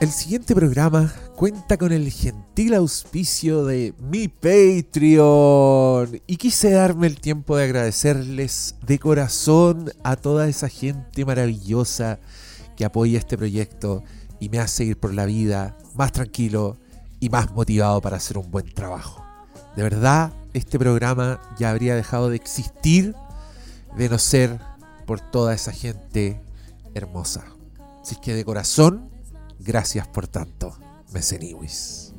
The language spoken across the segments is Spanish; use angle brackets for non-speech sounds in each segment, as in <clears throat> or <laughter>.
El siguiente programa cuenta con el gentil auspicio de mi Patreon y quise darme el tiempo de agradecerles de corazón a toda esa gente maravillosa que apoya este proyecto y me hace ir por la vida más tranquilo y más motivado para hacer un buen trabajo. De verdad, este programa ya habría dejado de existir de no ser por toda esa gente hermosa. Así que de corazón Gracias por tanto, Meseniwis.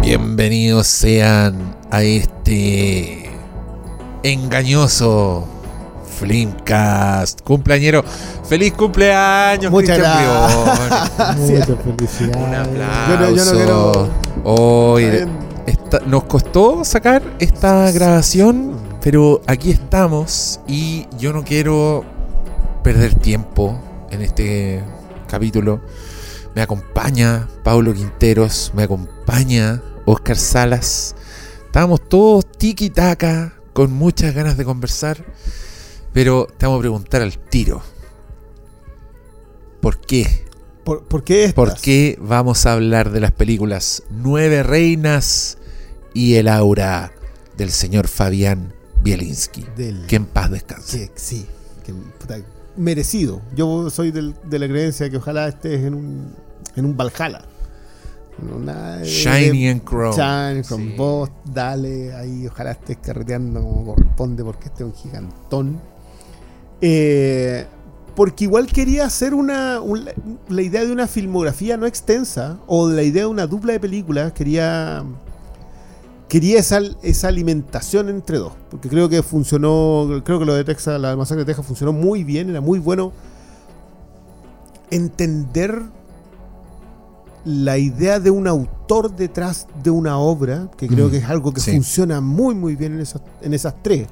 Bienvenidos sean a este engañoso Flimcast, cumpleañero. ¡Feliz cumpleaños! Muchas gracias. Muchas felicidades. Un aplauso. Yo no, Hoy nos costó sacar esta grabación, pero aquí estamos y yo no quiero perder tiempo en este capítulo. Me acompaña Pablo Quinteros, me acompaña Oscar Salas. Estábamos todos tiki-taka, con muchas ganas de conversar. Pero te vamos a preguntar al tiro. ¿Por qué? ¿Por, qué estas? ¿Por qué vamos a hablar de las películas Nueve Reinas y El Aura del señor Fabián Bielinski? que en paz descanse. sí, merecido. Yo soy de la creencia que ojalá estés en un, en un Valhalla. Shiny and Chrome. Shiny from vos, dale ahí, ojalá estés carreteando como corresponde porque este es un gigantón. Eh, porque igual quería hacer una, la idea de una filmografía no extensa o la idea de una dupla de películas. Quería quería esa, esa alimentación entre dos. Porque creo que funcionó, creo que lo de Texas, la masacre de Texas funcionó muy bien, era muy bueno entender la idea de un autor detrás de una obra, que creo que es algo que funciona muy muy bien en esas, en esas tres.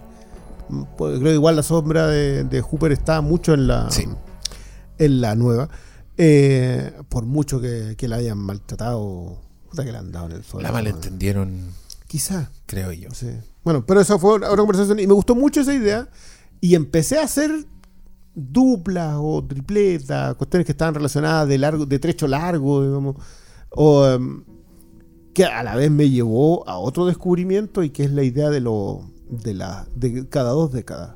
Pues, creo que igual la sombra de, Hooper está mucho en la, en la nueva. Eh, por mucho que, la hayan maltratado, puta que la han dado en el suelo. La malentendieron. Quizá. Creo yo. Bueno, pero eso fue otra conversación y me gustó mucho esa idea. Y empecé a hacer duplas o tripletas, cuestiones que estaban relacionadas de largo, de trecho largo, digamos, o em, que a la vez me llevó a otro descubrimiento y que es la idea de lo de, la, de cada dos décadas.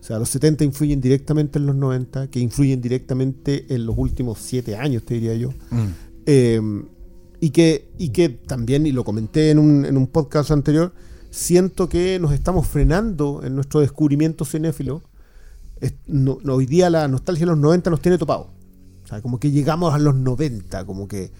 O sea, los 70 influyen directamente en los 90, que influyen directamente en los últimos 7 años, te diría yo. Mm. Em, y, que, y que también, y lo comenté en un, en un podcast anterior, siento que nos estamos frenando en nuestro descubrimiento cinéfilo. no, hoy día la nostalgia de los 90 nos tiene topado. O sea, como que llegamos a los 90, como que,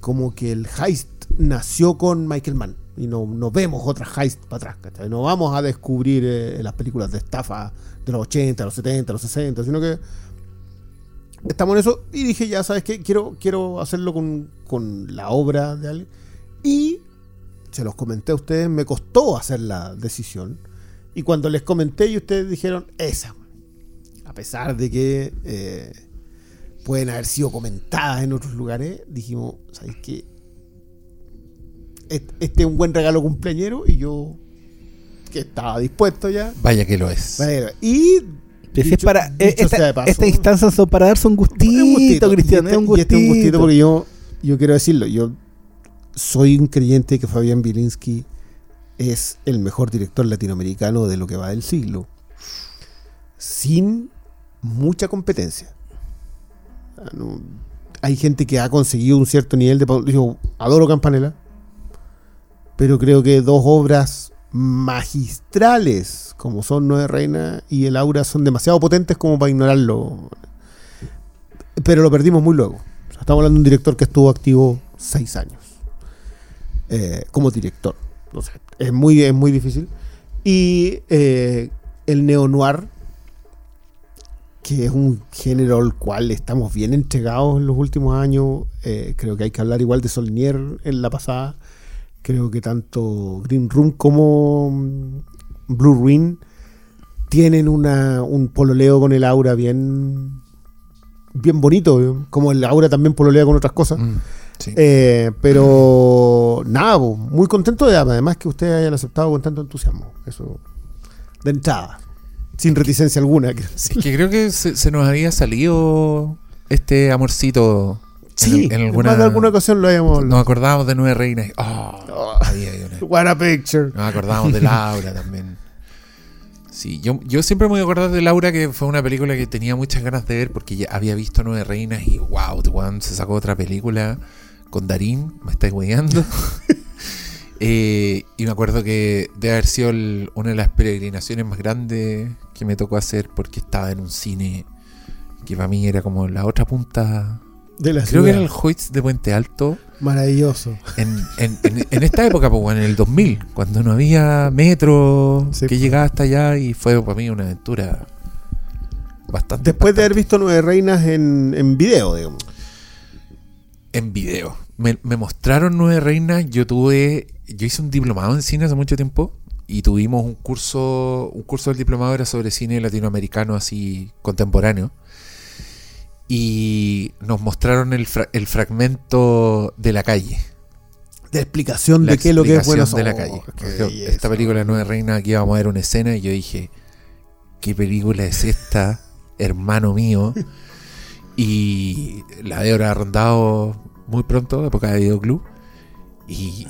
como que el heist nació con Michael Mann y no, no vemos otras heist para atrás, No vamos a descubrir eh, las películas de estafa de los 80, los 70, los 60, sino que estamos en eso y dije, ya sabes que quiero, quiero hacerlo con, con la obra de alguien. Y se los comenté a ustedes, me costó hacer la decisión. Y cuando les comenté y ustedes dijeron, esa, a pesar de que eh, pueden haber sido comentadas en otros lugares, dijimos, ¿sabes qué? Este es un buen regalo cumpleañero y yo que estaba dispuesto ya. Vaya que lo es. y para, eh, estas instancias son para darse un gustito, Cristian. Este, un gustito. este es un gustito porque yo, yo quiero decirlo, yo soy un creyente que Fabián Bielinsky es el mejor director latinoamericano de lo que va del siglo. Sin mucha competencia. hay gente que ha conseguido un cierto nivel de... Yo adoro Campanella pero creo que dos obras magistrales como son Nueve Reinas y El Aura son demasiado potentes como para ignorarlo. Pero lo perdimos muy luego. estamos hablando de un director que estuvo activo seis años eh, como director. es, muy, es muy difícil. Y eh, el neo-noir, que es un género al cual estamos bien entregados en los últimos años. Eh, creo que hay que hablar igual de Solnier en la pasada. Creo que tanto Green Room como mm, Blue Ruin tienen una, un pololeo con el aura bien, bien bonito, como el aura también pololea con otras cosas. Mm, eh, pero nada, muy contento de además que ustedes hayan aceptado con tanto entusiasmo. Eso de entrada, sin reticencia alguna. Es que creo que se, nos había salido este amorcito. Sí, en, alguna, alguna ocasión lo habíamos. Nos acordábamos de Nueve Reinas. Oh, <laughs> What a picture. Nos acordábamos de Laura <laughs> también. Sí, yo, yo siempre me voy a acordar de Laura, que fue una película que tenía muchas ganas de ver porque ya había visto Nueve Reinas y wow, se sacó otra película con Darín, me estáis guiando. <laughs> Eh, y me acuerdo que debe haber sido una de las peregrinaciones más grandes que me tocó hacer porque estaba en un cine que para mí era como la otra punta. De la Creo que era el Hoyts de Puente Alto. Maravilloso. En, esta época, pues, en el 2000, cuando no había metro que pues. llegaba hasta allá y fue para mí una aventura bastante. Después de haber visto Nueve Reinas en, en video, digamos. En video. Me, me mostraron Nueve Reinas. Yo tuve yo hice un diplomado en cine hace mucho tiempo y tuvimos un curso, un curso del diplomado era sobre cine latinoamericano así contemporáneo. Y nos mostraron el, el fragmento de la calle. De explicación de qué es lo que es bueno de la calle. esta película Nueve Reina, aquí vamos a ver una escena y yo dije, ¿qué película es esta, hermano mío? <laughs> y la de ahora rondado muy pronto, época de videoclub. Y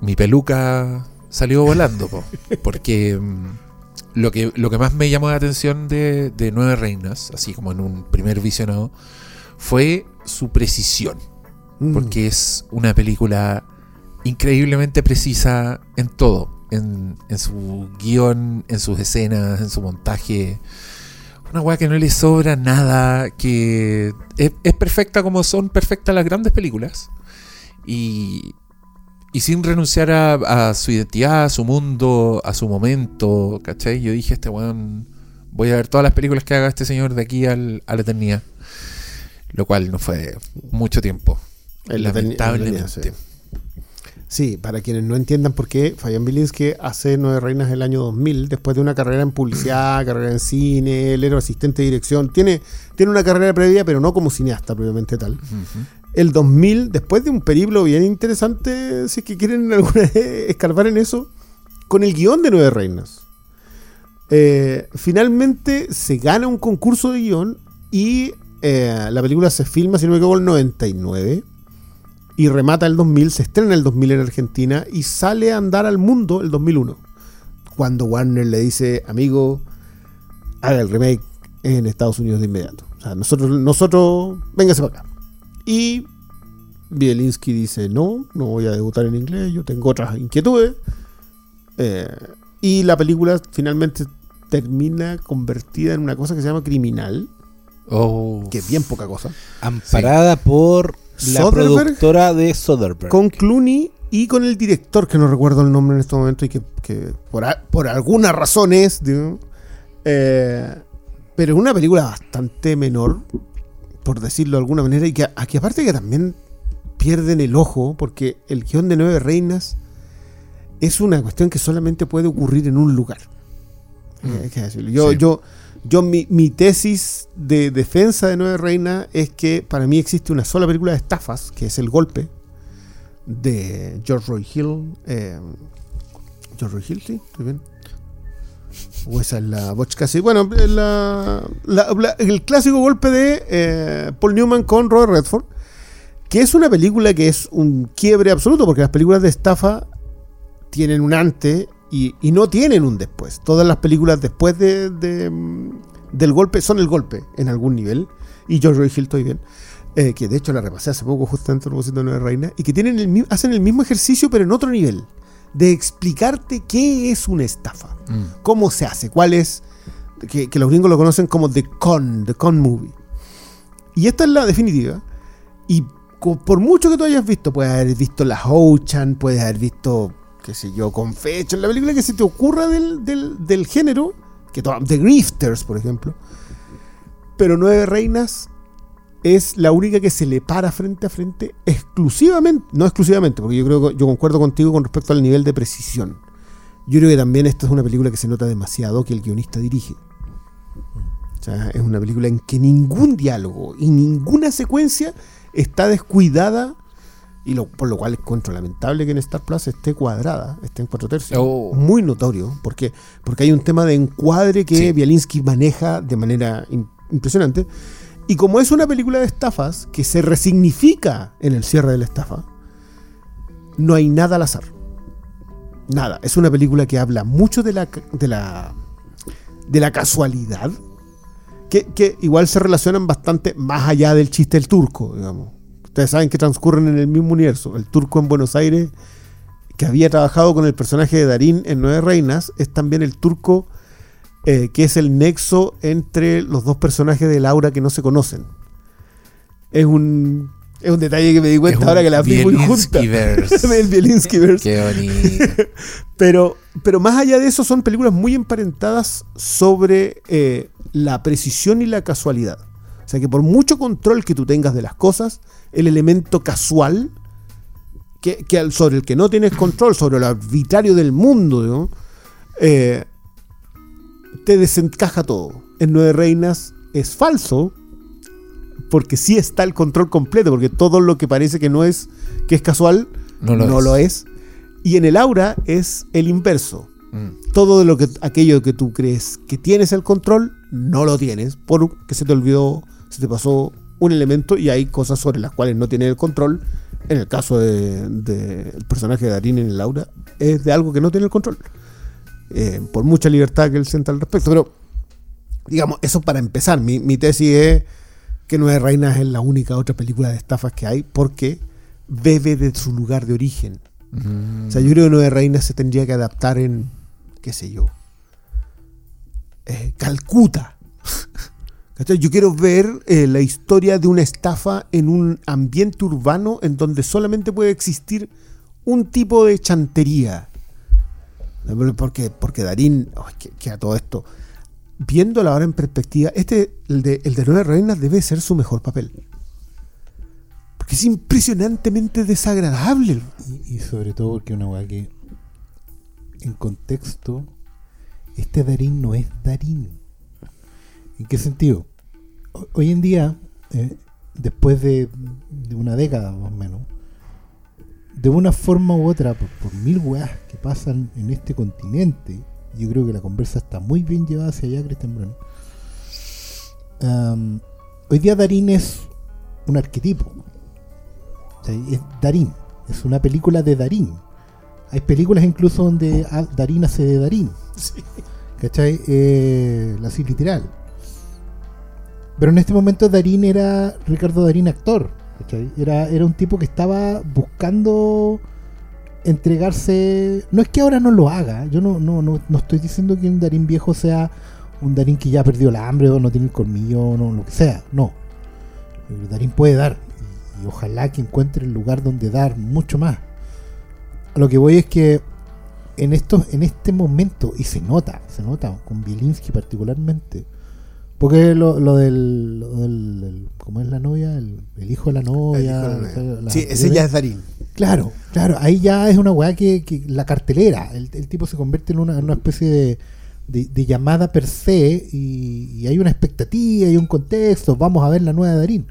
mi peluca salió volando, porque mm, lo, que, lo que más me llamó la atención de, Nueve Reinas, así como en un primer visionado, fue su precisión, mm. porque es una película increíblemente precisa en todo, en, su guion, en sus escenas, en su montaje. Una weá que no le sobra nada, que es, es perfecta como son perfectas las grandes películas. Y, y sin renunciar a, su identidad, a su mundo, a su momento, ¿cachai? Yo dije, este weón, voy a ver todas las películas que haga este señor de aquí al, a la eternidad. Lo cual no fue mucho tiempo. lamentablemente. Sí, para quienes no entiendan por qué, Fabián Bilinski hace Nueve Reinas el año 2000, después de una carrera en publicidad, <clears throat> carrera en cine, él era asistente de dirección, tiene, tiene una carrera previa, pero no como cineasta propiamente tal el 2000, después de un periplo bien interesante, si es que quieren <laughs> alguna vez escarbar en eso, con el guion de Nueve Reinas. Eh, finalmente se gana un concurso de guion y eh, la película se filma, si no me equivoco, el 99 y remata el 2000, se estrena el 2000 en Argentina y sale a andar al mundo el 2001. Cuando Warner le dice, amigo, haga el remake en Estados Unidos de inmediato. O sea, nosotros, nosotros, véngase para acá. Y Bielinski dice, no, no voy a debutar en inglés, yo tengo otras inquietudes. Eh, y la película finalmente termina convertida en una cosa que se llama criminal. Oh. Que es bien poca cosa. Amparada por la productora de Soderbergh. Con Clooney y con el director, que no recuerdo el nombre en este momento y que, por, por, alguna razón es. Eh, pero es una película bastante menor por decirlo de alguna manera, y que aquí aparte que también pierden el ojo, porque el guion de Nueve Reinas es una cuestión que solamente puede ocurrir en un lugar. Mm. Yo, yo, yo mi, tesis de defensa de Nueve Reinas es que para mí existe una sola película de estafas, que es El Golpe, de George Roy Hill. Eh, George Roy Hill, sí, estoy bien. O esa es la casi. Bueno, el clásico golpe de eh, Paul Newman con Robert Redford. Que es una película que es un quiebre absoluto, porque las películas de estafa tienen un antes y, no tienen un después. Todas las películas después de, del golpe son el golpe en algún nivel. Y George Roy Hill, estoy bien. Eh, que de hecho la repasé hace poco, justamente a propósito de Nueva Reina. Y que tienen el, hacen el mismo ejercicio, pero en otro nivel de explicarte qué es una estafa, mm. cómo se hace, cuál es, que, los gringos lo conocen como The Con, The Con Movie. Y esta es la definitiva. Y por mucho que tú hayas visto, puedes haber visto La Hochan, puedes haber visto, qué sé yo, Confession, la película que se te ocurra del, del género, que The Grifters, por ejemplo. Pero Nueve Reinas es la única que se le para frente a frente exclusivamente, no exclusivamente, porque yo creo que yo concuerdo contigo con respecto al nivel de precisión. Yo creo que también esta es una película que se nota demasiado que el guionista dirige. sea, es una película en que ningún diálogo y ninguna secuencia está descuidada y lo, por lo cual encuentro lamentable que en Star Plus esté cuadrada, esté en cuatro tercios. Oh. Muy notorio, porque porque hay un tema de encuadre que Sí. Bielinski maneja de manera im- impresionante. Y como es una película de estafas que se resignifica en el cierre de la estafa, no hay nada al azar. Nada. Es una película que habla mucho de la, de la, de la casualidad, que, que igual se relacionan bastante más allá del chiste del turco, digamos. Ustedes saben que transcurren en el mismo universo. El turco en Buenos Aires, que había trabajado con el personaje de Darín en Nueve Reinas, es también el turco eh, que es el nexo entre los dos personajes de Laura que no se conocen. Es un, es un detalle que me di cuenta ahora que la vi muy junta. <laughs> El Bielinskiverse. Qué bonito. <laughs> Pero, pero más allá de eso, son películas muy emparentadas sobre eh, la precisión y la casualidad. O sea que por mucho control que tú tengas de las cosas, el elemento casual, que, sobre el que no tienes control, sobre lo arbitrario del mundo, ¿no? Eh, te desencaja todo. En Nueve Reinas es falso, porque sí está el control completo, porque todo lo que parece que no es, que es casual, No no lo lo, es. Y en el aura es el inverso. Mm. Todo de lo que aquello que tú crees que tienes el control, no lo tienes, porque se te olvidó, se te pasó un elemento y hay cosas sobre las cuales no tienes el control. En el caso del de, el personaje de Darín en el aura, es de algo que no tiene el control. Eh, por mucha libertad que él sienta al respecto. Pero, digamos, eso para empezar. Mi, mi tesis es que Nueve Reinas es la única otra película de estafas que hay porque bebe de su lugar de origen. Mm. O sea, yo creo que Nueve Reinas se tendría que adaptar en, qué sé yo, eh, Calcuta. <laughs> Yo quiero ver eh, la historia de una estafa en un ambiente urbano en donde solamente puede existir un tipo de chantería. Porque, porque Darín, que, a todo esto, viéndolo ahora en perspectiva, este, el de, el de Nueve Reinas debe ser su mejor papel. Porque es impresionantemente desagradable. Y, sobre todo porque una weá que en contexto, este Darín no es Darín. ¿En qué sentido? Ho- Hoy en día, eh, después de, de una década más o menos, de una forma u otra, por, por mil weas que pasan en este continente, yo creo que la conversa está muy bien llevada hacia allá, Cristian Bruno. Hoy día Darín es un arquetipo. O sea, es Darín. Es una película de Darín. Hay películas incluso donde Darín hace de Darín. ¿Cachai? Eh, así literal. Pero en este momento Darín era Ricardo Darín actor. Era, era un tipo que estaba buscando entregarse. No es que ahora no lo haga. Yo no, no, no, no estoy diciendo que un Darín viejo sea un Darín que ya perdió la hambre o no tiene el colmillo o no, lo que sea. No. El Darín puede dar. Y, ojalá que encuentre el lugar donde dar mucho más. Lo que voy es que en estos, en este momento, y se nota, se nota, con Bielinski particularmente. Porque lo, lo del, lo del- el- ¿cómo es la novia? El, el hijo de la novia. las Sí, ese ya es Darín. Claro, claro, ahí ya es una weá que, que la cartelera, el, el tipo se convierte en una, en una especie de, de- de llamada per se y, y hay una expectativa, hay un contexto, vamos a ver la nueva de Darín.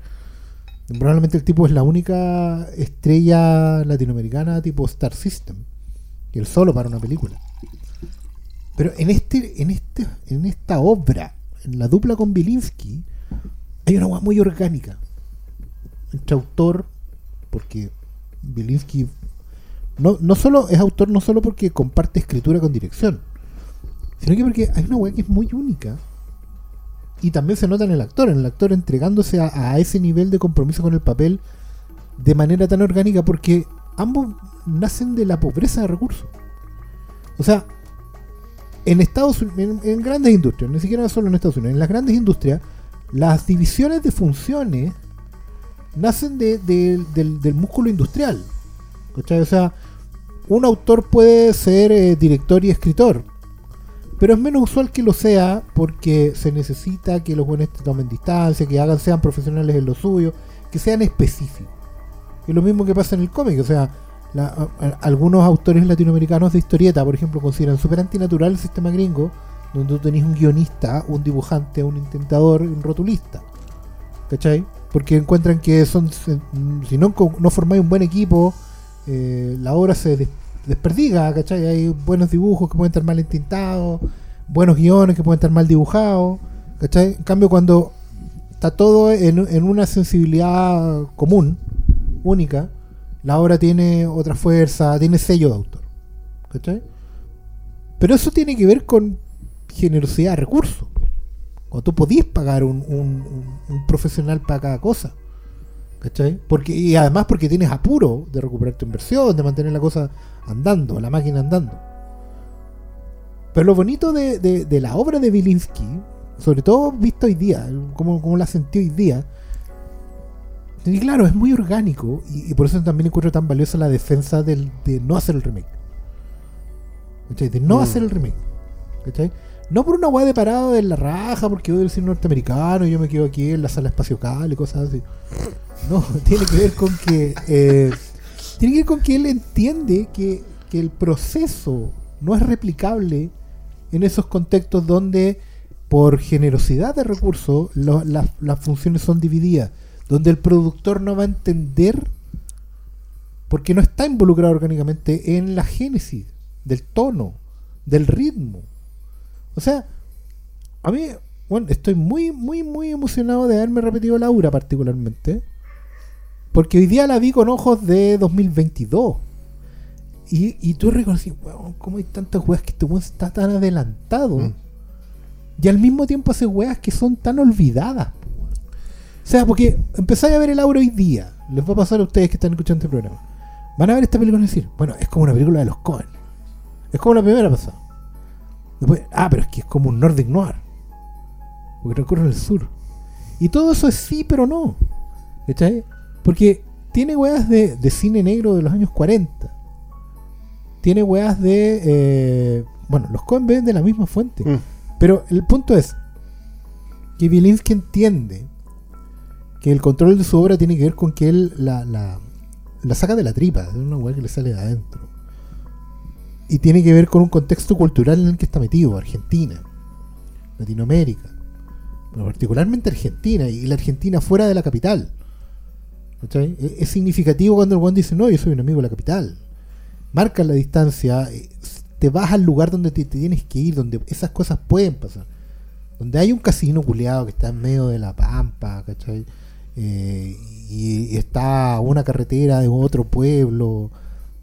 Probablemente el tipo es la única estrella latinoamericana tipo Star System, y él solo para una película. Pero en este, en este, en esta obra, la dupla con Bielinski, hay una weá muy orgánica entre autor, porque Bielinski no, no solo es autor, no solo porque comparte escritura con dirección, sino que porque hay una weá que es muy única. Y también se nota en el actor, en el actor entregándose a, a ese nivel de compromiso con el papel de manera tan orgánica, porque ambos nacen de la pobreza de recursos. O sea, en Estados Unidos, en, grandes industrias, ni siquiera solo en Estados Unidos, en las grandes industrias, las divisiones de funciones nacen de- de- del, del músculo industrial. ¿cachai? O sea, un autor puede ser eh, director y escritor, pero es menos usual que lo sea porque se necesita que los buenos tomen distancia, que hagan, sean profesionales en lo suyo, que sean específicos. Es lo mismo que pasa en el cómic, o sea, la- algunos autores latinoamericanos de historieta, por ejemplo, consideran súper antinatural el sistema gringo donde tú tenés un guionista, un dibujante, un intentador un rotulista. ¿Cachai? Porque encuentran que son si no, no formáis un buen equipo, eh, la obra se des- desperdiga, ¿cachai? Hay buenos dibujos que pueden estar mal entintados, buenos guiones que pueden estar mal dibujados, ¿cachai? En cambio, cuando está todo en una sensibilidad común, única, la obra tiene otra fuerza, tiene sello de autor, ¿cachai? Pero eso tiene que ver con generosidad de recursos. Cuando tú podís pagar un, un- profesional para cada cosa. ¿Cachai? Porque, y además porque tienes apuro de recuperar tu inversión, de mantener la cosa andando, la máquina andando. Pero lo bonito de, de- la obra de Bilinski, sobre todo visto hoy día, como, como la sentí hoy día, y claro, es muy orgánico y, y por eso también encuentro tan valiosa la defensa del, de no hacer el remake. ¿Cachai? De no Mm. hacer el remake. ¿Cachai? No por una weá de parado de la raja, porque odio el cine norteamericano y yo me quedo aquí en la sala espacio cable y cosas así. No, <laughs> tiene que ver con que. eh, tiene que ver con que él entiende que, que el proceso no es replicable en esos contextos donde, por generosidad de recursos, lo- las funciones son divididas. Donde el productor no va a entender porque no está involucrado orgánicamente en la génesis del tono, del ritmo. O sea, a mí, bueno, estoy muy, muy, muy emocionado de haberme repetido Laura particularmente. Porque hoy día la vi con ojos de 2022. Y, y tú reconocí, weón, ¿cómo hay tantas weas que este weón está tan adelantado? Mm. Y al mismo tiempo hace weas que son tan olvidadas. O sea, porque empezáis a ver el aura hoy día. Les va a pasar a ustedes que están escuchando este programa. Van a ver esta película y decir, bueno, es como una película de los Cohen. Es como la primera pasada. Después, ah, pero es que es como un Nordic Noir. Porque en el sur. Y todo eso es sí, pero no. ¿Cachai? Porque tiene weas de, de cine negro de los años 40. Tiene weas de. eh, bueno, los Cohen ven de la misma fuente. Mm. Pero el punto es que Bielinski entiende que el control de su obra tiene que ver con que él la, la, la saca de la tripa, de una weá que le sale de adentro. Y tiene que ver con un contexto cultural en el que está metido, Argentina, Latinoamérica, pero particularmente Argentina, y la Argentina fuera de la capital. ¿Cachai? E- Es significativo cuando el buen dice, no, yo soy un amigo de la capital. Marca la distancia, eh, te vas al lugar donde te, te tienes que ir, donde esas cosas pueden pasar. Donde hay un casino culeado que está en medio de la pampa, ¿cachai? Eh, y, y está una carretera de otro pueblo,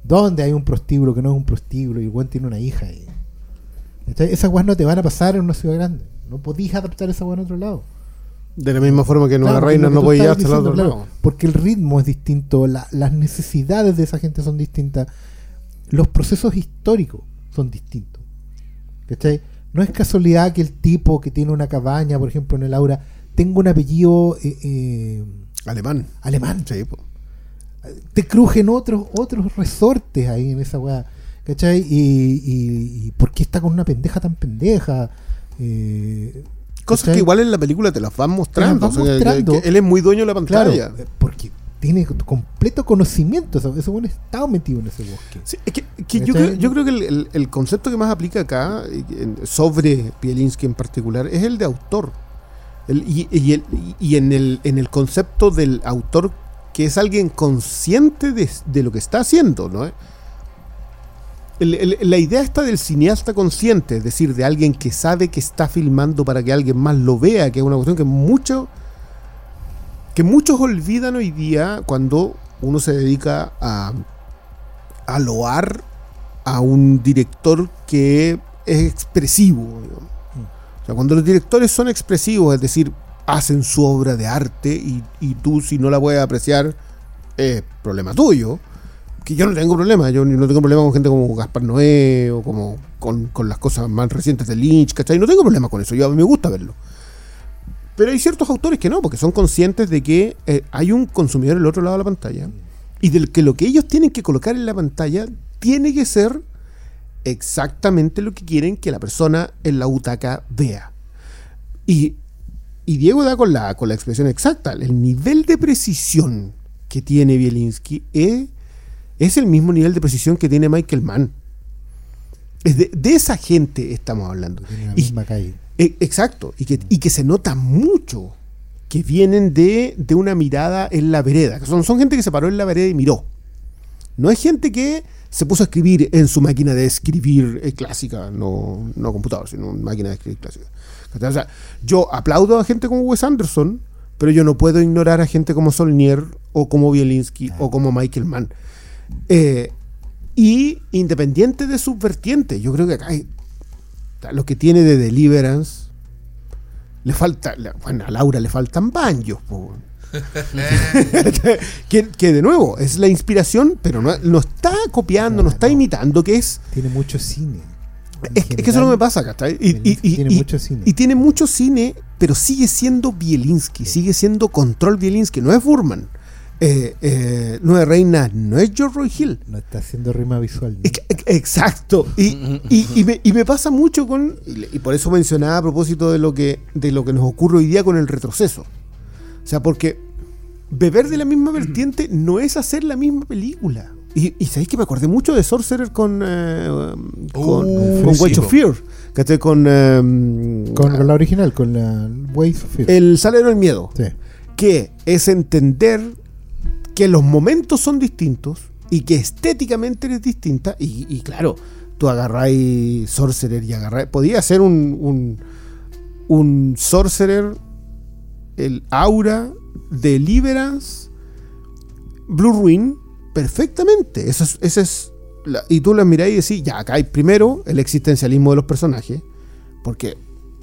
donde hay un prostíbulo que no es un prostíbulo y el buen tiene una hija ahí. ¿Cachai? Esas weas no te van a pasar en una ciudad grande. No podís adaptar esa wea en otro lado. De la misma forma que en una Claro, reina no llevarse al diciendo, otro claro, lado. Porque el ritmo es distinto, la- las necesidades de esa gente son distintas, los procesos históricos son distintos. ¿Cachai? No es casualidad que el tipo que tiene una cabaña, por ejemplo, en el Aura, tenga un apellido eh, eh, Alemán. alemán. Sí. Te crujen otros otros resortes ahí en esa weá. ¿Cachai? Y, y, y por qué está con una pendeja tan pendeja. Eh, Cosas ¿cachai? que igual en la película te las van mostrando. van o sea, que él es muy dueño de la pantalla. eh, porque tiene completo conocimiento. Ese ese weón está metido en ese bosque. Sí, es que, que yo, creo, yo creo que el, el- el concepto que más aplica acá, eh, sobre Bielinski en particular, es el de autor. Y en, el, en el concepto del autor, que es alguien consciente de, de lo que está haciendo, ¿no? La idea está del cineasta consciente, es decir, de alguien que sabe que está filmando para que alguien más lo vea, que es una cuestión que mucho, que muchos olvidan hoy día cuando uno se dedica a, a loar a un director que es expresivo. O sea, cuando los directores son expresivos, es decir, hacen su obra de arte y, tú si no la puedes apreciar, es problema tuyo. Que yo no tengo problema, yo no tengo problema con gente como Gaspar Noé o como con, con las cosas más recientes de Lynch, ¿cachai? No tengo problema con eso, yo a mí me gusta verlo. Pero hay ciertos autores que no, porque son conscientes de que eh, hay un consumidor al otro lado de la pantalla y del que lo que ellos tienen que colocar en la pantalla tiene que ser exactamente lo que quieren que la persona en la butaca vea. Y, y Diego da con la, con la expresión exacta. El nivel de precisión que tiene Bielinski es, es el mismo nivel de precisión que tiene Michael Mann. Es de, de esa gente estamos hablando. Tiene la Y- misma calle. e- exacto, y que, y que se nota mucho que vienen de, de una mirada en la vereda. Son, son gente que se paró en la vereda y miró. No es gente que se puso a escribir en su máquina de escribir eh, clásica, no, no computador, sino máquina de escribir clásica. O sea, yo aplaudo a gente como Wes Anderson, pero yo no puedo ignorar a gente como Solnier o como Bielinski o como Michael Mann. Eh, y independiente de sus vertientes, yo creo que acá hay lo que tiene de Deliverance. Le falta, bueno, a Laura le faltan banjos. po. <laughs> que, que de nuevo es la inspiración, pero no, no está copiando, no, No, está no. imitando, que es Tiene mucho cine. Es, que- es que eso no me pasa, ¿cachai? Y, y- Bielinski y- tiene y- mucho cine. y tiene mucho cine, pero sigue siendo Bielinski, sigue siendo Control Bielinski, no es Burman. Eh, eh, Nueve Reinas no es George Roy Hill. No está haciendo rima visual. Exacto. Y, y- y me, y me pasa mucho con. Y por eso mencionaba a propósito de lo, que, de lo que nos ocurre hoy día con el retroceso. O sea, porque beber de la misma vertiente no es hacer la misma película. Y, y sabéis que me acordé mucho de Sorcerer con. eh, con, Uh, con Watch of. Fear. ¿cachai? Con. eh, Con la original, con la of Fear. El Salero del Miedo. Sí. que es entender que los momentos son distintos y que estéticamente eres distinta. Y, y claro, tú agarráis Sorcerer y agarráis. Podía ser un, un, un Sorcerer, el Aura, Deliverance, Blue Ruin, perfectamente. Eso es, ese es la- y tú las mirás y decís, ya, acá hay primero el existencialismo de los personajes, porque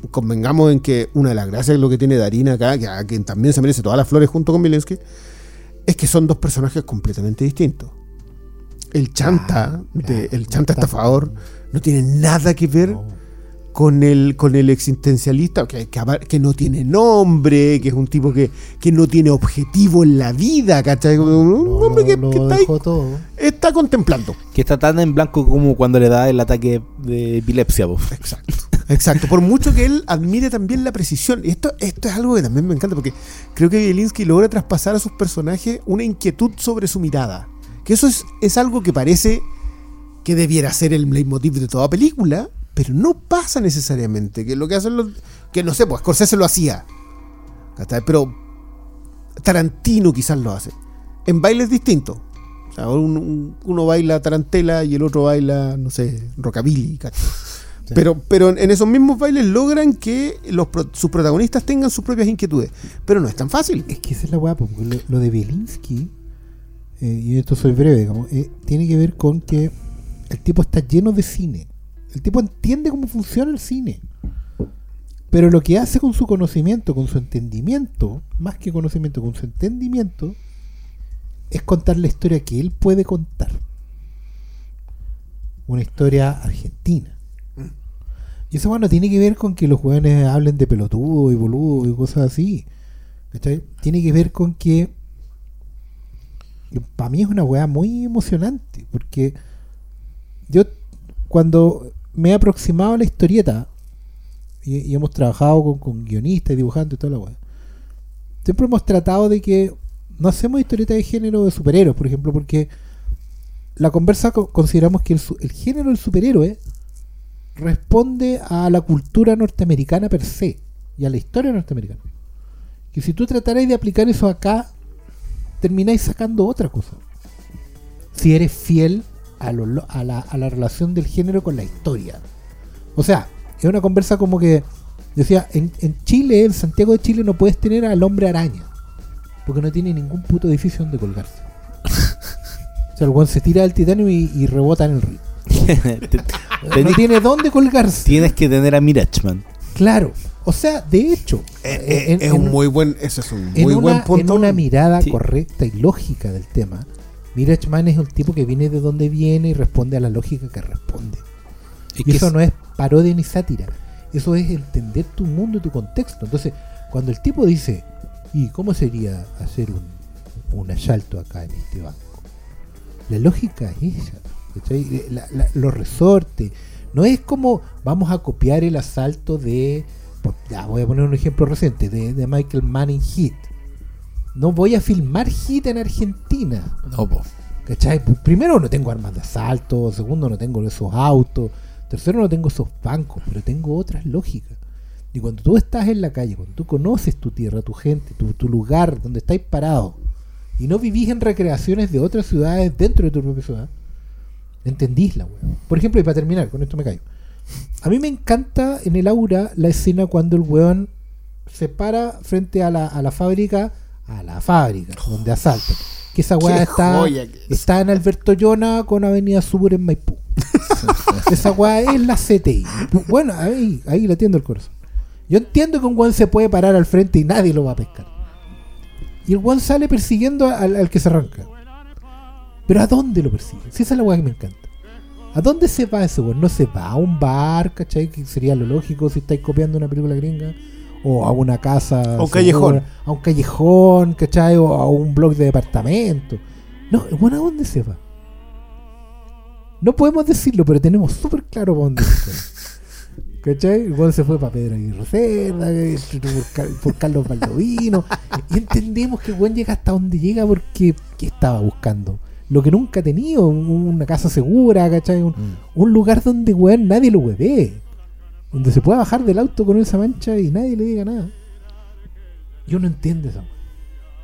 convengamos en que una de las gracias de lo que tiene Darina acá, que a quien también se merece todas las flores junto con Milensky, es que son dos personajes completamente distintos. El chanta, de- claro, el chanta estafador, no tiene nada que ver No. Con el, con el existencialista, que, que, que no tiene nombre, que es un tipo que, que no tiene objetivo en la vida, ¿cachai? Un, hombre que, lo- que lo está, ahí- está contemplando. Que está tan en blanco como cuando le da el ataque de epilepsia. po. Exacto. Exacto. Por mucho que él admire también la precisión. Y esto, esto es algo que también me encanta, porque creo que Bielinski logra traspasar a sus personajes una inquietud sobre su mirada. Que eso es, es algo que parece que debiera ser el leitmotiv de toda película, pero no pasa necesariamente. Que lo que hacen los. Que no sé, pues Scorsese lo hacía. Pero Tarantino quizás lo hace. En bailes distintos. O sea, un- un- uno baila tarantela y el otro baila, no sé, rockabilly, ¿cachai? <laughs> Sí. Pero, pero en- esos mismos bailes logran que los, pro- sus protagonistas tengan sus propias inquietudes. Pero no es tan fácil. Es que esa es la weá, porque lo, lo de Bielinski, eh, y esto soy breve, digamos, eh, tiene que ver con que el tipo está lleno de cine. El tipo entiende cómo funciona el cine. Pero lo que hace con su conocimiento, con su entendimiento, más que conocimiento, con su entendimiento, es contar la historia que él puede contar. Una historia argentina. Y eso bueno tiene que ver con que los jóvenes hablen de pelotudo y boludo y cosas así. ¿cachai? Tiene que ver con que para mí es una weá muy emocionante. Porque yo cuando me he aproximado a la historieta y, hemos trabajado con, guionistas y dibujantes y toda la weá, siempre hemos tratado de que no hacemos historietas de género de superhéroes, por ejemplo, porque la conversa co- consideramos que el, el género del superhéroe responde a la cultura norteamericana per se y a la historia norteamericana. Que si tú tratarais de aplicar eso acá, termináis sacando otra cosa. Si eres fiel a, lo- lo- a la, a la relación del género con la historia. O sea, es una conversa como que decía, en, en Chile, en Santiago de Chile, no puedes tener al hombre araña. Porque no tiene ningún puto edificio donde colgarse. o sea, el weón se tira del titanio y, y rebota en el río. <laughs> No tiene dónde colgarse. Tienes que tener a Mirachman. Claro. O sea, de hecho, en- es en- un muy buen, eso es un en muy una, buen punto. en una mirada Sí. correcta y lógica del tema, Mirachman es un tipo que viene de donde viene y responde a la lógica que responde. Es Y que eso es- no es parodia ni sátira. Eso es entender tu mundo y tu contexto. Entonces, cuando el tipo dice, ¿y cómo sería hacer un, un asalto acá en este banco? La lógica es esa. ¿cachai? La- la- los resortes. No es como vamos a copiar el asalto de. Ya, voy a poner un ejemplo reciente, de, de Michael Mann en Hit. No voy a filmar Hit en Argentina. No, po. ¿Cachai? Primero no tengo armas de asalto, segundo no tengo esos autos, Tercero, no tengo esos bancos, pero tengo otras lógicas. Y cuando tú estás en la calle, cuando tú conoces tu tierra, tu gente, tu, tu lugar donde estáis parado, y no vivís en recreaciones de otras ciudades dentro de tu propia ciudad, entendís la weón. Por ejemplo, y para terminar, con esto me callo. A mí me encanta en el aura la escena cuando el weón se para frente a la, a la fábrica, a la fábrica, donde asaltan. Que esa weá está, joya que es. está en Alberto Llona con Avenida Sur en Maipú. <laughs> esa weá es la CTI. Bueno, ahí, ahí le atiendo el corazón. Yo entiendo que un weón se puede parar al frente y nadie lo va a pescar. Y el weón sale persiguiendo al, al que se arranca. Pero ¿a dónde lo persigue? Si esa es la weá que me encanta. ¿A dónde se va ese weón? No se va a un bar, ¿cachai? Que sería lo lógico si estáis copiando una película gringa. O a una casa. A un segura, callejón. A un callejón, ¿cachai? O a un blog de departamento. No, weón, ¿a dónde se va? No podemos decirlo, pero tenemos súper claro para dónde se <laughs> weón se fue para Pedro Aguirre Cerda, por, Car- por Carlos Baldovino. y entendemos que weón llega hasta donde llega porque ¿qué estaba buscando. Lo que nunca ha tenido, un- una casa segura, ¿cachai? Un, un lugar donde weón nadie lo hueve. Donde se pueda bajar del auto con esa mancha y nadie le diga nada. Yo no entiendo weón.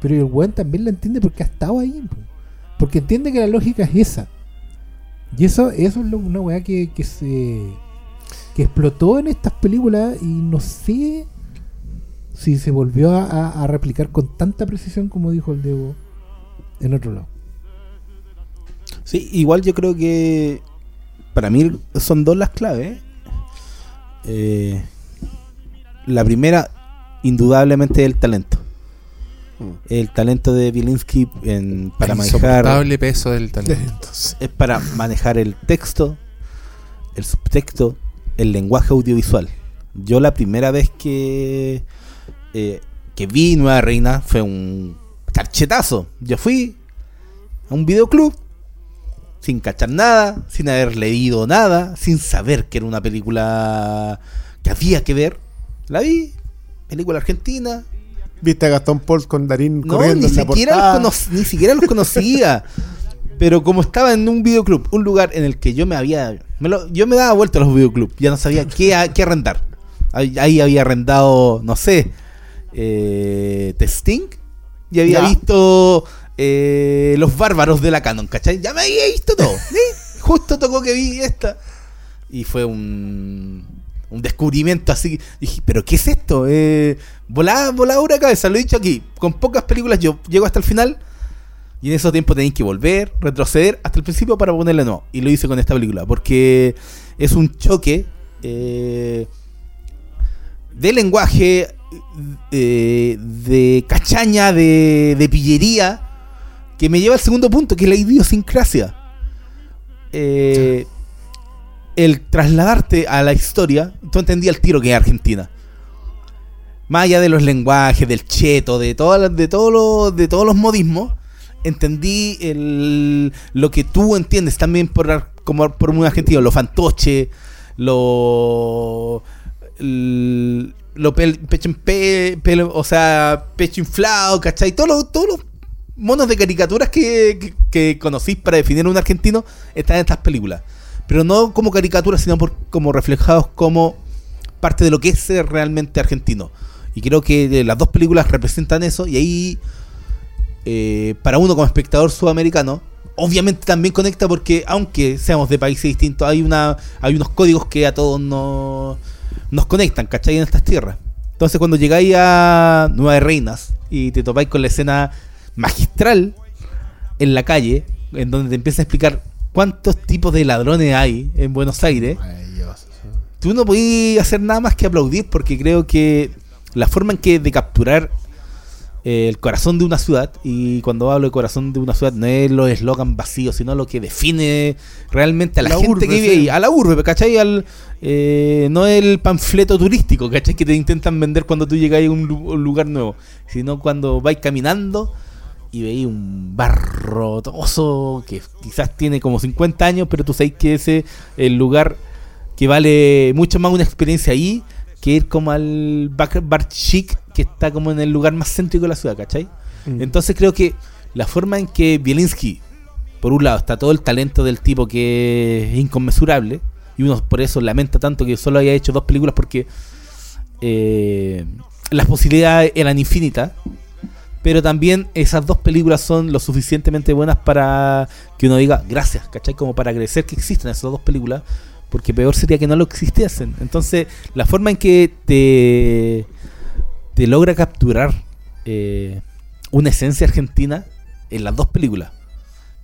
Pero el weón también la entiende porque ha estado ahí. po. Porque entiende que la lógica es esa. Y eso, eso es una weá que, que se que explotó en estas películas y no sé si se volvió a, a- replicar con tanta precisión como dijo el Diego en otro lado. Sí, igual yo creo que para mí son dos las claves. Eh, la primera, indudablemente, el talento. Mm. El talento de Bielinski en, para el manejar peso del talento. <laughs> es para manejar el texto, el subtexto, el lenguaje audiovisual. Yo la primera vez que eh, que vi Nueva Reina fue un carchetazo. Yo fui a un videoclub sin cachar nada, sin haber leído nada, sin saber que era una película que había que ver. La vi, película argentina, Viste a Gastón Paul con Darín no, corriendo ni en la siquiera, los ni siquiera los conocía. <laughs> Pero como estaba en un videoclub, un lugar en el que yo me había. me lo- yo me daba vuelta a los videoclubs, ya no sabía qué, a- qué arrendar. Ahí, ahí había arrendado, no sé, eh, Testing. Y había Ya. visto eh, Los Bárbaros de la Canon, ¿cachai? Ya me había visto todo. <laughs> ¿sí? Justo tocó que vi esta. Y fue un, un descubrimiento así. Dije, ¿pero qué es esto? Eh, volada, volada una cabeza, lo he dicho aquí. Con pocas películas yo llego hasta el final. Y en esos tiempos tenéis que volver, retroceder hasta el principio para ponerle no. Y lo hice con esta película. Porque es un choque eh, de lenguaje, eh, de cachaña, de, de pillería, que me lleva al segundo punto, que es la idiosincrasia. Eh, el trasladarte a la historia, tú entendías el tiro que es Argentina. Más allá de los lenguajes, del cheto, de, todas de, todos los, de todos los modismos, entendí el, lo que tú entiendes también por, como por un argentino, lo fantoche, lo, l- lo pecho pe- pelo- o sea, pecho inflado, ¿cachai? Todos los monos de caricaturas que, que, conocís para definir un argentino están en estas películas. Pero no como caricaturas, sino por, como reflejados como parte de lo que es ser realmente argentino. Y creo que eh, las dos películas representan eso y ahí, eh, para uno como espectador sudamericano, obviamente también conecta porque aunque seamos de países distintos, hay, una, hay unos códigos que a todos nos, nos conectan, ¿cachai? En estas tierras. Entonces cuando llegáis a Nueva Reinas y te topáis con la escena magistral en la calle, en donde te empieza a explicar cuántos tipos de ladrones hay en Buenos Aires, tú no podías hacer nada más que aplaudir porque creo que la forma en que de capturar eh, el corazón de una ciudad, y cuando hablo de corazón de una ciudad no es los eslogan vacíos, sino lo que define realmente a la, La gente urbe, que vive ahí, a la urbe, ¿cachai? Al, eh, no el panfleto turístico, ¿cachai? Que te intentan vender cuando tú llegas a un lugar nuevo, sino cuando vais caminando y veis un barro toso que quizás tiene como 50 años, pero tú sabes que ese es el lugar que vale mucho más una experiencia ahí que ir como al bar, bar chic que está como en el lugar más céntrico de la ciudad, ¿cachai? Mm. Entonces creo que la forma en que Bielinski, por un lado, está todo el talento del tipo que es inconmensurable, y uno por eso lamenta tanto que solo haya hecho dos películas porque eh, las posibilidades eran infinitas. Pero también esas dos películas son lo suficientemente buenas para que uno diga gracias, ¿cachai? Como para agradecer que existen esas dos películas, porque peor sería que no lo existiesen. Entonces, la forma en que te, te logra capturar eh, una esencia argentina en las dos películas.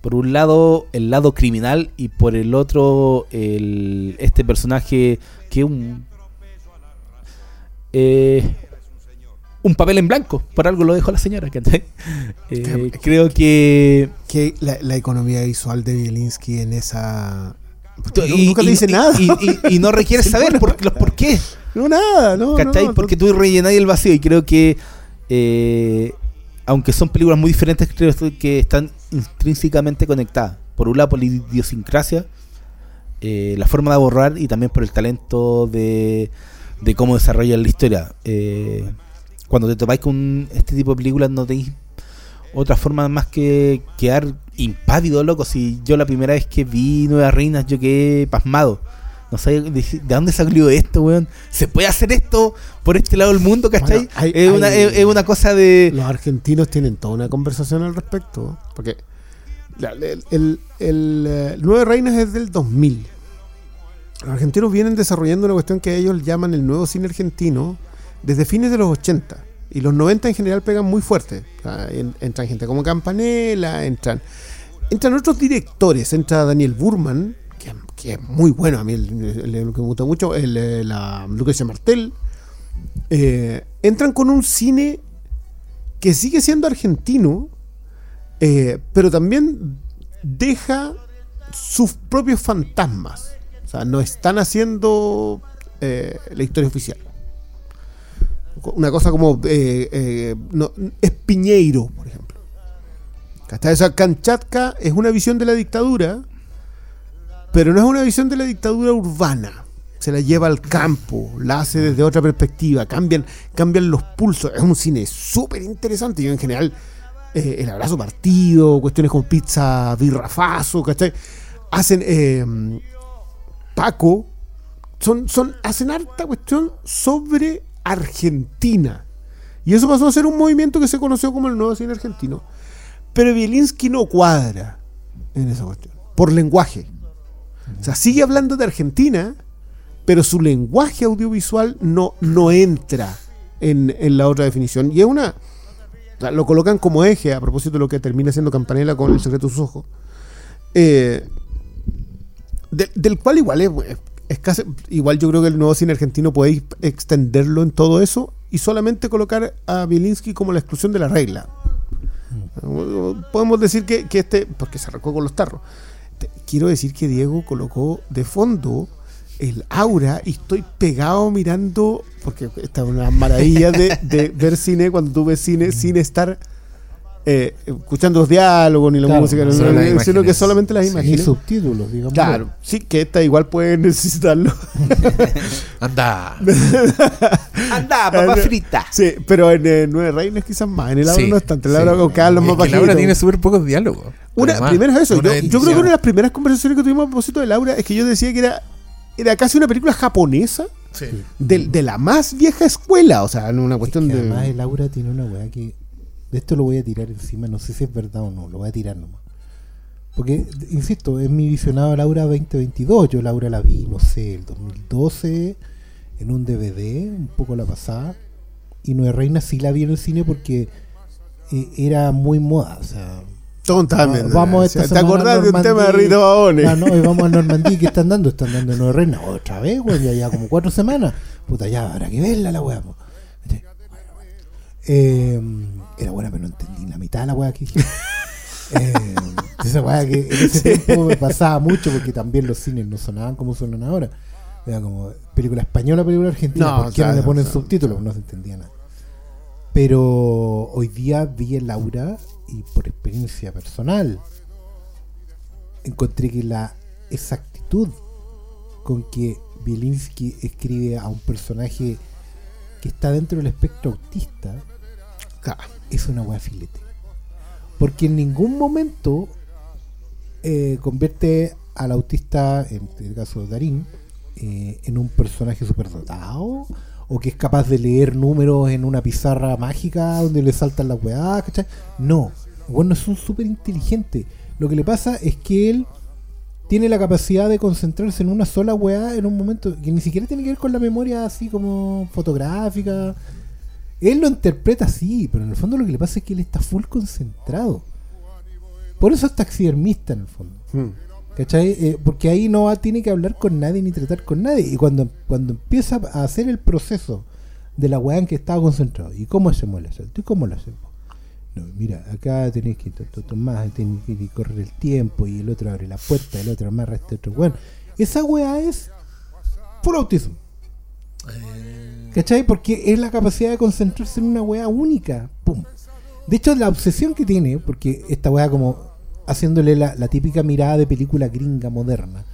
Por un lado, el lado criminal y por el otro, el, este personaje que un. eh, un papel en blanco. Por algo lo dejó la señora. <laughs> Eh, creo que. Que la, la economía visual de Bielinski en esa. y- nunca te dice y- nada. Y, y- no <laughs> requiere Sí, saber por, los por qué. No, nada, no. ¿Cachai? no, Porque tú rellenas el vacío y creo que, eh, aunque son películas muy diferentes, creo que están intrínsecamente conectadas. Por un lado, por la idiosincrasia, eh, la forma de abordar y también por el talento de, de cómo desarrollan la historia. Eh, cuando te topáis con este tipo de películas, no tenéis otra forma más que quedar impávido, loco. Si yo la primera vez que vi Nuevas Reinas, yo quedé pasmado. No sé de, de dónde salió esto, weón. ¿Se puede hacer esto por este lado del mundo, cachai? Bueno, hay- es, una, es, es una cosa de. Los argentinos tienen toda una conversación al respecto. Porque el, el, el, eh, Nueve Reinas es del 2000. Los argentinos vienen desarrollando una cuestión que ellos llaman el nuevo cine argentino desde fines de los 80. Y los 90 en general pegan muy fuerte. Entran gente como Campanella, entran, entran otros directores. Entra Daniel Burman, que, es muy bueno a mí, el que me gusta mucho, el, eh, la Lucrecia Martel. Eh, entran con un cine que sigue siendo argentino, eh, pero también deja sus propios fantasmas. O sea, no están haciendo la historia oficial. Una cosa como eh, eh, no, es Piñeiro, por ejemplo. Hasta esa Kanchatka es una visión de la dictadura, pero no es una visión de la dictadura urbana. Se la lleva al campo, la hace desde otra perspectiva, cambian, cambian los pulsos. Es un cine súper interesante. Yo en general, eh, el abrazo partido, cuestiones como pizza birrafazo, ¿cachai? Hacen eh, Paco, son, son, hacen harta cuestión sobre Argentina. Y eso pasó a ser un movimiento que se conoció como el nuevo cine argentino. Pero Bielinski no cuadra en esa cuestión, por lenguaje. O sea, sigue hablando de Argentina, pero su lenguaje audiovisual no, no entra en, la otra definición. Y es una. lo colocan como eje a propósito de lo que termina siendo Campanella con El secreto de sus ojos. Eh, de- del cual igual es, es casi- igual yo creo que el nuevo cine argentino podéis extenderlo en todo eso y solamente colocar a Bielinski como la exclusión de la regla. Podemos decir que, que este, porque se arrancó con los tarros. Quiero decir que Diego colocó de fondo el aura y estoy pegado mirando, porque esta es una maravilla de, de ver cine cuando tú ves cine sin estar eh, escuchando los diálogos ni la Claro, música, solo no, las sino que solamente las Sí. Ni imágenes. subtítulos, digamos. Claro, sí, que esta igual puede <laughs> necesitarlo. Anda. <laughs> Anda, papa frita. Sí, pero en eh, Nueve Reinas quizás más. En el Sí, no es tanto. El sí. Con Carlos Es más que Laura bajito. tiene súper pocos diálogos. Una, Además, primero es eso. una Yo, yo creo que una de las primeras conversaciones que tuvimos a propósito de Laura es que yo decía que era, era casi una película japonesa Sí. del- de, la más vieja escuela. O sea, en una cuestión que de. además el Aura tiene una weá que. De esto lo voy a tirar encima, no sé si es verdad o no, lo voy a tirar nomás. Porque, insisto, es mi visionado al Aura 2022. Yo Laura la vi, no sé, el 2012 en un DVD, un poco la pasada. Y Nueva Reina sí la vi en el cine porque eh, era muy moda. O sea, Tontamente. va- vamos esta ¿Te acordás de un tema de Normandía. Rita Babone? Ah, no, y vamos a Normandía que están dando, están dando Nueva Reina otra vez, weón, ya, ya como cuatro semanas. Puta, ya habrá que verla la weá. Eh, era buena, pero no entendí la mitad de la weá que dije. <laughs> Eh, esa weá que en ese tiempo me pasaba mucho porque también los cines no sonaban como suenan ahora. Era como película española, película argentina. No, ¿Por qué no le ponen o sea, subtítulos? No se entendía nada. Pero hoy día vi el Laura y por experiencia personal encontré que la exactitud con que Bielinski escribe a un personaje que está dentro del espectro autista Es una weá filete. Porque en ningún momento eh, convierte al autista, en el caso de Darín, eh, en un personaje superdotado, o que es capaz de leer números en una pizarra mágica donde le saltan las weadas, ¿cachai? No, bueno, es un súper inteligente. Lo que le pasa es que él tiene la capacidad de concentrarse en una sola weá en un momento que ni siquiera tiene que ver con la memoria así como fotográfica. Él lo interpreta así, pero en el fondo lo que le pasa es que él está full concentrado. Por eso es taxidermista en el fondo. Hmm. ¿Cachai? Eh, porque ahí no va- tiene que hablar con nadie ni tratar con nadie. Y cuando, cuando empieza a hacer el proceso de la weá en que estaba concentrado, ¿y cómo hacemos el salto? ¿Y cómo lo hacemos? No, mira, acá tenés que to- to- tomar, tenés que correr el tiempo y el otro abre la puerta, el otro amarra este otro. Bueno, esa weá es full autismo. ¿Cachai? Porque es la capacidad de concentrarse en una weá única. ¡Pum! De hecho, la obsesión que tiene, porque esta weá como haciéndole la, típica mirada de película gringa moderna.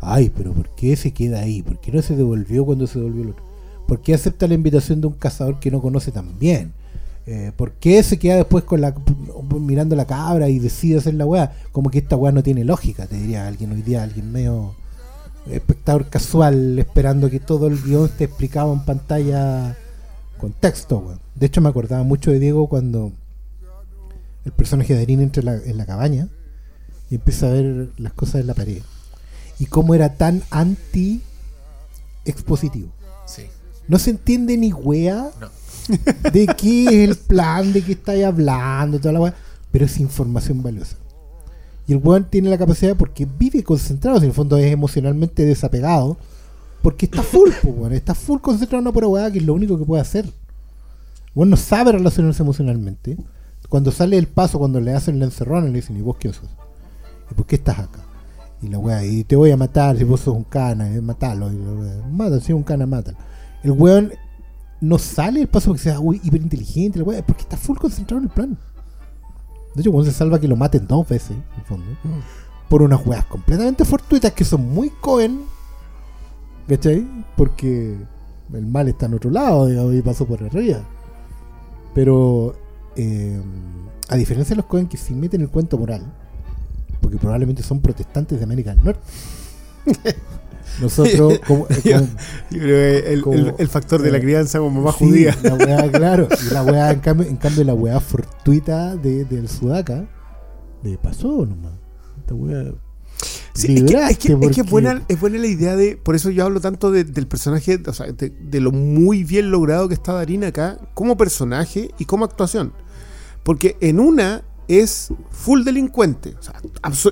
Ay, pero ¿por qué se queda ahí? ¿Por qué no se devolvió cuando se devolvió el otro? ¿Por qué acepta la invitación de un cazador que no conoce tan bien? Eh, ¿Por qué se queda después con la mirando la cabra y decide hacer la weá? Como que esta weá no tiene lógica, te diría alguien hoy día, alguien medio espectador casual, esperando que todo el guion esté explicado en pantalla con texto, weón. De hecho, me acordaba mucho de Diego cuando el personaje de Erin entra en la, en la cabaña y empieza a ver las cosas en la pared. Y cómo era tan anti expositivo. Sí. No se entiende ni wea No. de qué es el plan, de qué estáis hablando, toda la wea, pero es información valiosa. Y el weón tiene la capacidad porque vive concentrado, si en el fondo es emocionalmente desapegado, porque está full, <laughs> pues, está full concentrado en una pura weá, que es lo único que puede hacer. Bueno, no sabe relacionarse emocionalmente. Cuando sale el paso, cuando le hacen la encerrona, le dicen, ¿y vos qué sos? ¿Y por qué estás acá? Y la weá, y te voy a matar si vos sos un cana, eh, matalo. Y la weá, mata, si es un cana, mátalo. El weón no sale el paso porque sea uy, hiperinteligente, la weá, porque está full concentrado en el plan. De hecho, cuando se salva que lo maten dos veces, en el fondo, por unas weas completamente fortuitas que son muy Cohen, ¿cachai? Porque el mal está en otro lado, digamos, y pasó por arriba. Pero, eh, a diferencia de los Cohen que sí meten el cuento moral, porque probablemente son protestantes de América del Norte. <laughs> Nosotros, <laughs> como, como- Yo creo que el, Como- el- el factor de la eh, crianza como Sí, judía. La weá, <laughs> claro. Y la weá, en cambio, en cambio la weá fortuita de, del Sudaca le pasó nomás. Esta weá. Sí, es, que, es, que buena, es buena la idea de. Por eso yo hablo tanto de- del personaje, o sea, de, de lo muy bien logrado que está Darín acá, como personaje y como actuación. Porque en una es full delincuente. O sea,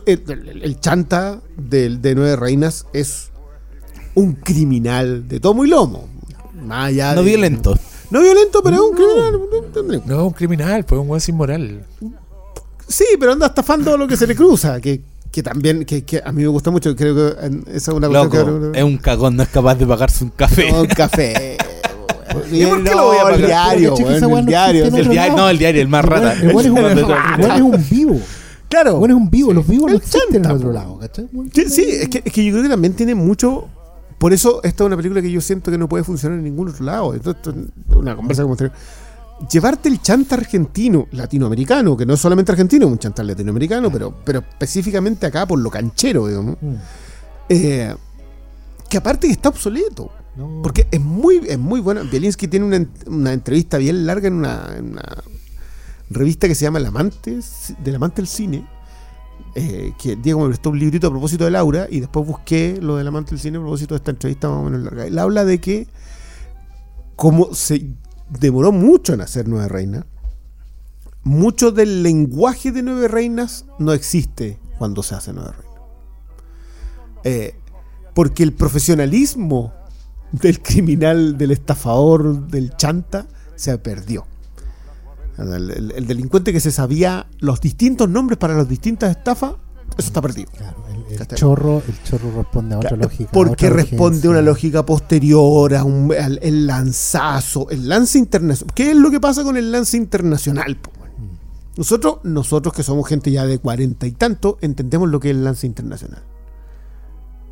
el, el- el chanta de Nueve Reinas es un criminal de tomo y lomo. Más allá No de- violento. No violento, pero es un criminal. un- No, un criminal, pues un weón sin moral. Sí, pero anda estafando lo que se le cruza. Que, que también, que, que a mí me gusta mucho. Creo que esa es una cuestión Loco, que- es un cagón, no es capaz de pagarse un café. No, un café. <laughs> ¿Y por qué lo voy a No, pagar? el diario, el no diario. El diario, no, el diario, el más El rata. el es el es un vivo. Claro. El weón es un vivo. Los vivos no El existen en chanta, otro lado, ¿cachai? Sí, sí, es que, es que yo creo que también tiene mucho. Por eso esta es una película que yo siento que no puede funcionar en ningún otro lado. Esto, esto es una conversa como Llevarte el chanta argentino, latinoamericano, que no es solamente argentino, es un chanta latinoamericano, pero, pero específicamente acá por lo canchero, digamos. Mm. eh, que aparte que está obsoleto. No. Porque es muy, es muy bueno. Bielinski tiene una, una entrevista bien larga en una, en una revista que se llama El Amante, del Amante del Cine. Eh, que Diego me prestó un librito a propósito de Laura y después busqué lo del Amante del Cine a propósito de esta entrevista más o menos larga. Él habla de que como se demoró mucho en hacer Nueve Reinas, mucho del lenguaje de Nueve Reinas no existe cuando se hace Nueve Reinas. Eh, porque el profesionalismo del criminal, del estafador, del chanta, se perdió. El, el- el delincuente que se sabía los distintos nombres para las distintas estafas, eso está perdido. Claro, el, chorro, el chorro responde a otra Claro, lógica. a Porque otra responde a una lógica posterior, a un- al el lanzazo, el lance internacional. ¿Qué es lo que pasa con el lance internacional? po, bueno? Nosotros, nosotros que somos gente ya de cuarenta y tanto, entendemos lo que es el lance internacional.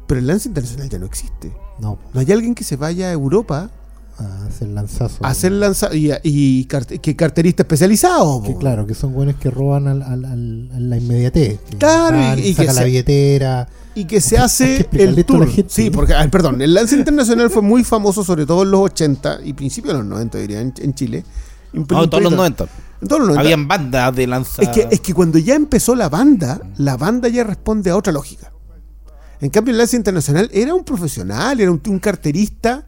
Pero el lance internacional ya no existe. No, No hay alguien que se vaya a Europa a hacer lanzazo. hacer lanza y, y carte- que carterista especializado. Que claro, que son buenos que roban al, al- al- a la inmediatez. que Claro, y- y que sacan la se- billetera. Y que se que hace el tour. gente, Sí, porque, perdón, el lance internacional fue muy famoso, sobre todo en los 80 y principios de los 90, diría, en, en Chile. Un No, en todos los 90. En todos los 90. Habían bandas de lanza. Es que, es que cuando ya empezó la banda, la banda ya responde a otra lógica. En cambio, el lance internacional era un profesional, era un, un carterista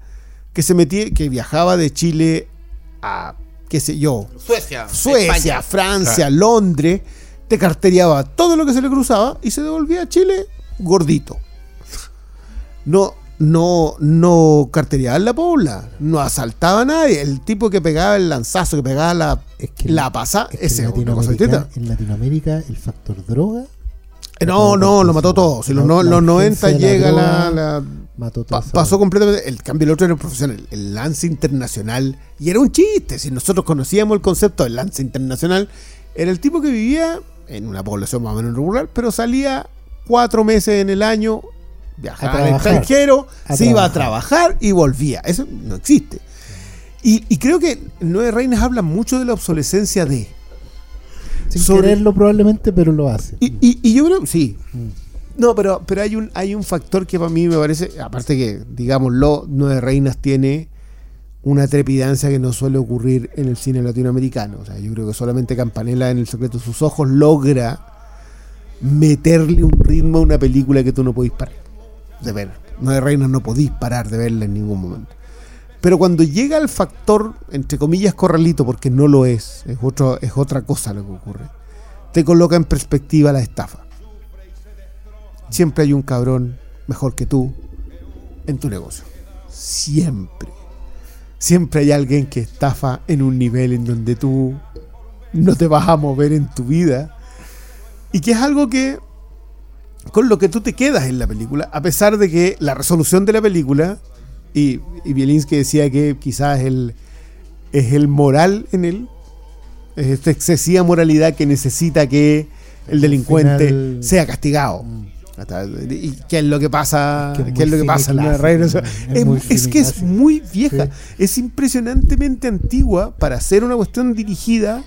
que se metía, que viajaba de Chile a, qué sé yo, Suecia. Suecia, España. Francia, Londres, te carteriaba todo lo que se le cruzaba y se devolvía a Chile gordito. No, no, no carteriaba en la pobla, no asaltaba a nadie. El tipo que pegaba el lanzazo, que pegaba la, Es que la pasa, es que ese es una cosa Latinoamérica, distinta. en Latinoamérica el factor droga No, no, lo mató todo. Si los, no- La los 90 urgencia de la llega la- mató pa- pasó completamente. El cambio el otro era profesional, el lance internacional. Y era un chiste. Si nosotros conocíamos el concepto del lance internacional, era el tipo que vivía en una población más o menos rural, pero salía cuatro meses en el año, viajaba al extranjero, A se iba a trabajar. trabajar y volvía. Eso no existe. Y, y creo que Nueve Reinas habla mucho de la obsolescencia de. Sin sobre- quererlo probablemente, pero lo hace. Y, y- y yo creo, sí. Mm. No, pero, pero hay un hay un factor que para mí me parece, aparte que, digámoslo, Nueve Reinas tiene una trepidancia que no suele ocurrir en el cine latinoamericano. O sea, yo creo que solamente Campanella en El secreto de sus ojos logra meterle un ritmo a una película que tú no podís parar de ver. Nueve Reinas no podís parar de verla en ningún momento. Pero cuando llega el factor, entre comillas, corralito, porque no lo es, es, otro, es otra cosa lo que ocurre, te coloca en perspectiva la estafa. Siempre hay un cabrón mejor que tú en tu negocio. Siempre. Siempre hay alguien que estafa en un nivel en donde tú no te vas a mover en tu vida. Y que es algo que con lo que tú te quedas en la película, a pesar de que la resolución de la película, y, y Bielinski decía que quizás el, es el moral en él, es esta excesiva moralidad que necesita que el delincuente final- sea castigado. Mm. ¿Y qué es lo que pasa? Que ¿Qué es lo que pasa en la es es, que es muy vieja. Sí. Es impresionantemente antigua para ser una cuestión dirigida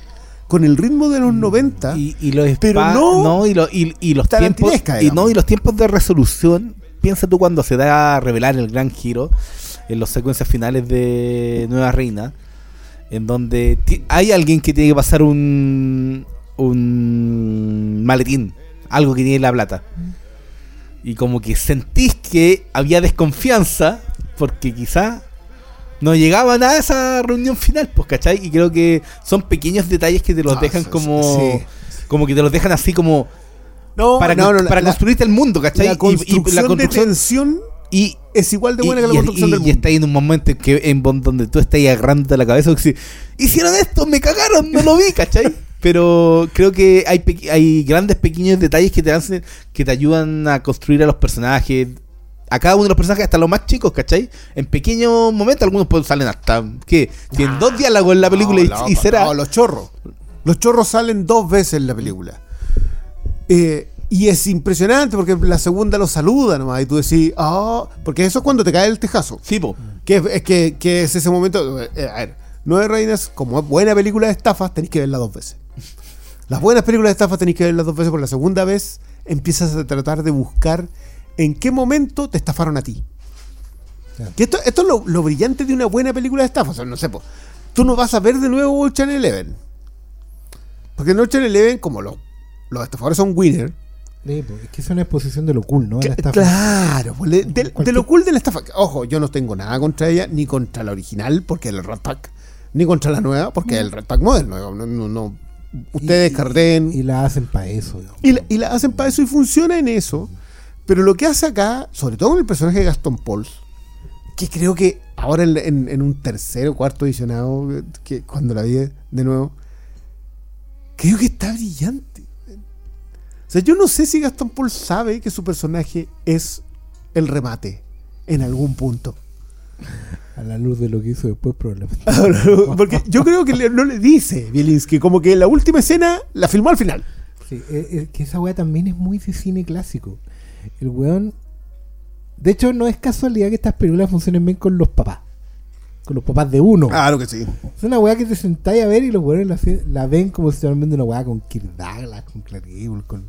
con el ritmo de los 90. Y, y los Pero spa- no y, lo- y- y los tiempos y no y los tiempos de resolución piensa tú cuando se da a revelar el gran giro en las secuencias finales de Nueva Reina en donde hay alguien que tiene que pasar un un maletín algo que tiene la plata y como que sentís que había desconfianza porque quizá no llegaban a esa reunión final, pues, ¿cachai? Y creo que son pequeños detalles que te los Ah, dejan como. sí. Como que te los dejan así como. No, para no, no, para la- construirte el mundo, ¿cachai? la Y- y, construcción, la construcción. de tensión Y, es igual de y, buena que la y- construcción y- del y mundo. está ahí en un momento en que en donde tú estás agarrándote la cabeza. porque si, Hicieron esto, me cagaron, no lo vi, ¿cachai? <laughs> Pero creo que hay, hay grandes pequeños detalles que te hacen, que te ayudan a construir a los personajes. A cada uno de los personajes, hasta los más chicos, ¿cachai? En pequeños momentos, algunos pues, salen hasta. ¿Qué? Tienen dos diálogos en la película y- No, y, loco, será. no, los chorros. Los chorros salen dos veces en la película. Eh, y es impresionante porque la segunda lo saluda nomás. Y tú decís, ah, porque eso es cuando te cae el tejazo. Sí, po. Que es, es que, que es ese momento. eh, a ver, Nueve Reinas, como es buena película de estafas, tenéis que verla dos veces. Las buenas películas de estafas tenéis que verlas dos veces, por la segunda vez empiezas a tratar de buscar en qué momento te estafaron a ti. Que esto, esto es lo, lo brillante de una buena película de. O sea, no sé, po, tú no vas a ver de nuevo Ocean Eleven. Porque en Ocean Eleven, como los, los estafadores son winner, Sí, es que es una exposición de lo cool, ¿no? De la estafa. Claro, pues, de, de- lo cool de la estafa. Ojo, yo no tengo nada contra ella, ni contra la original, porque es el Red Pack, ni contra la nueva, porque es el Red Pack. No, no, no. Ustedes carreen Y, la hacen para eso. digamos. la, y la hacen para eso y funciona en eso. Pero lo que hace acá, sobre todo con el personaje de Gaston Pauls, que creo que ahora en, en- en un tercer o cuarto edicionado, que cuando la vi de nuevo, creo que está brillante. O sea, yo no sé si Gaston Paul sabe que su personaje es el remate en algún punto. <laughs> A la luz de lo que hizo después, probablemente. Porque yo creo que no le dice Bielinski, como que la última escena la filmó al final. Sí, es, es que esa weá también es muy de cine clásico. El weón. De hecho, no es casualidad que estas películas funcionen bien con los papás. con los papás de uno. Claro que sí. Es una weá que te sentáis a ver y los weones la, la ven como si estuvieran viendo una weá con Kirk Douglas, con Clark Gable, con,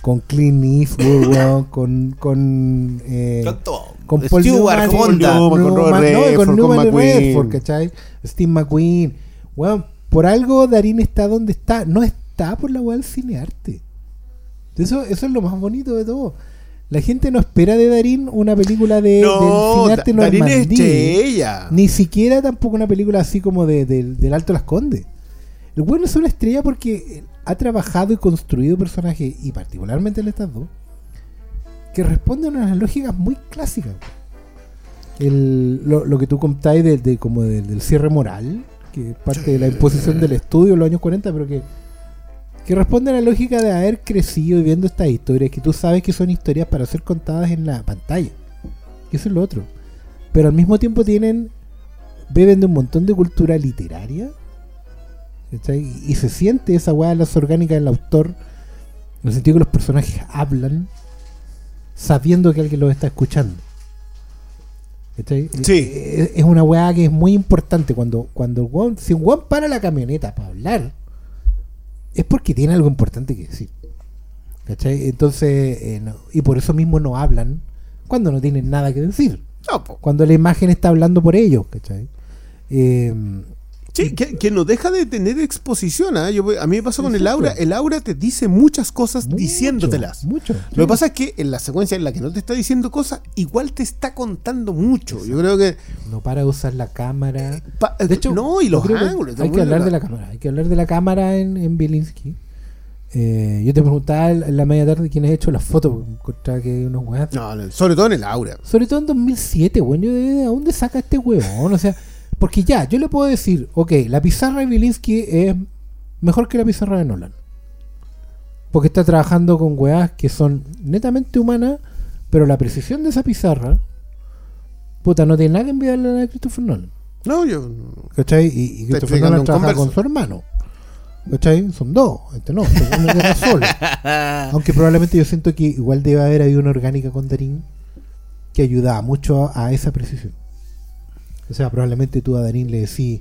con Clint Eastwood, <laughs> weón, con. con, eh, Con todo. con Paul Stewart, Newman, Honda. Newman, con Robert no, Redford, con con Newman y McQueen. Redford, ¿cachai? Steve McQueen. Weón, por algo Darín está donde está. No está por la weá del cinearte. Eso, eso es lo más bonito de todo. La gente no espera de Darín una película de, No, del Darín es estrella. Ni siquiera tampoco una película así como de, del- del Alto Las Condes. El bueno es una estrella porque ha trabajado y construido personajes, y particularmente en estas dos, que responden a unas lógicas muy clásicas. El- lo, lo que tú contáis de, de- como del- del cierre moral, que es parte de la imposición del estudio en los años 40, pero que, que responde a la lógica de haber crecido y viendo estas historias, que tú sabes que son historias para ser contadas en la pantalla. Eso es lo otro. Pero al mismo tiempo tienen beben de un montón de cultura literaria. ¿Cachai? Y se siente esa weá de las orgánicas del autor. En el sentido que los personajes hablan sabiendo que alguien los está escuchando. ¿cachai? Sí. Es, es una weá que es muy importante. Cuando, cuando el si un weón para la camioneta para hablar, es porque tiene algo importante que decir. ¿cachai? Entonces, eh, no- y por eso mismo no hablan cuando no tienen nada que decir No, cuando la imagen está hablando por ellos, ¿cachai? Eh, Sí, que, que no deja de tener exposición. ¿ah? Yo, a mí me pasa con el aura. El aura te dice muchas cosas mucho, diciéndotelas. Mucho. Lo que pasa es que en la secuencia en la que no te está diciendo cosas, igual te está contando mucho. Yo creo que. No para de usar la cámara. pa- De hecho, no, y los ángulos. Hay que hablar de la cámara. Hay que hablar de la cámara en, en Bielinski. Eh, yo te preguntaba en la media tarde quién ha hecho las fotos. porque Encontraba que hay unos weas. No, no, sobre todo en el aura. Sobre todo en 2007, weón. Yo de, ¿de dónde saca este huevón? O sea, porque ya, yo le puedo decir, ok, la pizarra de Bielinski es mejor que la pizarra de Nolan. Porque está trabajando con weas que son netamente humanas, pero la precisión de esa pizarra, puta, no tiene nada que enviarle a la de Christopher Nolan. No, yo. ¿Cachai? Y, y Christopher Nolan trabaja converso. con su hermano. ¿Cachai? Son dos, este no, este uno que era <laughs> solo. Aunque probablemente yo siento que igual debe haber habido una orgánica con Darín que ayudaba mucho a, a esa precisión. O sea, probablemente tú a Darín le decís,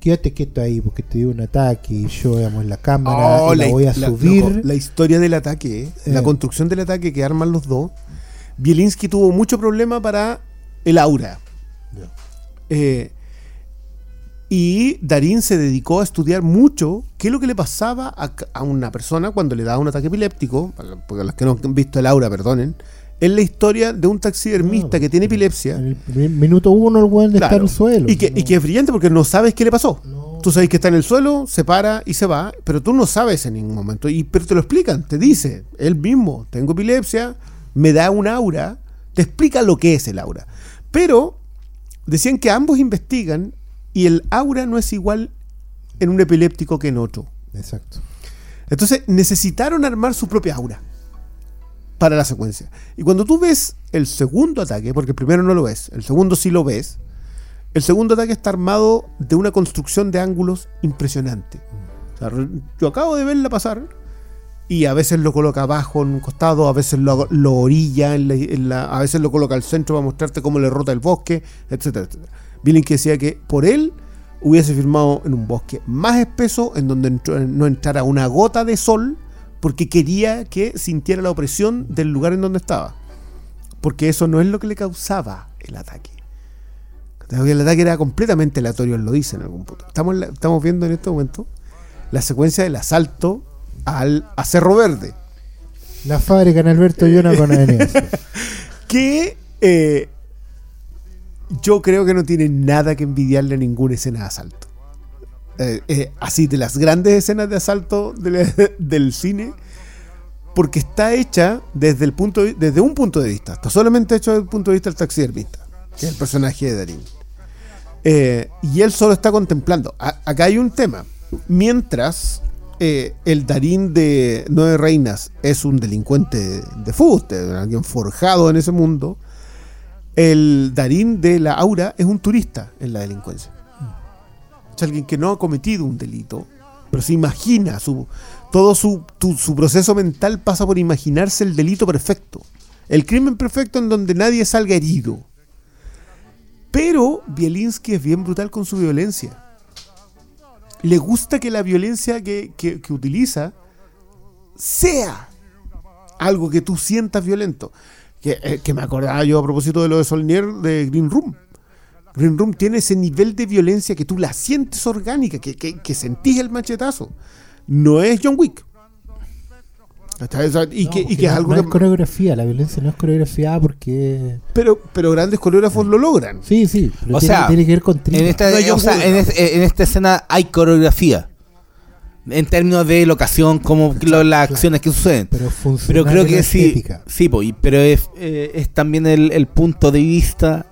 quédate quieto ahí porque te dio un ataque y yo veamos la cámara Oh, y la, voy a la- subir. loco, la historia del ataque, eh, la Eh. construcción del ataque que arman los dos. Bielinski tuvo mucho problema para el aura. Eh, y Darín se dedicó a estudiar mucho qué es lo que le pasaba a, a una persona cuando le daba un ataque epiléptico, para para los que no han visto el aura, perdonen, es la historia de un taxidermista No, que tiene epilepsia. En el minuto uno el weón está en el suelo. Y que, y que es brillante porque no sabes qué le pasó. No. Tú sabes que está en el suelo, se para y se va, pero tú no sabes en ningún momento. Y, pero te lo explican, te dice, él mismo, tengo epilepsia, me da un aura, te explica lo que es el aura. Pero decían que ambos investigan y el aura no es igual en un epiléptico que en otro. Exacto. Entonces necesitaron armar su propia aura para la secuencia. Y cuando tú ves el segundo ataque, porque el primero no lo ves, el segundo sí lo ves, el segundo ataque está armado de una construcción de ángulos impresionante. Yo acabo de verla pasar y a veces lo coloca abajo en un costado, a veces lo, lo orilla, en la- a veces lo coloca al centro para mostrarte cómo le rota el bosque, etcétera, etcétera. Billing que decía que por él hubiese firmado en un bosque más espeso, en donde no entrara una gota de sol, porque quería que sintiera la opresión del lugar en donde estaba. Porque eso no es lo que le causaba el ataque. El ataque era completamente aleatorio, él lo dice en algún punto. Estamos, la- estamos viendo en este momento la secuencia del asalto al, a Cerro Verde. La fábrica en Alberto Llona con <laughs> Aeneas. que eh, yo creo que no tiene nada que envidiarle a ninguna escena de asalto. Eh, eh, así, de las grandes escenas de asalto <laughs> del, cine, porque está hecha desde, el punto de- desde un punto de vista, está solamente hecho desde el punto de vista del taxidermista, que es el personaje de Darín. Eh, y él solo está contemplando. Acá hay un tema. Mientras el Darín de Nueve Reinas es un delincuente de fuste, alguien forjado en ese mundo, el Darín de la Aura es un turista en la delincuencia. Es alguien que no ha cometido un delito, pero se imagina, su, todo su, su proceso mental pasa por imaginarse el delito perfecto, el crimen perfecto en donde nadie salga herido. Pero Bielinski es bien brutal con su violencia. Le gusta que la violencia que, que- que utiliza sea algo que tú sientas violento. Que, eh, que me acordaba yo a propósito de lo de Solnier de Green Room. Green Room tiene ese nivel de violencia que tú la sientes orgánica, que, que, que sentís el machetazo. No es John Wick. Y, que, y que es no- algo no que. es coreografía, la violencia no es coreografía porque... pero, pero grandes coreógrafos lo logran. Sí, sí, pero O tiene, sea, tiene que ver con. En esta, No hay o sea, John en, Wick. es- en esta escena hay coreografía. En términos de locación, como lo- las acciones que suceden. pero funciona Pero creo que sí. estética. Sí, pero es, eh, es también el, el punto de vista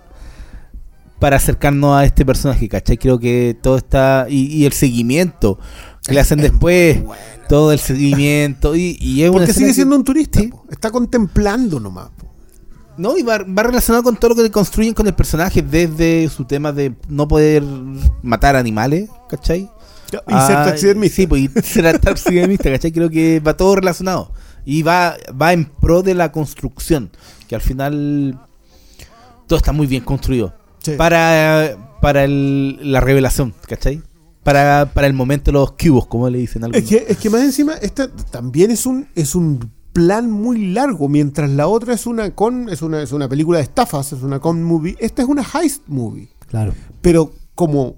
para acercarnos a este personaje, ¿cachai? Creo que todo está. Y, y el seguimiento que le hacen después. Todo el seguimiento. Y, y es Porque sigue que- siendo un turista. Sí. Está contemplando nomás. po. No, y va, va relacionado con todo lo que le construyen con el personaje, desde su tema de no poder matar animales, ¿cachai? Y ser Ah, taxidermista. Sí, pues y <laughs> ser taxidermista, ¿cachai? Creo que va todo relacionado. Y va, va en pro de la construcción, que al final todo está muy bien construido. Sí. Para, para el- la revelación, ¿cachai? Para, para el momento de los cubos, como le dicen algunos. Es que, es que más encima, esta también es un, es un plan muy largo, mientras la otra es una con, es una, es una película de estafas, es una con movie, esta es una heist movie. Claro. Pero como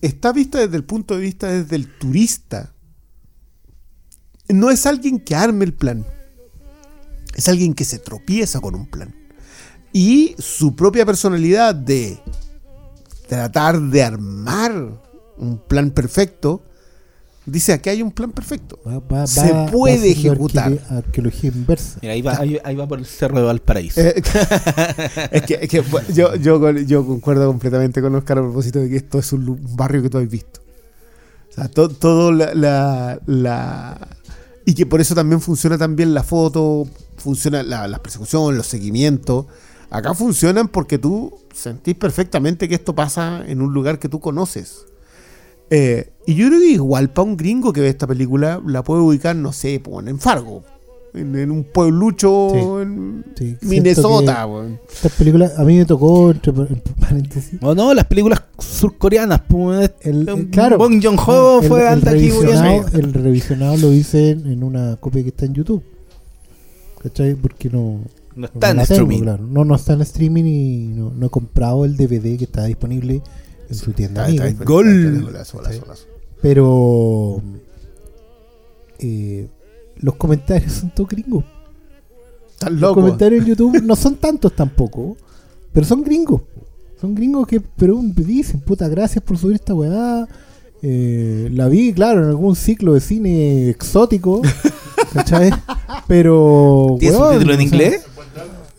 está vista desde el punto de vista desde el turista, no es alguien que arme el plan, es alguien que se tropieza con un plan. Y su propia personalidad de tratar de armar un plan perfecto, dice, aquí hay un plan perfecto. Va- va- Se va- puede ejecutar. arqueología- Arqueología inversa. Mira, ahí va, ahí, ahí va por el cerro de Valparaíso. Eh, <laughs> es que, es que, bueno, yo, yo, yo concuerdo completamente con Oscar a propósito de que esto es un, barrio que tú has visto. O sea, to- todo la, la- la- Y que por eso también funciona también la foto, funciona la, la persecución, los seguimientos. Acá funcionan porque tú sentís perfectamente que esto pasa en un lugar que tú conoces. Eh, y yo creo que igual para un gringo que ve esta película la puede ubicar, no sé, en Fargo, en, en un pueblucho Sí. en Sí, Minnesota. que weón. Esta película a mí me tocó, entre par- entre paréntesis, O no, las películas surcoreanas. pues, El- eh, el- claro. Bong Joon-ho el- fue el alta aquí, revisionado, el revisionado lo hice en, en una copia que está en YouTube. ¿Cachai? Porque no, No está en tengo, streaming. claro. No, no está en streaming y no, no he comprado el DVD que está disponible en su tienda. Está- Gol. está- golazo, golazo, golazo. Pero eh, los comentarios son todos gringos. Están Los locos. comentarios en YouTube <laughs> no son tantos tampoco, pero son gringos. Son gringos que pero dicen, puta, gracias por subir esta weá. Eh, la vi, claro, en algún ciclo de cine exótico. <laughs> ¿Cachai? Pero. ¿Tiene subtítulo en o sea, inglés?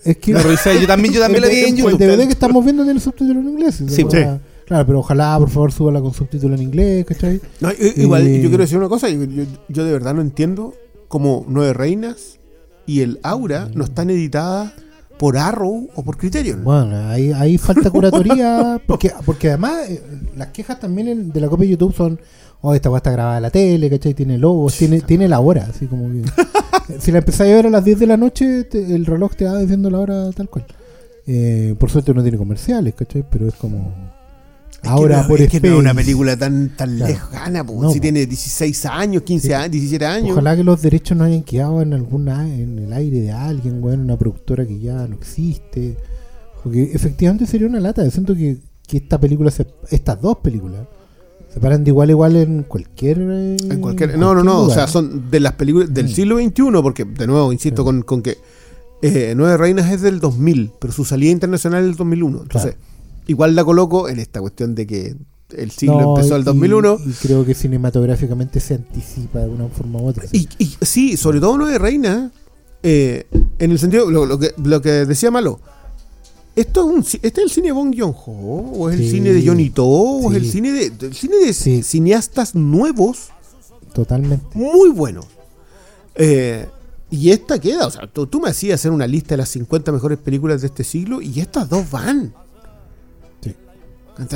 Es que. Lo <laughs> revisé, yo también, yo también la vi en El YouTube. DVD que estamos viendo tiene subtítulo en inglés. Sí. weá. Claro, pero ojalá, por favor, súbala con subtítulo en inglés, ¿cachai? No, igual, Eh, yo quiero decir una cosa. Yo, yo- yo de verdad no entiendo cómo Nueve Reinas y el Aura no están editadas por Arrow o por Criterion. Bueno, ahí, ahí falta curatoría, <laughs> porque, porque además eh, las quejas también en- de la copia de YouTube son, oh, esta weá está grabada en la tele, ¿cachai? Tiene logos, tiene, tiene la hora, así como que... <laughs> si la empezáis a ver a las 10 de la noche, te- el reloj te va diciendo la hora tal cual. Eh, por suerte no tiene comerciales, ¿cachai? Pero es como... Es ahora no, por es que no es una película tan, tan Claro. lejana, po. No, si po. tiene 16 años, 15 Sí. años, 17 años. Ojalá que los derechos no hayan quedado en alguna en el aire de alguien, weón, una productora que ya no existe. Porque efectivamente sería una lata. Yo siento que, que esta película, se- estas dos películas, se paran de igual a igual en cualquier. eh, En cualquier, no, no, no. O sea, son de las películas del siglo XXI, porque, de nuevo, insisto Sí. con, con que eh, Nueve Reinas es del 2000, pero su salida internacional es del 2001. Entonces, igual la coloco en esta cuestión de que el siglo No, empezó el y- 2001. Y, creo que cinematográficamente se anticipa de una forma u otra. Y, y sí, sobre todo Nueve Reinas, eh, en el sentido, lo, lo que, lo que decía Malo, ¿esto es un, ¿este es el cine de Bong Joon-ho? ¿O es el cine de Johnny To? ¿O es el cine de, del cine de Sí. cineastas nuevos Totalmente. muy buenos? Eh, y esta queda, o sea, tú, tú me hacías hacer una lista de las 50 mejores películas de este siglo y estas dos van.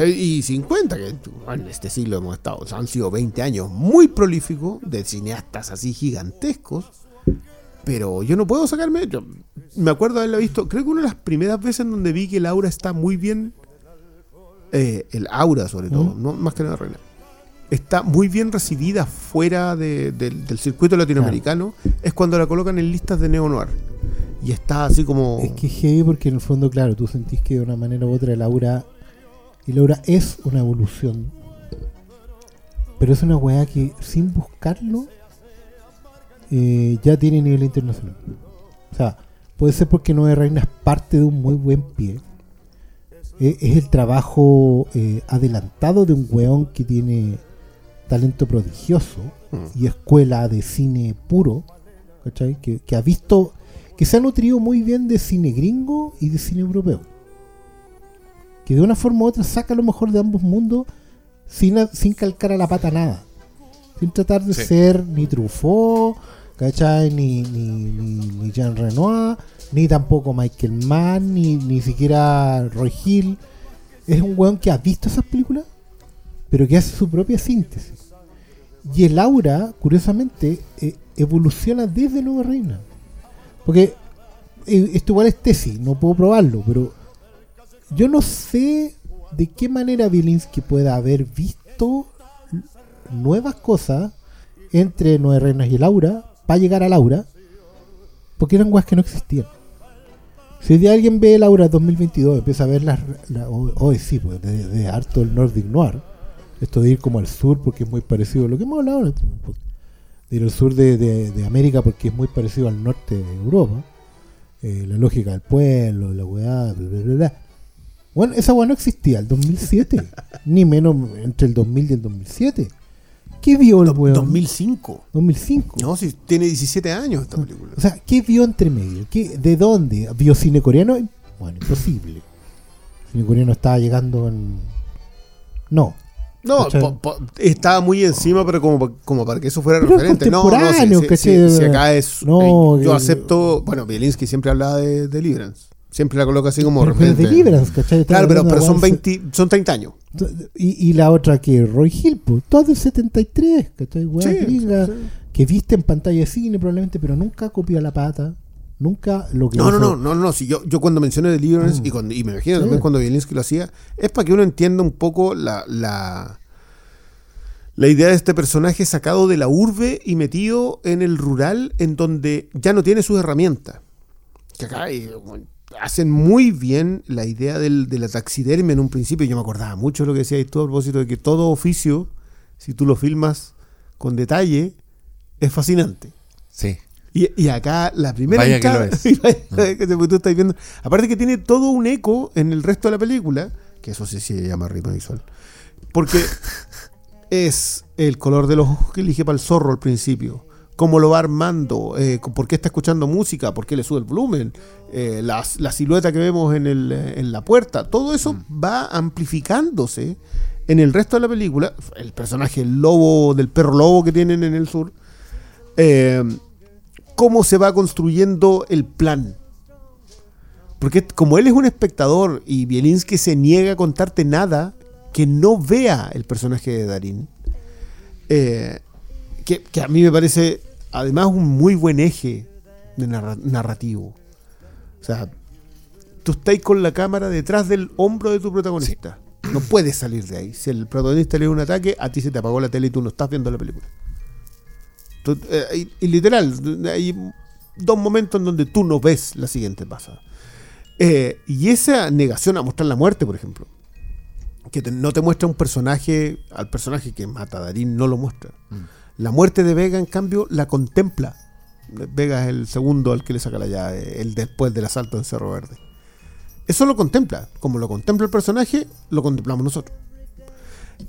Y 50, que en este siglo hemos estado, o sea, han sido 20 años muy prolíficos de cineastas así gigantescos. Pero yo no puedo sacarme. Yo me acuerdo haberla visto. Creo que una de las primeras veces en donde vi que Laura está muy bien. eh, el aura, sobre todo, ¿Mm? no más que la reina. Está muy bien recibida fuera de- del, del circuito latinoamericano. Es cuando la colocan en listas de neo noir. Y está así como. Es que es heavy porque en el fondo, claro, tú sentís que de una manera u otra Laura. Y Laura es una evolución. Pero es una weá que sin buscarlo eh, ya tiene nivel internacional. O sea, puede ser porque Nueve Reinas es parte de un muy buen pie. Eh, es el trabajo eh, adelantado de un weón que tiene talento prodigioso Mm. y escuela de cine puro, ¿cachai? Que, que ha visto, que se ha nutrido muy bien de cine gringo y de cine europeo. Que de una forma u otra saca lo mejor de ambos mundos sin, calcar a la pata nada. Sin tratar de Sí. ser ni Truffaut, ¿cachai? Ni, ni, ni, ni Jean Renoir, ni tampoco Michael Mann, ni, ni siquiera Roy Hill. Es un weón que ha visto esas películas, pero que hace su propia síntesis. Y el aura, curiosamente, eh, evoluciona desde Nueva Reina. Porque eh, esto igual es tesis, no puedo probarlo, pero yo no sé de qué manera Bielinski pueda haber visto nuevas cosas entre Nueve Reinas y el aura para llegar a Laura, porque eran weas que no existían. Si día alguien ve el Aura 2022, empieza a ver las. La, hoy, sí, pues, de, de harto el Nordic Noir. Esto de ir como al sur porque es muy parecido a lo que hemos hablado. De ir al sur de, de- de América porque es muy parecido al norte de Europa. Eh, la lógica del pueblo, la weá, bla, bla, bla, bla. Bueno, esa weá no existía el 2007, ni menos entre el 2000 y el 2007. ¿Qué vio el weón? 2005. 2005. No, si tiene 17 años esta película. O sea, ¿qué vio entre medio? ¿Qué, ¿De dónde? ¿Vio cine coreano? Bueno, imposible. Cine coreano estaba llegando en. No. No, ¿Cachai? po- po- estaba muy encima, pero como, como para que eso fuera Pero referente. No, no, si, si- si- si acá es. No, eh, yo que- acepto. Bueno, Bielinski siempre hablaba de Deliverance. Siempre la coloca así como Pero, pero referente. Deliverance, ¿cachai? Estaba Claro, pero, pero son weón 20, son 30 años. Y, y la otra que Roy Hill, pues, todo del 73, ¿cachai? Weá Sí, gringa, sí. que viste en pantalla de cine probablemente, pero nunca copió la pata. Nunca lo que No, no, hizo- no, no, no. Si yo, yo cuando mencioné Deliverance Mm. y, cuando, y me imagino también cuando Bielinski lo hacía, es para que uno entienda un poco la, la, la idea de este personaje sacado de la urbe y metido en el rural, en donde ya no tiene sus herramientas. Que acá bueno, hacen muy bien la idea del, de la taxidermia en un principio. Yo me acordaba mucho de lo que decías tú a propósito de que todo oficio, si tú lo filmas con detalle, es fascinante. Sí. Y, y acá la primera Vaya que lo es. <laughs> y vaya que tú estás viendo. Aparte que tiene todo un eco en el resto de la película, que eso sí se llama ritmo visual. Porque <laughs> es el color de los ojos que elige para el zorro al principio. Cómo lo va armando, eh, por qué está escuchando música, por qué le sube el volumen, eh, la, la silueta que vemos en, el, eh, en la puerta, todo eso va amplificándose en el resto de la película. El personaje, el lobo, del perro lobo que tienen en el sur, eh, cómo se va construyendo el plan. Porque como él es un espectador y Bielinski se niega a contarte nada que no vea el personaje de Darín, eh, que, que a mí me parece además un muy buen eje de narra- narrativo. O sea, tú estás con la cámara detrás del hombro de tu protagonista. No puedes salir de ahí. Si el protagonista le da un ataque, a ti se te apagó la tele y tú no estás viendo la película. Tú- eh, y, y literal, hay dos momentos en donde tú no ves la siguiente pasada. Eh, y esa negación a mostrar la muerte, por ejemplo, que te- no te muestra un personaje, al personaje que mata a Darín, no lo muestra. La muerte de Vega, en cambio, la contempla. Vega es el segundo al que le saca la llave, el después del asalto en Cerro Verde. Eso lo contempla. Como lo contempla el personaje, lo contemplamos nosotros.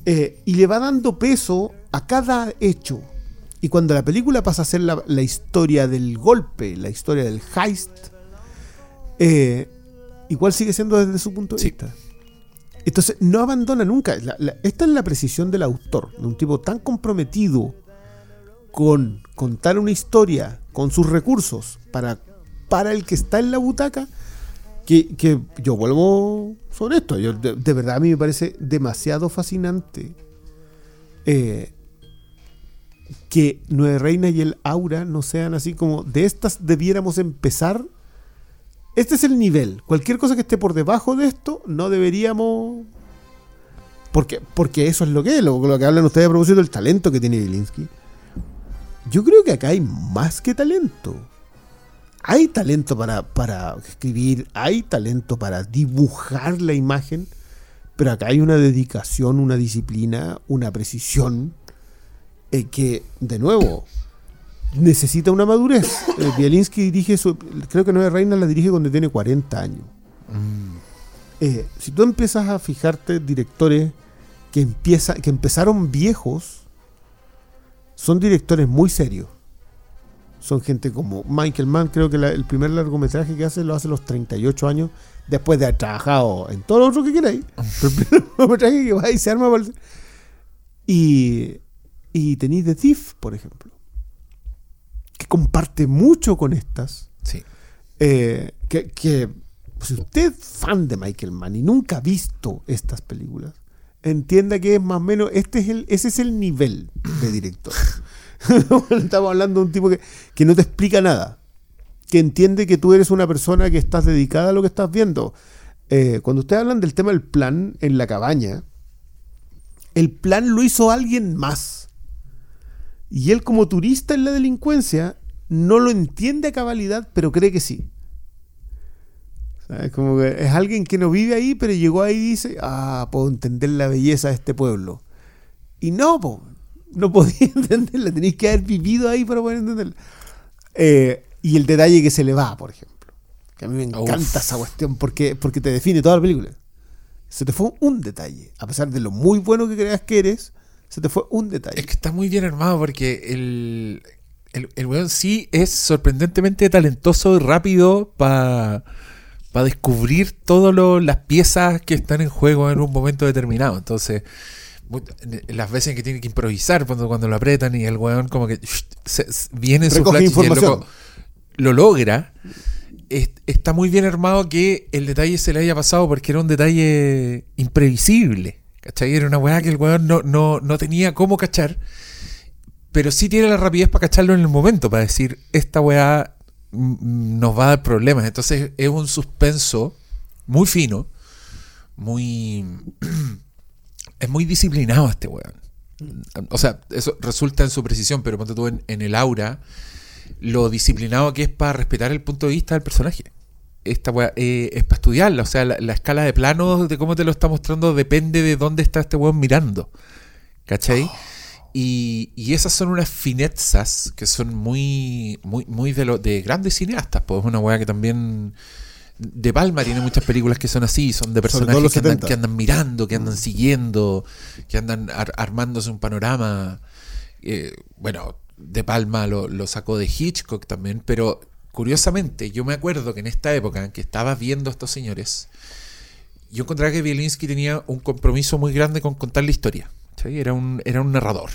Eh, y le va dando peso a cada hecho. Y cuando la película pasa a ser la, la historia del golpe, la historia del heist, eh, igual sigue siendo desde su punto de Sí. vista. Entonces, no abandona nunca. La- la- esta es la precisión del autor, de un tipo tan comprometido con contar una historia, con sus recursos, para, para el que está en la butaca, que, que yo vuelvo sobre esto. Yo, de, verdad, a mí me parece demasiado fascinante eh, que Nueve Reina y el Aura no sean así como de estas debiéramos empezar. Este es el nivel. Cualquier cosa que esté por debajo de esto, no deberíamos. Porque, porque eso es lo que es, lo, que hablan ustedes a propósito del talento que tiene Bielinski. Yo creo que acá hay más que talento. Hay talento para, para escribir, hay talento para dibujar la imagen, pero acá hay una dedicación, una disciplina, una precisión eh, que, de nuevo, necesita una madurez. Eh, Bielinski dirige su. Creo que Nueve Reina la dirige cuando tiene 40 años. Eh, si tú empiezas a fijarte directores que, empieza, que empezaron viejos, son directores muy serios. Son gente como Michael Mann, creo que la- el primer largometraje que hace lo hace a los 38 años, después de haber trabajado en todo lo otro que queráis. <laughs> El primer largometraje que va y se arma para el- Y, y tenéis The Thief, por ejemplo, que comparte mucho con estas. Sí. Eh, que, que si usted es fan de Michael Mann y nunca ha visto estas películas, entienda que es más o menos, este es el, ese es el nivel de director. <laughs> Estamos hablando de un tipo que, que no te explica nada, que entiende que tú eres una persona que estás dedicada a lo que estás viendo. Eh, cuando ustedes hablan del tema del plan en la cabaña, el plan lo hizo alguien más. Y él como turista en la delincuencia no lo entiende a cabalidad, pero cree que sí. ¿Sabes? Como que es alguien que no vive ahí, pero llegó ahí y dice, ah, puedo entender la belleza de este pueblo. Y no, po, no <laughs> podía entenderla, tenéis que haber vivido ahí para poder entenderla. Eh, y el detalle que se le va, por ejemplo. Que a mí me encanta Uf. esa cuestión porque, porque te define toda la película. Se te fue un detalle. A pesar de lo muy bueno que creas que eres, se te fue un detalle. Es que está muy bien armado porque el, el, el weón sí es sorprendentemente talentoso y rápido para descubrir todas las piezas que están en juego en un momento determinado. Entonces, las veces que tiene que improvisar cuando, cuando lo apretan y el weón como que se- se- viene en su Recoge flash y el loco lo logra. Es- está muy bien armado que el detalle se le haya pasado porque era un detalle imprevisible. ¿Cachai? Era una weá que el weón no, no, no tenía cómo cachar. Pero sí tiene la rapidez para cacharlo en el momento, para decir, esta weá nos va a dar problemas. Entonces es un suspenso muy fino, muy... <clears throat> es muy disciplinado este weón. O sea, eso resulta en su precisión, pero ponte tú en, el aura, lo disciplinado que es para respetar el punto de vista del personaje. Esta weá, eh, es para estudiarla, o sea, la, la escala de planos de cómo te lo está mostrando depende de dónde está este weón mirando. ¿Cachai? Y, y esas son unas finezas que son muy, muy, muy de, lo, de grandes cineastas. Pues es una weá que también. De Palma tiene muchas películas que son así, son de personajes que andan, 70. que andan mirando, que andan siguiendo, que andan ar- armándose un panorama. Eh, bueno, De Palma lo, lo sacó de Hitchcock también, pero curiosamente, yo me acuerdo que en esta época en que estaba viendo a estos señores, yo encontraba que Bielinski tenía un compromiso muy grande con contar la historia. ¿sí? Era, un, era un narrador.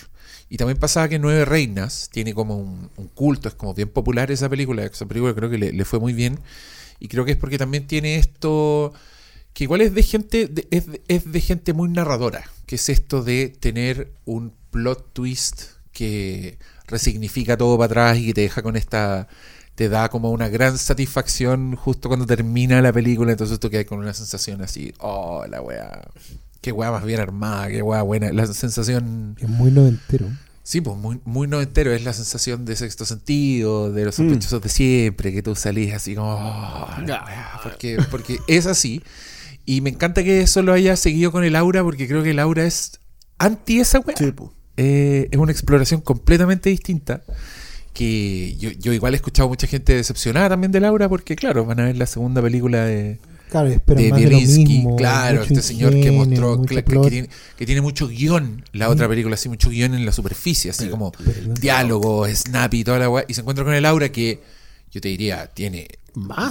Y también pasaba que Nueve Reinas tiene como un, culto, es como bien popular esa película. Esa película creo que le, fue muy bien. Y creo que es porque también tiene esto que igual es de gente de- es, es de gente muy narradora, que es esto de tener un plot twist que resignifica todo para atrás y que te deja con esta te da como una gran satisfacción justo cuando termina la película, entonces tú quedas con una sensación así, oh, la weá, qué weá más bien armada, qué weá buena, la sensación Es muy noventero. Sí, pues muy, muy noventero, es la sensación de sexto sentido, de los sospechosos de siempre, que tú salís así como... "Oh, la weá", porque, porque es así. Y me encanta que eso lo haya seguido con el aura, porque creo que el aura es anti esa weá. Sí. Eh, es una exploración completamente distinta. Que yo, yo igual he escuchado mucha gente decepcionada también de Laura, porque claro, van a ver la segunda película de, Claro, de mismo. claro, este señor que mostró que, tiene, que tiene mucho guion, la otra película así, mucho guion en la superficie, así como pero- diálogo, snappy y toda la weá, y se encuentra con el aura que yo te diría, tiene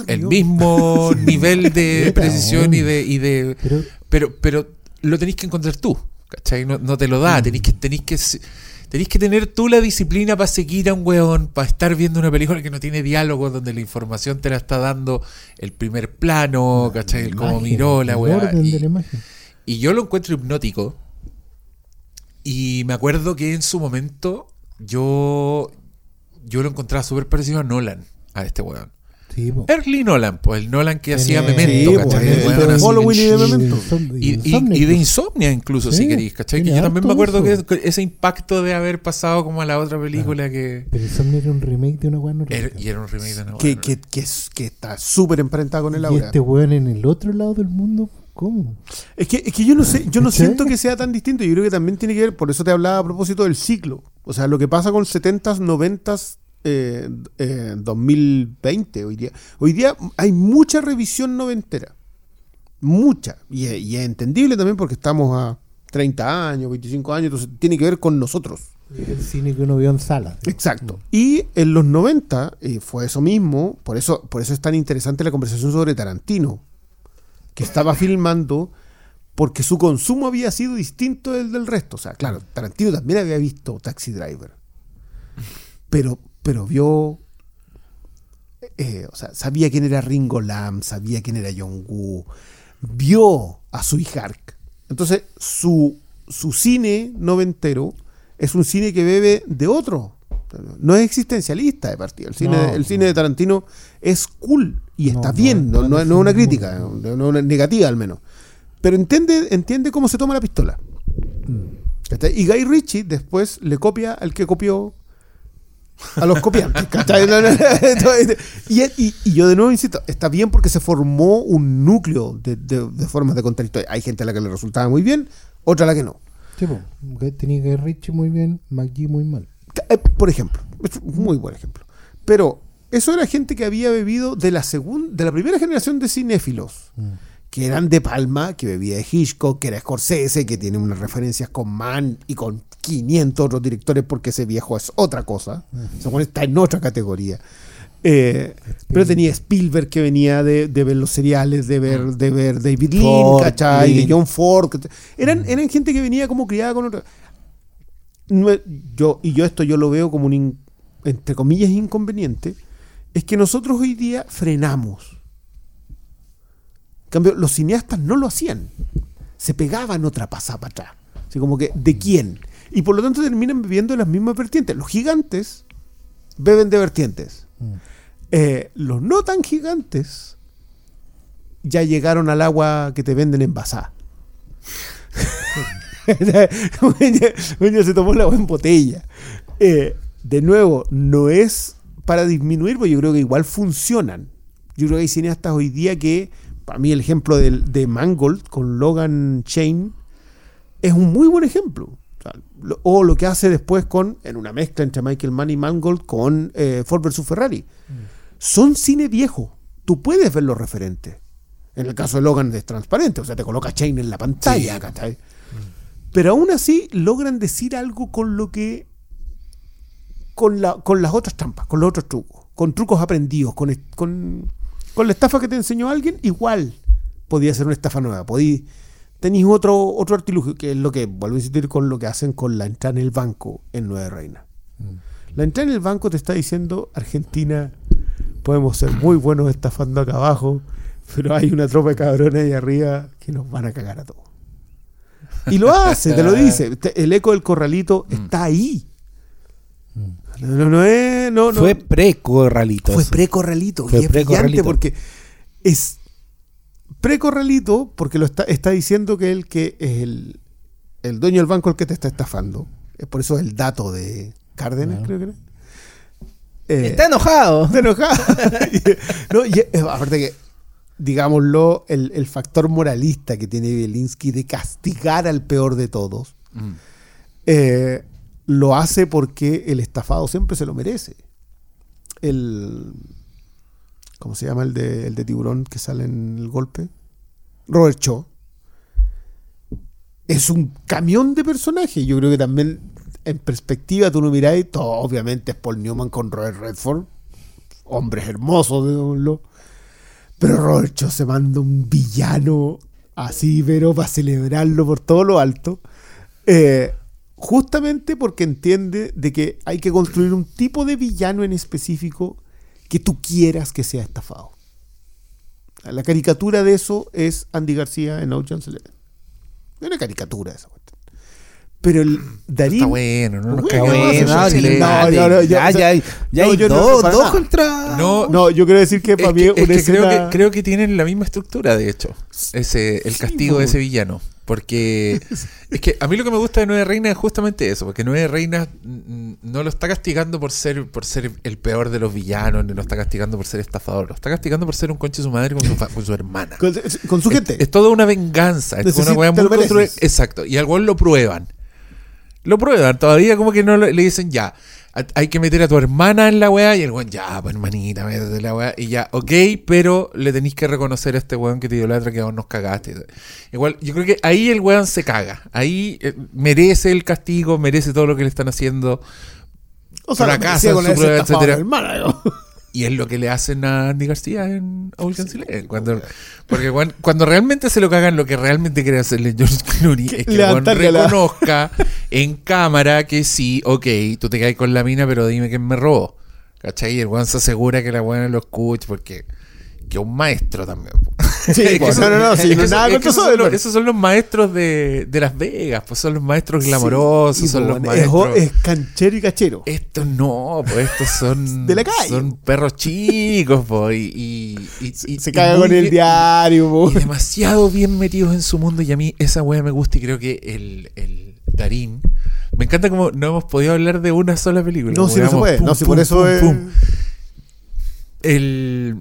el mismo <laughs> nivel de precisión y de, y de Pero pero, pero lo tenéis que encontrar tú, ¿cachai? No, no te lo da, tenéis que, tenéis que tenéis que tener tú la disciplina para seguir a un weón, para estar viendo una película que no tiene diálogo, donde la información te la está dando el primer plano, ¿cachai? El cómo miró la weá. Y, y yo lo encuentro hipnótico. Y me acuerdo que en su momento, yo, yo lo encontraba súper parecido a Nolan, a este weón. Sí. Early Nolan, pues el Nolan que hacía Memento, Sí, ¿cachai? El weón el así. Halloween y de Memento. Y, y- y de. Insomnia incluso, si queréis, ¿cachai? Que yo también me acuerdo que ese impacto de haber pasado como a la otra película que... Pero Insomniac era un remake de una weá no Era- y era un remake de una Que, que, que, que está súper emparentada con el Y aura. este weón en el otro lado del mundo, ¿cómo? Es que, es que yo no sé, yo no ¿Cachai? siento que sea tan distinto. Yo creo que también tiene que ver, por eso te hablaba a propósito del ciclo. O sea, lo que pasa con 70s, 90s, eh, eh, 2020 hoy día. Hoy día hay mucha revisión noventera. Mucha. Y, es- y es entendible también porque estamos a 30 años, 25 años, entonces tiene que ver con nosotros. El cine que uno vio en sala. Exacto. Y en los 90 eh, fue eso mismo, por eso, por eso es tan interesante la conversación sobre Tarantino, que estaba <laughs> filmando porque su consumo había sido distinto del del resto. O sea, claro, Tarantino también había visto Taxi Driver, pero, pero vio, eh, o sea, sabía quién era Ringo Lam, sabía quién era John Woo, vio a Sui Hark. Entonces, su, su cine noventero es un cine que bebe de otro. No es existencialista de partida. El cine, No, el cine de Tarantino es cool y No, está bien, no, es una crítica, no. es negativa al menos. Pero entiende, entiende cómo se toma la pistola. ¿Cachai? Y Guy Ritchie después le copia al que copió a los copiantes. <laughs> y, y- y yo de nuevo insisto, está bien porque se formó un núcleo de, de- de formas de contar historias. Hay gente a la que le resultaba muy bien, otra a la que no. Sí, Tenía que Richie muy bien, McGee muy mal. Eh, Por ejemplo, es un muy buen ejemplo. Pero eso era gente que había bebido de la segunda, de la primera generación de cinéfilos, que eran de Palma, que bebía de Hitchcock, que era Scorsese, que tiene unas referencias con Mann y con 500 otros directores, porque ese viejo es otra cosa. Ese weón está en otra categoría. Eh, pero tenía Spielberg que venía de, de ver los seriales, de ver, de ver David Ford, ¿cachai? De John Ford. Eran, eran gente que venía como criada con otra. No yo, y yo esto yo lo veo como un, in- entre comillas, inconveniente, es que nosotros hoy día frenamos. En cambio, los cineastas no lo hacían. Se pegaban otra pasada para atrás. Así como que, ¿de quién? Y por lo tanto terminan bebiendo las mismas vertientes. Los gigantes beben de vertientes. Eh, los no tan gigantes ya llegaron al agua que te venden envasada. <laughs> Uña se tomó la agua en botella. Eh, de nuevo, no es para disminuir, porque yo creo que igual funcionan. Yo creo que hay cineastas hoy día que, para mí el ejemplo de, Mangold con Logan Chain es un muy buen ejemplo. O, sea, lo, o lo que hace después con, en una mezcla entre Michael Mann y Mangold con eh, Ford vs. Ferrari. Son cine viejo. Tú puedes ver los referentes. En el caso de Logan es transparente, o sea, te coloca Chain en la pantalla, ¿cachai? Pero aún así logran decir algo con lo que. con, la, con las otras trampas, con los otros trucos, con trucos aprendidos, con, con la estafa que te enseñó alguien, igual podía ser una estafa nueva. Podí, tenéis otro, otro artilugio, que es lo que, vuelvo a insistir, con lo que hacen con la entrada en el banco en Nueva Reina. La entrada en el banco te está diciendo, Argentina, podemos ser muy buenos estafando acá abajo, pero hay una tropa de cabrones ahí arriba que nos van a cagar a todos. Y lo hace, te lo dice. <laughs> El eco del corralito está ahí. No, no, es. No, no. Fue pre-corralito. Fue pre-corralito. Fue y es brillante porque es pre-corralito porque lo está, está diciendo que el que es el, el dueño del banco el que te está estafando. Es por eso el dato de Cárdenas, Claro. creo que era. Eh, Está enojado. Está enojado. <laughs> no, y, eh, aparte que, digámoslo, el, el factor moralista que tiene Belinsky de castigar al peor de todos, Mm. eh, lo hace porque el estafado siempre se lo merece. El. ¿Cómo se llama el de, el de tiburón que sale en el golpe? Robert Shaw. Es un camión de personaje. Yo creo que también, en perspectiva, tú lo miráis, todo obviamente es Paul Newman con Robert Redford. Hombres hermosos, digámoslo. Pero Robert Shaw se manda un villano así, pero para celebrarlo por todo lo alto. Eh, justamente porque entiende de que hay que construir un tipo de villano en específico que tú quieras que sea estafado. La caricatura de eso es Andy García en Ocean's Eleven. Es una caricatura esa cuestión. Pero el Darín. Está bueno, no nos Bueno, no, no, no, no, ya, ya, ya hay dos, contra. No, No, yo quiero decir que Es para que, mí es una que creo, escena- que creo que tienen la misma estructura, de hecho, ese el castigo de ese villano. Porque es que a mí lo que me gusta de Nueve Reinas es justamente eso, porque Nueve Reinas mm, no lo está castigando por ser por ser el peor de los villanos, ni lo está castigando por ser estafador, lo está castigando por ser un conche de su madre con su, fa- con su hermana. Con, con su gente. es toda una venganza, es Necesita- una muy. Exacto, y al lo prueban. Lo prueban, todavía como que no le dicen ya. Hay que meter a tu hermana en la weá y el weón, ya, pues hermanita, métete en la weá. Y ya, ok, pero le tenéis que reconocer a este weón que te idolatra que vos nos cagaste. Igual, yo creo que ahí el weón se caga. Ahí eh, merece el castigo, merece todo lo que le están haciendo. o sea, fracasa con su prueba, etcétera. hermana. Y es lo que le hacen a Andy García en Ocean's Eleven. Cuando, porque cuando, cuando realmente se lo cagan, lo que realmente quiere hacerle George Clooney es que la- reconozca <laughs> en cámara que sí, ok, tú te caes con la mina, pero dime quién me robó. ¿Cachai? Y el weón se asegura que la buena lo escuche porque que un maestro también. Sí, <laughs> Es que pues, no, no, no, es que es que esos, son los, esos son los maestros de, de Las Vegas, pues son los maestros glamorosos, Sí, son los maestros. es canchero y cachero. Estos no, pues estos son. <laughs> De la calle. Son perros chicos, pues. Y, y- Se y caga muy con el diario, po. Y demasiado bien metidos en su mundo. Y a mí esa wea me gusta. Y creo que el, el Darín. Me encanta como no hemos podido hablar de una sola película. No, si no se puede. pum, No, si pum, por eso pum, es. pum. El.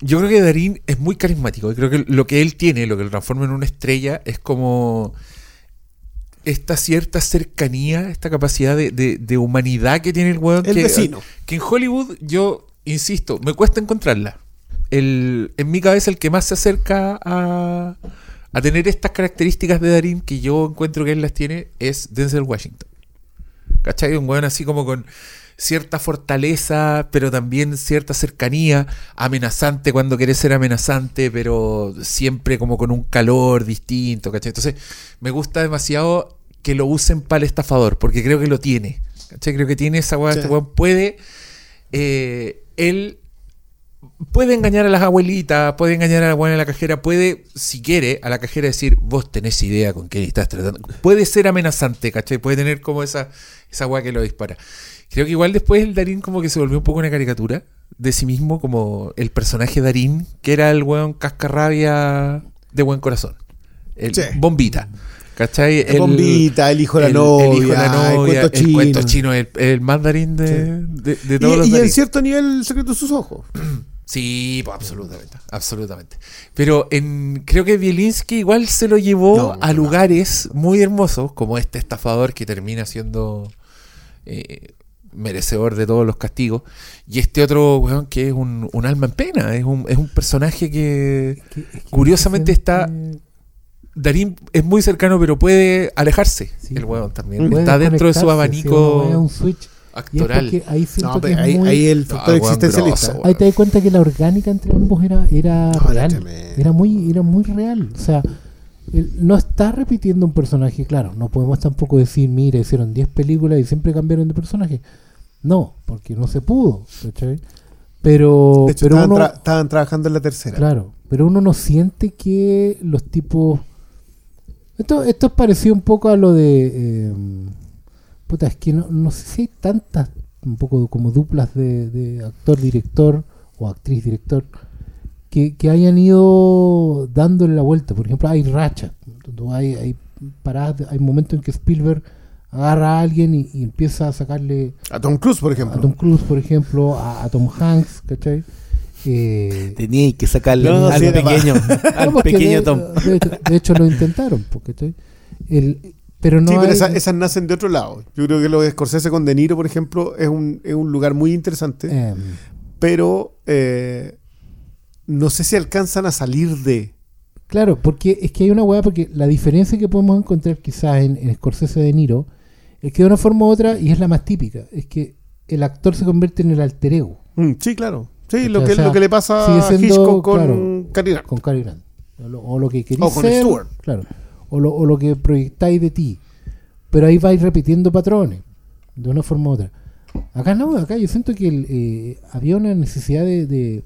Yo creo que Darín es muy carismático. Y creo que lo que él tiene, lo que lo transforma en una estrella, es como esta cierta cercanía, esta capacidad de, de- de humanidad que tiene el weón. El que, vecino. que en Hollywood, yo insisto, me cuesta encontrarla. El, en mi cabeza, el que más se acerca a, a tener estas características de Darín que yo encuentro que él las tiene es Denzel Washington. ¿Cachai? Un weón así como con cierta fortaleza, pero también cierta cercanía, amenazante cuando quiere ser amenazante, pero siempre como con un calor distinto, ¿cachai? Entonces, me gusta demasiado que lo usen para el estafador, porque creo que lo tiene. ¿Cachai? Creo que tiene esa weá, Sí. este weón puede, eh, él puede engañar a las abuelitas, puede engañar a la buena de la cajera, puede, si quiere, a la cajera decir, vos tenés idea con quién estás tratando. Puede ser amenazante, ¿cachai? Puede tener como esa, esa weá que lo dispara. Creo que igual después el Darín como que se volvió un poco una caricatura de sí mismo, como el personaje Darín, que era el weón cascarrabia de buen corazón. El Sí. bombita. ¿Cachai? El bombita, el hijo de la novia, el hijo de la novia, el cuento el chino. cuento chino, el, el mandarín de, Sí. de, de todos los Y, y en cierto nivel, el secreto de sus ojos. <clears throat> Sí, pues, absolutamente, absolutamente. Pero en, creo que Bielinski igual se lo llevó No, a no. lugares muy hermosos, como este estafador que termina siendo eh, merecedor de todos los castigos, y este otro weón que es un, un alma en pena, es un, es un personaje que Es que- es que Curiosamente está- Darín es muy cercano, pero puede alejarse Sí. el weón también. puede Está dentro de su si abanico un switch. Y es actoral. ahí No, que pero es ahí, muy- ahí el factor Ah, weón, existencialista. grosso, Ahí te das cuenta que la orgánica entre ambos era, era No, real. era muy, era muy real. O sea, él no está repitiendo un personaje, claro. No podemos tampoco decir, mira, hicieron 10 películas y siempre cambiaron de personaje. No, porque no se pudo. ¿cachai? Pero, De hecho, pero estaban, uno, tra- estaban trabajando en la tercera. claro, pero uno no siente que los tipos. Esto, esto es parecido un poco a lo de. eh, puta, es que no, no sé si hay tantas, un poco como duplas de, de actor-director o actriz-director que, que hayan ido dándole la vuelta. Por ejemplo, hay racha. Hay, hay paradas, hay momentos en que Spielberg agarra a alguien y, y empieza a sacarle A Tom Cruise, por a ejemplo. Tom Cruise, por ejemplo, a, a Tom Hanks, ¿cachai? Eh, Tenía que sacarle No, no, al sí, era pequeño, <laughs> al pequeño de, Tom. de hecho, de hecho lo intentaron, porque, ¿cachai? El, pero no sí, pero hay- esas nacen de otro lado. Yo creo que lo de Scorsese con De Niro, por ejemplo, es un, es un lugar muy interesante. eh, Pero eh, no sé si alcanzan a salir de. Claro, porque es que hay una weá, porque la diferencia que podemos encontrar quizás en, en Scorsese de Niro es que de una forma u otra, y es la más típica, es que el actor se convierte en el alter ego Mm, sí, claro. Sí, lo que, sea, lo que le pasa a Hitchcock con claro, Cary Grant. con Cary Grant. O lo, o lo que queréis O con ser, Stewart. claro, o lo, o lo que proyectáis de ti. Pero ahí vais repitiendo patrones, de una forma u otra. Acá no, acá yo siento que el, eh, había una necesidad de, de-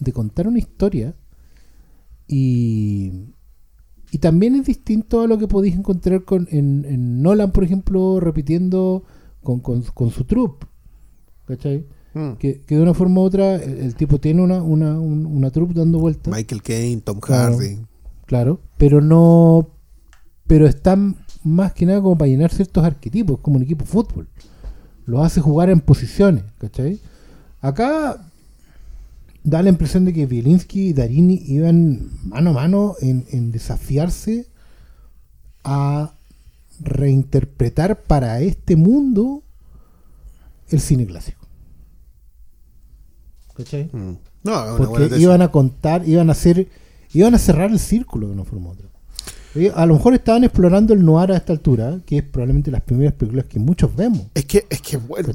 de contar una historia y, y también es distinto a lo que podéis encontrar con, en, en Nolan, por ejemplo, repitiendo con, con, con su troupe. ¿Cachai? Mm. Que, que de una forma u otra el, el tipo tiene una, una, un- una troupe dando vueltas. Michael Caine, Tom Claro. Hardy. Claro, pero no. Pero están más que nada como para llenar ciertos arquetipos, como un equipo de fútbol. Los hace jugar en posiciones, ¿cachai? Acá da la impresión de que Bielinski y Darini iban mano a mano en, en desafiarse a reinterpretar para este mundo el cine clásico. ¿Cachai? Mm. No, Porque iban a contar, iban a hacer, iban a cerrar el círculo de una forma u otra. A lo mejor estaban explorando el noir a esta altura, que es probablemente las primeras películas que muchos vemos. Es que, es que bueno,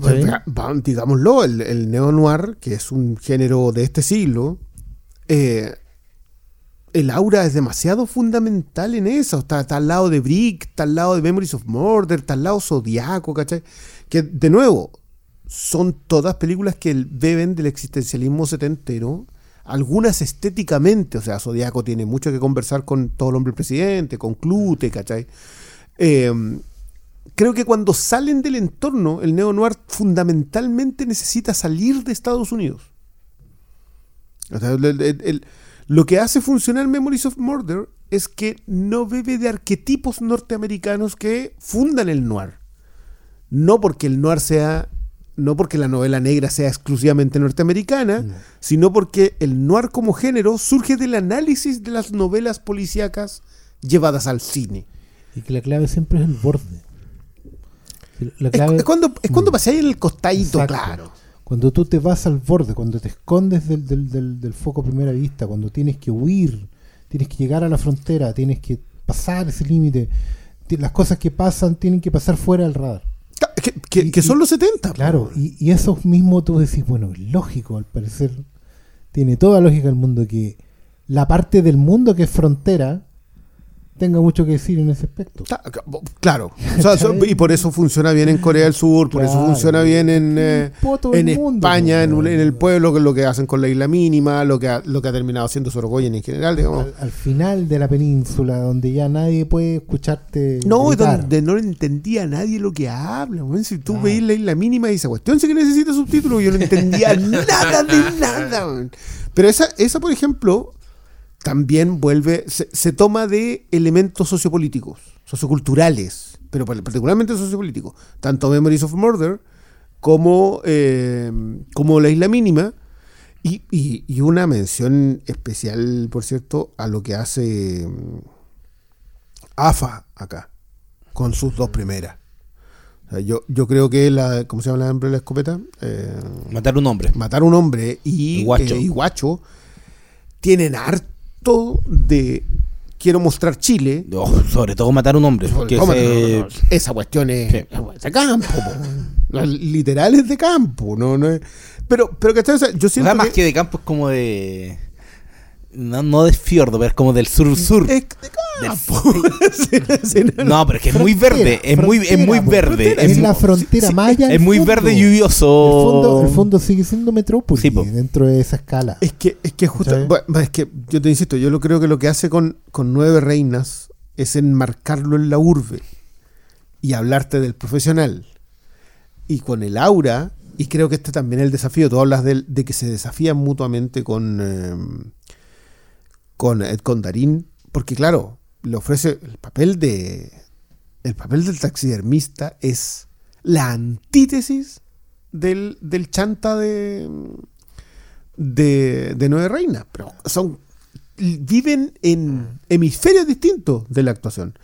digámoslo, el, el neo-noir, que es un género de este siglo, eh, el aura es demasiado fundamental en eso. Está, está al lado de Brick, está al lado de Memories of Murder, está al lado Zodiaco, ¿cachai? Que, de nuevo, son todas películas que beben del existencialismo setentero. Algunas estéticamente, o sea, Zodiaco tiene mucho que conversar con todo el hombre presidente, con Clute, ¿cachai? Eh, creo que cuando salen del entorno, el neo-noir fundamentalmente necesita salir de Estados Unidos. O sea, lo que hace funcionar Memories of Murder es que no bebe de arquetipos norteamericanos que fundan el noir. No porque el noir sea, no porque la novela negra sea exclusivamente norteamericana, No. sino porque el noir como género surge del análisis de las novelas policíacas llevadas al cine. Y que la clave siempre es el borde. La Es, clave, es cuando, es cuando Mm. pasáis en el costadito, Exacto. claro. Cuando tú te vas al borde, cuando te escondes del, del, del- del foco a primera vista, cuando tienes que huir, tienes que llegar a la frontera, tienes que pasar ese límite, las cosas que pasan tienen que pasar fuera del radar. Ca- Que, que- Y- que son y- los 70. Claro, y, y eso mismo tú decís, bueno, es lógico, al parecer tiene toda lógica el mundo que la parte del mundo que es frontera tenga mucho que decir en ese aspecto. Claro. <laughs> O sea, so- y por eso funciona bien en Corea del Sur, por eso funciona bien en, eh, en mundo, España, en, en el pueblo, que lo que hacen con la isla mínima, lo que ha, lo que ha terminado haciendo Sorogoyen en general. digamos. Al, al final de la península, donde ya nadie puede escucharte. No, gritar. donde no le entendía a nadie lo que habla. Si tú Claro. veis la isla mínima y esa cuestión sí que necesita subtítulos, yo no entendía <laughs> nada de nada. Pero esa, esa, por ejemplo, también vuelve, se, se toma de elementos sociopolíticos, socioculturales, pero par- particularmente sociopolíticos. Tanto Memories of Murder como, eh, como La Isla Mínima. Y, y- y una mención especial, por cierto, a lo que hace mm, AFA acá, con sus dos primeras. O sea, yo, yo creo que la, ¿cómo se llama la de la escopeta? Eh, Matar un hombre. matar un hombre y Y Guacho. eh, Guacho tienen harto de quiero mostrar Chile. Sobre todo matar un hombre. Que todo, se- no, no, esa cuestión es, Sí. es de campo, po. literal es de campo, no, no es- pero, pero ¿cachai? O sea, yo o siento sea, más que, que de campo es como de. No, no de fiordo, pero es como del sur-sur. no, pero es que es muy verde. Es muy, es muy verde. Es, la frontera sí, maya. es muy fondo. verde y El lluvioso. fondo, el fondo sigue siendo metrópoli Sí, po. dentro de esa escala. Es que, es que justo, es que yo te insisto, yo lo creo que lo que hace con, con Nueve Reinas es enmarcarlo en la urbe y hablarte del profesional. Y con el aura, y creo que este también es el desafío, tú hablas de, que se desafían mutuamente con, eh, con, eh, con Darín, porque claro, le ofrece el papel de... El papel del taxidermista es la antítesis del, del chanta de, de, de Nueve Reinas, pero son viven en hemisferios distintos de la actuación.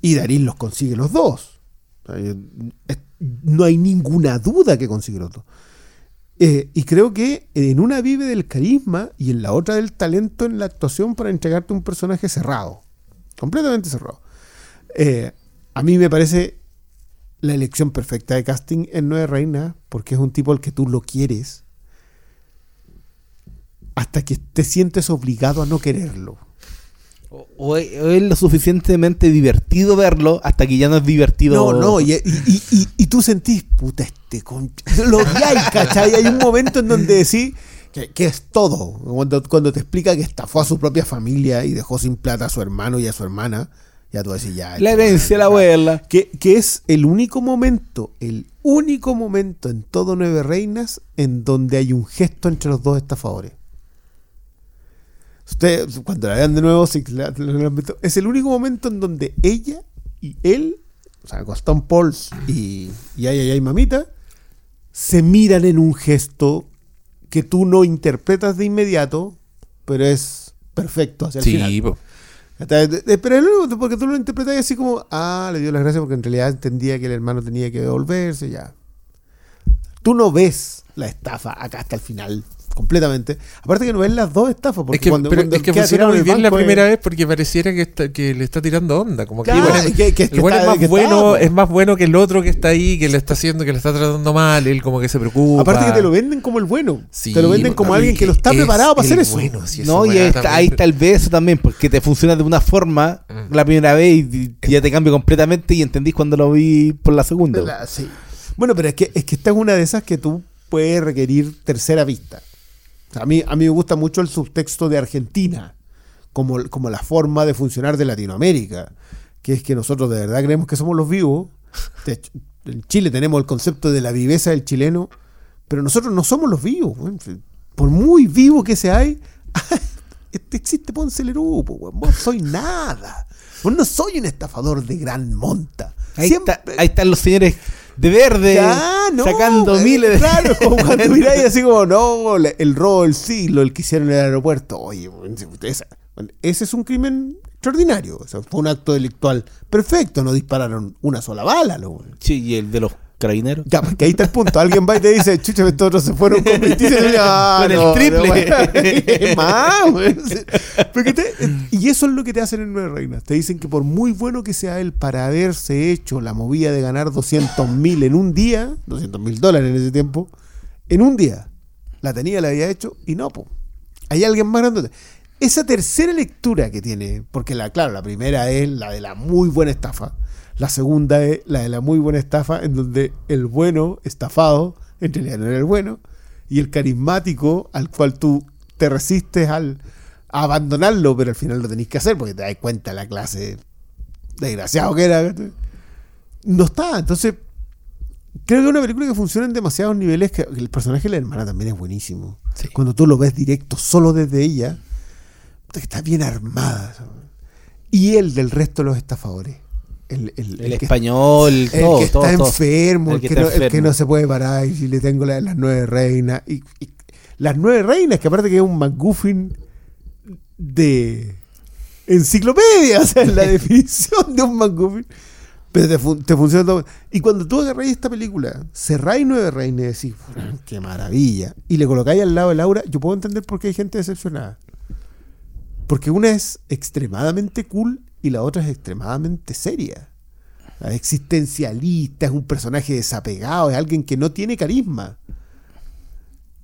Y Darín los consigue los dos. Es- No hay ninguna duda que consigue los dos. Eh, y creo que en una vive del carisma y en la otra del talento en la actuación para entregarte un personaje cerrado. Completamente cerrado. Eh, a mí me parece la elección perfecta de casting en Nueve Reinas porque es un tipo al que tú lo quieres hasta que te sientes obligado a no quererlo. O, o es, o es lo suficientemente divertido verlo hasta que ya no es divertido. No, no, y, y- y- y- y tú sentís, puta, este concha. <laughs> Lo odiáis, ¿cachai? Hay un momento en donde decís, que, que es todo. Cuando, cuando te explica que estafó a su propia familia y dejó sin plata a su hermano y a su hermana, ya tú decís ya. La herencia la abuela. Que, que es el único momento, el único momento en todo Nueve Reinas en donde hay un gesto entre los dos estafadores. Usted, cuando la vean de nuevo, sí, la- la- la- es el único momento en donde ella y él, o sea, Gastón Pauls y, y ay, ay, ay, mamita, se miran en un gesto que tú no interpretas de inmediato, pero es perfecto hacia el final. Sí, po. De- de- Pero es lo único, porque tú lo interpretas así como, ah, le dio las gracias porque en realidad entendía que el hermano tenía que devolverse, ya. Tú no ves la estafa acá hasta el final, completamente. Aparte que no ves las dos estafas, porque Es que, cuando, pero cuando es que queda funciona muy bien la es- primera vez porque pareciera que, está- que le está tirando onda. Como que, el es- <laughs> que- que- que el bueno está- es más está, bueno, po. es más bueno que el otro que está ahí, que le está haciendo, que le está tratando mal, él como que se preocupa. Aparte que te lo venden como el bueno. Sí, te lo venden como alguien que lo está es preparado para hacer eso. bueno, No, y ahí está, también. ahí está el beso también, porque te funciona de una forma Mm. la primera vez y, y ya te cambia completamente y entendís cuando lo vi por la segunda. La- sí. Bueno, pero es que, es que esta es una de esas que tú puedes requerir tercera vista. A, mí, a mí me gusta mucho el subtexto de Argentina, como, como la forma de funcionar de Latinoamérica, que es que nosotros de verdad creemos que somos los vivos. De hecho, en Chile tenemos el concepto de la viveza del chileno, pero nosotros no somos los vivos. Por muy vivo que seáis, <laughs> este existe Ponce weón. Vos soy nada. Vos no soy un estafador de gran monta. Ahí, Siempre- está- ahí están los señores de verde ya, no, sacando eh, miles de. Claro, como <laughs> cuando miráis así como, no, el robo del siglo, el que hicieron en el aeropuerto. Oye, ese es un crimen extraordinario. O sea, fue un acto delictual perfecto. No dispararon una sola bala. lo- Sí, y el de los carabineros. Ya, porque ahí está el punto. Alguien va y te dice, chucha, estos otros se fueron con 27. Ah, Con el triple. no, más, güey. Porque te- y eso es lo que te hacen en Nueve Reinas. Te dicen que por muy bueno que sea él para haberse hecho la movida de ganar 200 mil en un día, 200 mil dólares en ese tiempo, en un día, la tenía, la había hecho y no, po. Hay alguien más grande. Esa tercera lectura que tiene, porque la, claro, la primera es la de la muy buena estafa. La segunda es la de la muy buena estafa, en donde el bueno estafado, en realidad no era el bueno, y el carismático al cual tú te resistes al a abandonarlo, pero al final lo tenés que hacer porque te das cuenta la clase desgraciado que era. No está, entonces creo que es una película que funciona en demasiados niveles, que el personaje de la hermana también es buenísimo. Sí. Cuando tú lo ves directo solo desde ella, está bien armada. Y el del resto de los estafadores. El, el- El el que- español, el todo, que todo, está todo. enfermo, que, está no, el que no se puede parar, y si le tengo la- las nueve reinas. Y, y las nueve reinas, que aparte que es un McGuffin de enciclopedia, <laughs> o sea, es la <laughs> definición de un McGuffin. Pero te, fun- te funciona todo. Y cuando tú agarráis esta película, cerráis nueve reinas y decís, "Puta, qué maravilla. Y le colocáis al lado de Laura, yo puedo entender por qué hay gente decepcionada. Porque una es extremadamente cool y la otra es extremadamente seria. Es existencialista, es un personaje desapegado, es alguien que no tiene carisma.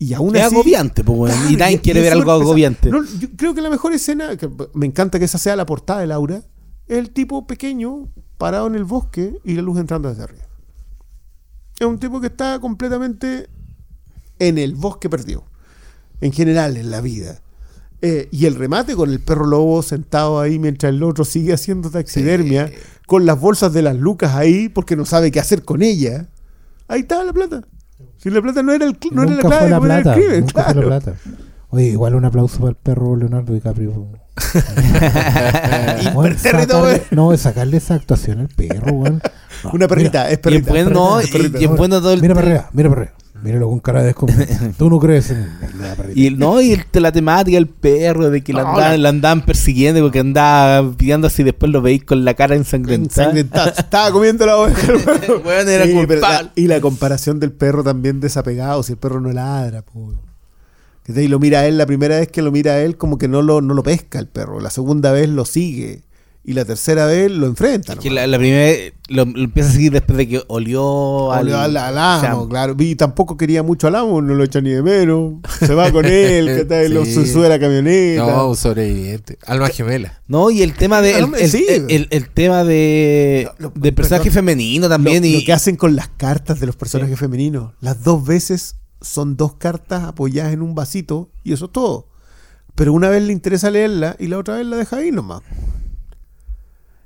Y aún Es así. agobiante, pues. Claro, y nadie quiere ver algo agobiante. No, yo creo que la mejor escena, que me encanta que esa sea la portada de Laura, es el tipo pequeño parado en el bosque y la luz entrando desde arriba. Es un tipo que está completamente en el bosque perdido. En general, en la vida. Eh, y el remate con el perro lobo sentado ahí mientras el otro sigue haciendo taxidermia, con las bolsas de las lucas ahí porque no sabe qué hacer con ella. Ahí estaba la plata. Si la plata no era, el, no era la nunca clave fue la de poner el plata. crimen, nunca fue claro. la plata. Oye, igual un aplauso para el perro Leonardo DiCaprio. <laughs> Hipertérrito, sacarle- no, sacarle esa actuación al perro. No, Una perrita, es Y es perrita. bueno, no, es perrita. y, y bueno todo el. Mira para arriba, mira para arriba. Míralo con cara de desconfianza. <laughs> Tú no crees en. Y el- no, y el- la temática del perro, de que la No, andaban, la- la andaban persiguiendo porque andaba pidiendo así después lo veis con la cara ensangrentada. Ensangrentada. <laughs> Estaba comiendo la oveja. era Sí, la- y la comparación del perro también desapegado. Si el perro no ladra, te- Y lo mira a él, la primera vez que lo mira a él, como que no lo, no lo pesca el perro. La segunda vez lo sigue. Y la tercera vez lo enfrenta. Es que la, la primera vez lo, lo empieza a seguir después de que olió al, Olió al, al amo, Sam. claro. Y tampoco quería mucho al amo, no lo echa ni de menos. Se va con él, que tal, <laughs> lo Sí. se sube a la camioneta. No, un sobreviviente. Alma gemela. No, y el tema de Ah, el, el- sí. el- el- el tema de Lo- lo- del personaje perdón. femenino también lo, y lo que hacen con las cartas de los personajes femeninos. Las dos veces son dos cartas apoyadas en un vasito y eso es todo. Pero una vez le interesa leerla y la otra vez la deja ahí nomás.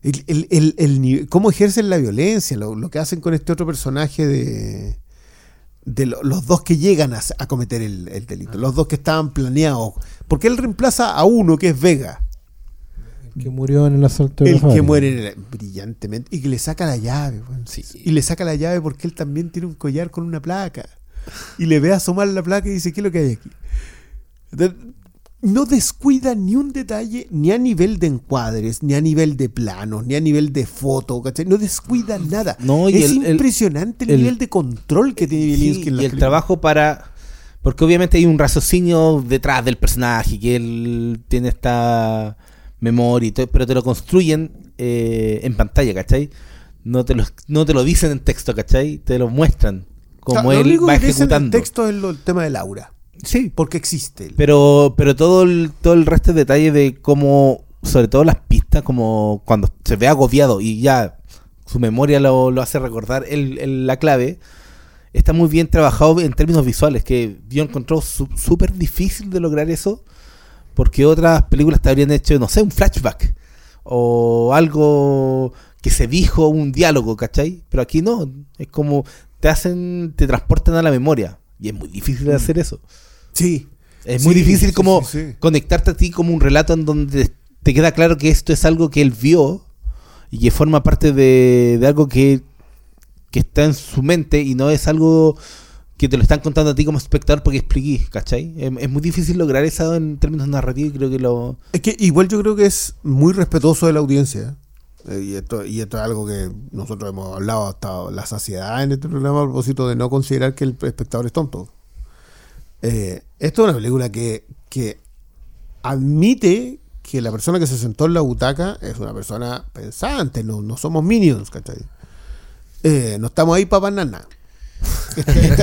El, el- el- el cómo ejercen la violencia, lo, lo que hacen con este otro personaje de, de lo- los dos que llegan a, a cometer el, el delito, los dos que estaban planeados. Porque él reemplaza a uno que es Vega, Que murió en el asalto de el que muere en el- brillantemente y que le saca la llave. Sí. Y le saca la llave porque él también tiene un collar con una placa. Y le ve asomar la placa y dice, ¿qué es lo que hay aquí? De- No descuida ni un detalle, ni a nivel de encuadres, ni a nivel de planos, ni a nivel de foto, ¿cachai? No descuida nada. No, y es el- impresionante el, el- nivel de control que tiene Bielinski Sí, en la y el película. trabajo para. Porque obviamente hay un raciocinio detrás del personaje, que él tiene esta memoria y todo, pero te lo construyen eh, en pantalla, ¿cachai? No te, lo, no te lo dicen en texto, ¿cachai? Te lo muestran como Claro, lo él único va que dice en el ejecutando. texto es lo- el tema del aura. Sí, Porque existe. pero, pero todo el, todo el resto de detalles de cómo, sobre todo las pistas, como cuando se ve agobiado y ya su memoria lo, lo hace recordar el, el- la clave, está muy bien trabajado en términos visuales, que yo encontró su- súper difícil de lograr eso, porque otras películas te habrían hecho, no sé, un flashback, o algo que se dijo, un diálogo, ¿cachai? Pero aquí no, es como te hacen, te transportan a la memoria, y es muy difícil de hacer eso. Sí. Es muy difícil sí, como sí, conectarte a ti como un relato en donde te queda claro que esto es algo que él vio y que forma parte de, de algo que, que está en su mente y no es algo que te lo están contando a ti como espectador porque expliqué, ¿cachai? Es, es muy difícil lograr eso en términos narrativos y creo que lo... Es que igual yo creo que es muy respetuoso de la audiencia. Eh, y, esto, y esto es algo que nosotros hemos hablado hasta la saciedad en este programa a propósito de no considerar que el espectador es tonto. Eh, esto es una película que, que admite que la persona que se sentó en la butaca es una persona pensante, no, no somos minions, ¿cachai? Eh, no estamos ahí para nada. <laughs>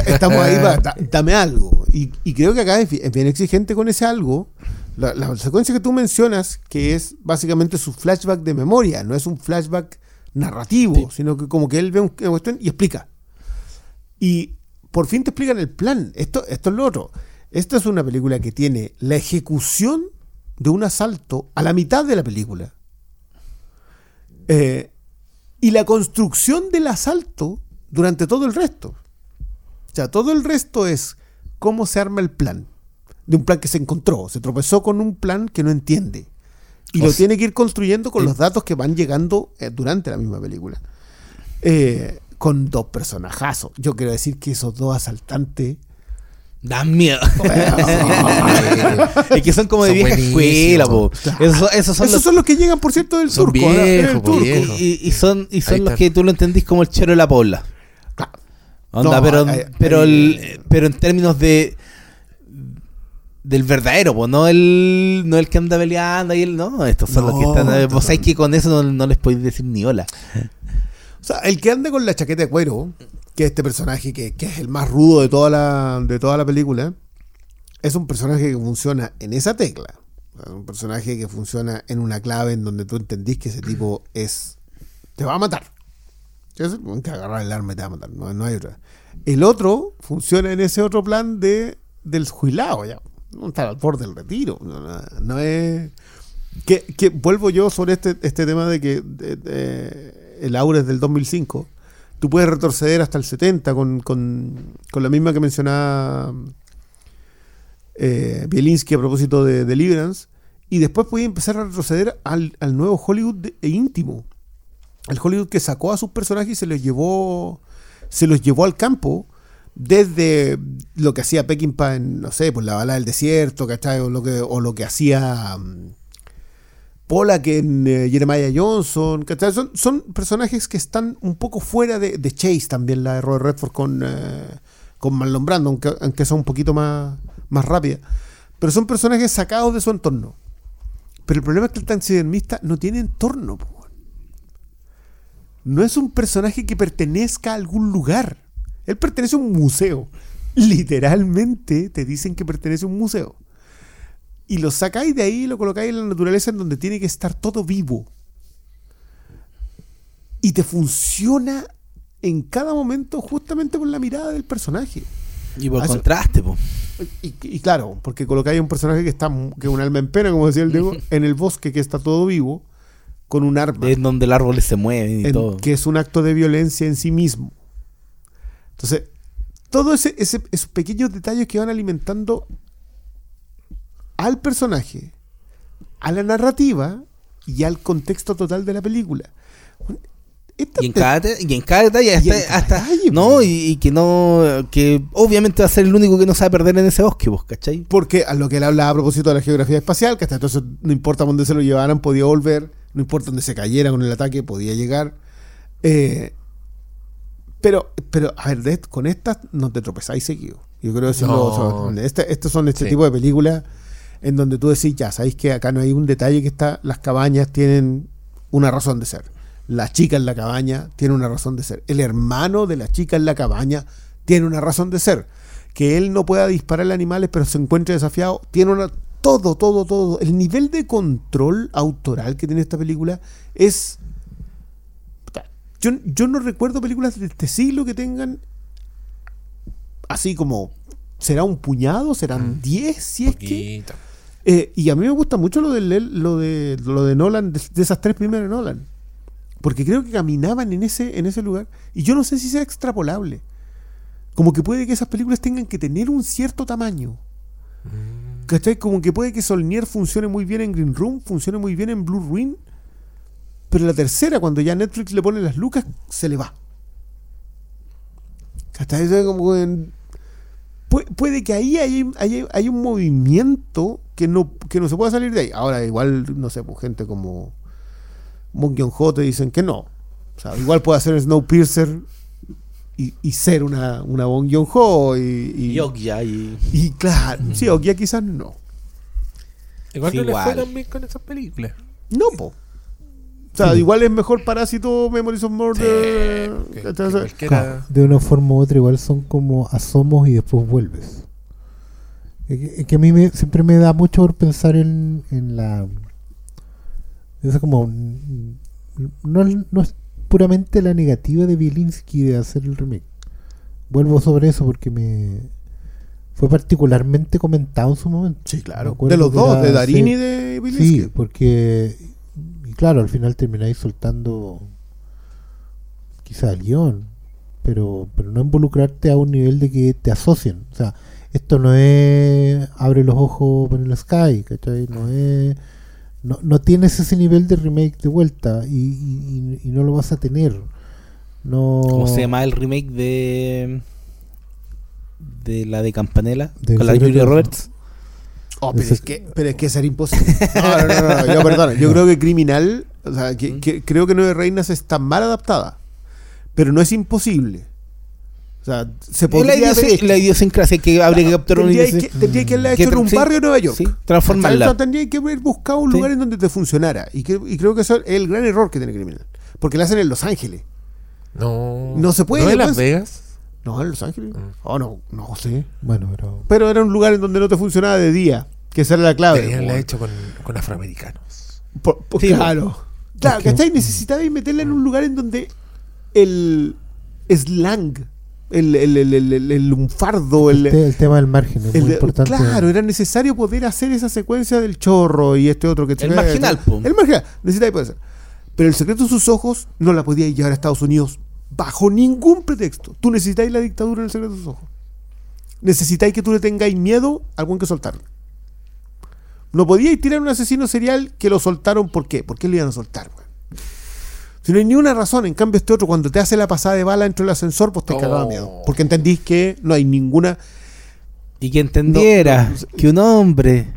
Estamos ahí para dame algo. Y, y creo que acá es, bi- es bien exigente con ese algo. La, la secuencia que tú mencionas, que es básicamente su flashback de memoria, no es un flashback narrativo, sino que como que él ve un- una cuestión y explica. Y por fin te explican el plan. Esto, esto es lo otro. Esta es una película que tiene la ejecución de un asalto a la mitad de la película. Eh, y la construcción del asalto durante todo el resto. O sea, todo el resto es cómo se arma el plan. De un plan que se encontró. Se tropezó con un plan que no entiende. Y O lo sea, tiene que ir construyendo con eh, los datos que van llegando eh, durante la misma película. Eh, con dos personajazos. Yo quiero decir que esos dos asaltantes. Dan miedo. <laughs> <laughs> es que son como de Son vieja escuela, po. Esos, esos son Esos los son los que llegan, por cierto, del turco. viejos. y, y son, y son los que tú lo entendís como el chero de la pobla. Claro. Onda, No, pero, hay- pero, hay- el- pero en términos de del verdadero, pues no el no el que anda peleando y el no, estos son los que están. Vos sabés que con eso no, no les podéis decir ni hola. <laughs> O sea, el que anda con la chaqueta de cuero, que es este personaje que, que es el más rudo de toda la, de toda la película, es un personaje que funciona en esa tecla. Un personaje que funciona en una clave en donde tú entendís que ese tipo es. te va a matar. Es que agarrar el arma y te va a matar. No, no hay otra. El otro funciona en ese otro plan de del jubilado ya. No está al borde del retiro. No, no- es. Que, vuelvo yo sobre este, este tema de que el aura es del 2005. Tú puedes retroceder hasta el 70 con, con- con la misma que mencionaba eh, Bielinski a propósito de Deliverance. Y después puedes empezar a retroceder al, al nuevo Hollywood e íntimo. El Hollywood que sacó a sus personajes y se los llevó, se los llevó al campo. Desde lo que hacía Peckinpah en, no sé, pues la bala del desierto, ¿cachai? O lo que, o lo que hacía mm, Pollack en eh, Jeremiah Johnson, ¿cachai? Son, son personajes que están un poco fuera de, Chase también, la de Robert Redford con, eh, con Brando, aunque, aunque son un poquito más, más rápida. Pero son personajes sacados de su entorno. Pero el problema es que el taxidermista no tiene entorno. No es un personaje que pertenezca a algún lugar. Él pertenece a un museo. Literalmente te dicen que pertenece a un museo. Y lo sacáis de ahí y lo colocáis en la naturaleza en donde tiene que estar todo vivo. Y te funciona en cada momento justamente por la mirada del personaje. Y por contraste, po. Y, y claro, porque colocáis un personaje que está que es un alma en pena, como decía el Diego, <laughs> en el bosque que está todo vivo, con un arma, Es donde el árbol se mueve y en- todo. que es un acto de violencia en sí mismo. Entonces, todos ese, ese- esos pequeños detalles que van alimentando al personaje, a la narrativa y al contexto total de la película. Esta- Y en cada, y en cada detalle, hasta, en cada hasta- detalle, no, po. y, y que no, que obviamente va a ser el único que no sabe perder en ese bosque, vos, ¿cachai? Porque a lo que él hablaba a propósito de la geografía espacial, que hasta entonces no importa dónde se lo llevaran, podía volver, no importa dónde se cayera con el ataque, podía llegar. Eh, pero, pero, a ver, de- con estas no te tropezáis seguido. Yo creo que No. son- este- estos son este Sí. tipo de películas en donde tú decís, ya, sabéis que acá no hay un detalle que está, las cabañas tienen una razón de ser. La chica en la cabaña tiene una razón de ser. El hermano de la chica en la cabaña tiene una razón de ser. Que él no pueda dispararle a animales pero se encuentre desafiado, tiene una... Todo, todo, todo. El nivel de control autoral que tiene esta película es... Yo, yo no recuerdo películas de este siglo que tengan así como... ¿Será un puñado? ¿Serán 10? Si es que... Eh, y a mí me gusta mucho lo de, lo de, lo de Nolan, de, de esas tres primeras de Nolan. Porque creo que caminaban en ese, en ese lugar. Y yo no sé si sea extrapolable. Como que puede que esas películas tengan que tener un cierto tamaño. ¿Cachai? Como que puede que Solnier funcione muy bien en Green Room, funcione muy bien en Blue Ruin. Pero la tercera, cuando ya Netflix le pone las lucas, se le va. ¿Cachai? Como en- Pu- puede que ahí hay, hay- hay un movimiento que no, que no se pueda salir de ahí. Ahora, igual, no sé, pues gente como Bong Joon-ho te dicen que no. O sea, igual puede hacer Snowpiercer y, y ser una, una Bong Joon-ho y, y, Y Okja y... y claro, sí, o ya quizás no. Igual Sí, no le fue tan bien con esas películas. No, po. O sea, igual es mejor Parásito, Memories of Murder. Sí, que- ¿cachai? que cualquiera- Claro, de una forma u otra igual son como asomos y después vuelves. Es que, es a mí me- siempre me da mucho por pensar en, en la... Como... mm, No, no es puramente la negativa de Bielinski de hacer el remake. Vuelvo sobre eso porque me... Fue particularmente comentado en su momento. Sí, claro. De los dos, era- de Darín sí. y de Bilinski. Sí, porque, y claro, al final termináis soltando quizá el guion, pero, pero no involucrarte a un nivel de que te asocien. O sea, esto no es abre los ojos en el sky, ¿cachai? No es. No, no tienes ese nivel de remake de vuelta y, y- y- y no lo vas a tener. No, ¿Cómo se llama el remake de... de la de Campanella? De con la Julia Roberts. Oh, pero es que, pero es que sería imposible. No, no, no, no, no, yo perdón. Yo <laughs> creo que Criminal, o sea, que, que- creo que Nueve Reinas está mal adaptada, pero no es imposible. O sea, se la, podría haber idiosincrasia, hecho. la idiosincrasia que habría que capturar una Tendría que, idiosincrasia. tendría que haberla Que hecho en un sí, barrio de Nueva York. sí, transformarla. O sea, tendría que haber buscado un Sí. lugar en donde te funcionara. Y, que- y creo que eso es el gran error que tiene Criminal. Porque la hacen en Los Ángeles. No. No se puede, ¿No en Las. Vegas? No, en Los Ángeles. Mm. Oh, no, no sé. Bueno, pero. Pero era un lugar en donde no te funcionaba de día. Que esa era la clave. Haberla hecho con, con afroamericanos. Por- por- Sí, claro. Claro, ¿cachai? Necesitabais meterla en un lugar en donde el slang, el, el, el, el, el- el lunfardo, el, El, te- el tema del margen es el- muy importante. claro, era necesario poder hacer esa secuencia del chorro y este otro que El marginal, po. El marginal, necesitáis poder hacer. Pero el secreto de sus ojos no la podíais llevar a Estados Unidos bajo ningún pretexto. Tú necesitáis la dictadura en el secreto de sus ojos. Necesitáis que tú le tengáis miedo al buen que soltarlo. No podíais tirar un asesino serial que lo soltaron, ¿por qué? ¿Por qué lo iban a soltar, weón? Si no hay ni una razón, en cambio este otro, cuando te hace la pasada de bala dentro del ascensor, pues te Oh. cagaba miedo. Porque entendís que no hay ninguna... Y que entendiera No, no, que un hombre.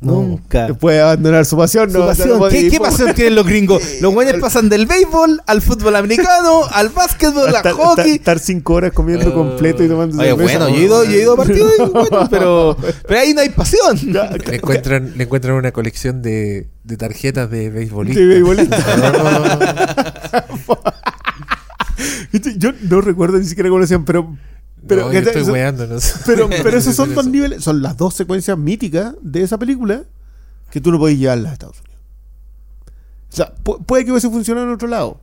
Nunca... Puede abandonar su pasión. Su no, pasión. no, no, ¿Qué, pasión tienen los gringos? <laughs> Los güeyes pasan del béisbol al fútbol americano, al básquetbol, al hockey. estar- cinco horas comiendo Eh, completo y tomando Oye, cerveza. bueno, yo he ido, yo he ido a <laughs> partidos, y bueno, <laughs> pero, pero ahí no hay pasión. Le encuentran, le encuentran una colección de, de tarjetas de beisbolista. De Yo no recuerdo ni siquiera cómo lo hacían, pero. Pero, no, yo estoy weando, no sé. pero, <laughs> pero esos son dos niveles. Son las dos secuencias míticas de esa película que tú no podés llevarlas a Estados Unidos. O sea, pu- puede que hubiese funcionado en otro lado.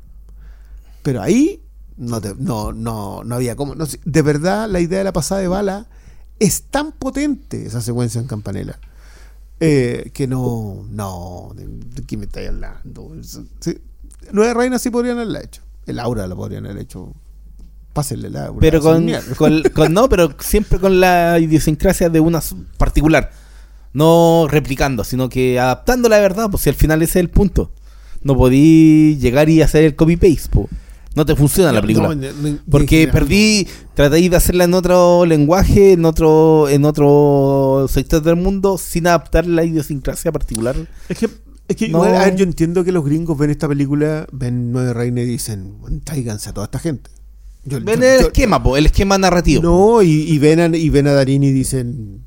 Pero ahí no, te- no, no, no había cómo. no de verdad, la idea de la pasada de bala es tan potente, esa secuencia en Campanella, eh, que no, no, ¿de, de qué me estáis hablando? Sí, Nueve Reinas sí podrían haberla hecho. El Aura la podrían haber hecho. Pásenle la. Pero <laughs> con, no, pero siempre con la idiosincrasia de una particular. No replicando, sino que adaptando la verdad, pues si al final ese es el punto. No podí llegar y hacer el copy-paste, po. No te funciona la película. No, no, no, Porque no, perdí, traté de hacerla en otro lenguaje, en otro, en otro sector del mundo, sin adaptar la idiosincrasia particular. Es que, es que No. igual, a ver, yo entiendo que los gringos ven esta película, ven Nueve Reinas y dicen, "Bueno, tráiganse a toda esta gente. Yo- Ven yo- el yo- esquema, po, el esquema narrativo. No, y, y ven a, y ven a Darín y dicen,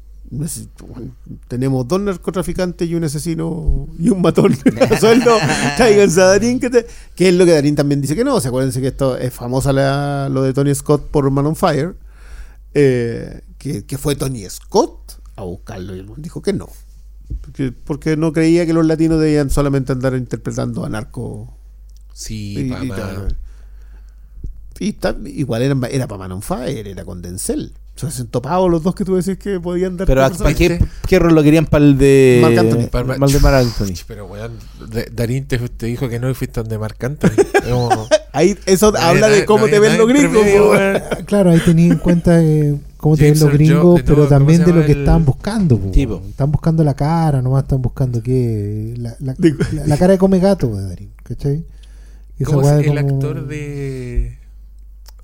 tenemos dos narcotraficantes y un asesino y un matón a <laughs> sueldo, tráiganse a Darín, que, te- que es lo que Darín también dice que no. Se acuérdense que esto es famosa la- lo de Tony Scott por Man on Fire, eh, que, que fue Tony Scott a buscarlo y él dijo que no. Porque, porque no creía que los latinos debían solamente andar interpretando a narco Sí, y. Y igual era, era para Man on Fire, era con Denzel. O sea, se topados los dos que tú decís que podían dar. Pero ¿a- personajes. ¿para qué, qué rol lo querían para el de Marc Anthony. Para el- para el de Marc <laughs> Anthony? Pero, weón, Darín te, te dijo que no y fuiste donde Marc Anthony. <laughs> Ahí, eso No habla de cómo no te ven los gringos. Claro, ahí tenía en cuenta eh, cómo te ven los gringos, de pero todo, ¿cómo también de lo que el- estaban buscando. po. Sí, po. Están buscando la cara, nomás están buscando qué. La, la, Digo- la- la cara de come gato, de Darín, ¿cachai? Esa ¿Cómo es el como- actor de.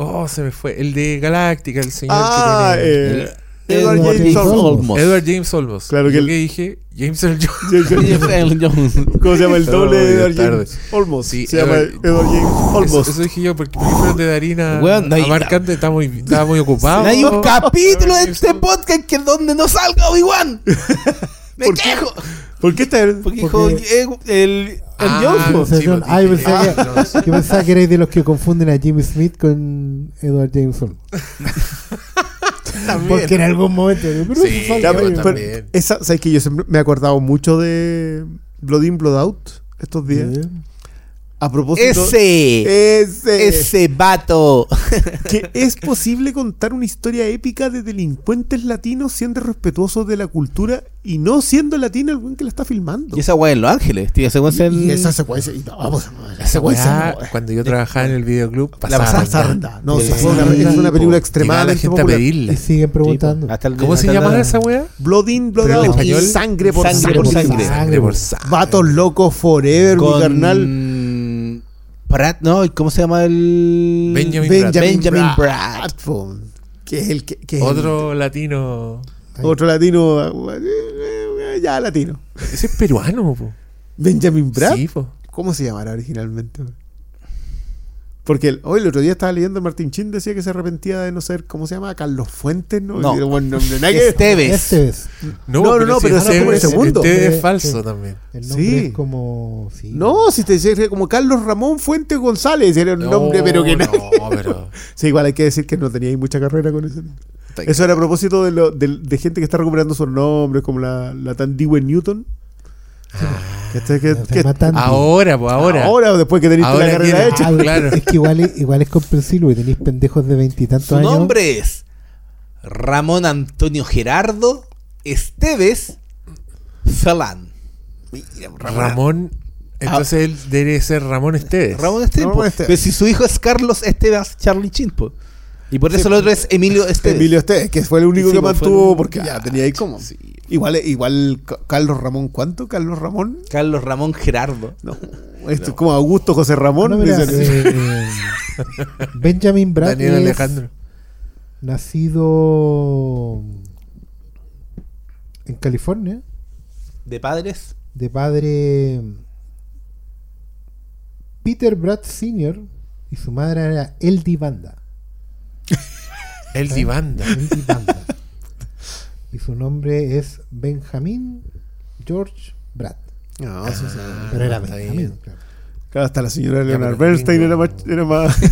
Oh, se me fue. El de Galáctica, el señor Ah, que tiene. eh, El- Edward Edward James James Olmos. Edward James Olmos. Claro que el- que dije James Earl Jones. ¿Cómo se llama el <laughs> doble de Edward. James Olmos? Sí, se llama Edward- Edward James Eso, Olmos. eso dije yo, porque fueron de Darina Weón, no hay- a Marc Anthony está muy, estaba muy ocupado. Hay un capítulo de este James podcast que es donde no salga Obi-Wan. <laughs> Me quejo. ¿Por qué está Porque Porque- dijo eh, el, el Ah. Ese sí, ah, yo pensaba, ah, que, no, yo pensaba que erais de los que confunden a Jimmy Smith con Edward James Olmos. <laughs> Porque en algún momento. pero Sí, Ya, pero- yo esa, ¿Sabes que yo siempre me he acordado mucho de Blood In, Blood Out estos días? Sí. A propósito. Ese, Ese. ese vato. <laughs> que es posible contar una historia épica de delincuentes latinos siendo respetuosos de la cultura y no siendo latino el buen que la está filmando. Y esa weá en Los Ángeles, tío, secuencia en... Y esa secuencia. y no, vamos, esa Esa secuencia. weá, no, cuando yo trabajaba en el videoclub, La pasaba. Pasa ronda. No, Sí, sí, fue una, sí, es una película Llegaba la extremadamente gente a pedirla. Y siguen preguntando. Hasta el- ¿Cómo se llamaba la- esa weá? Blood In, Blood Out. sangre por Sangre sangre. por sangre. Sangre por sangre. Vatos locos forever, mi carnal. Pratt, no, ¿cómo se llama el...? Benjamin Benjamin, que es el que, que es Otro latino. otro latino eh, ya latino Ese es peruano, po. Benjamin Bratt Sí, po. ¿cómo se llamará originalmente? Porque el- hoy el otro día estaba leyendo Martín Chin decía que se arrepentía de no ser ¿cómo se llama? Carlos Fuentes ¿no? No. Y era buen nombre, nada que ver. Esteves. Este es. No, No, no, no, pero ese es como el segundo. Este Eh, es falso sí. también. El nombre Sí. es como. Sí. no si te decía como Carlos Ramón Fuentes González era un nombre pero que nada No, pero. <laughs> sí igual hay que decir que no tenía ahí mucha carrera con ese Eso era a propósito de, lo, de, de gente que está recuperando sus nombres, como la, la Tandiwe Newton. Que, este- que- que-. Ahora, pues ahora. ahora o después que tenéis la carrera tiene- hecha. Ah, claro. Es que igual es, igual es comprensible, tenéis pendejos de veintitantos Su años. nombre es Ramón Antonio Gerardo Esteves Salán. Mira, Ramón. Entonces él debe ser Ramón Esteves. Ramón Esteves. Ramón po. Esteves. Pero si su hijo es Carlos Esteves Charlie Chin, po. Y por eso Sí, el otro es Emilio Esteves. Emilio Esteves, que fue el único Sí, que mantuvo, el- porque ya tenía ahí como. Igual, igual Ca- Carlos Ramón, ¿cuánto? ¿Carlos Ramón? Carlos Ramón Gerardo. No. <laughs> Esto es como Augusto José Ramón. No, mira, dicen. eh, eh, Benjamin Bratt Daniel es Alejandro. nacido en California, De padres. de padre Peter Bratt Sr. y su madre era Eldi Banda. <laughs> El Divanda. Eldi Banda. Y su nombre es Benjamin George Bratt. No, sí, sí. Pero era Benjamin. claro. Claro, hasta la señora Ya, Leonard Bernstein era más. Era más <laughs>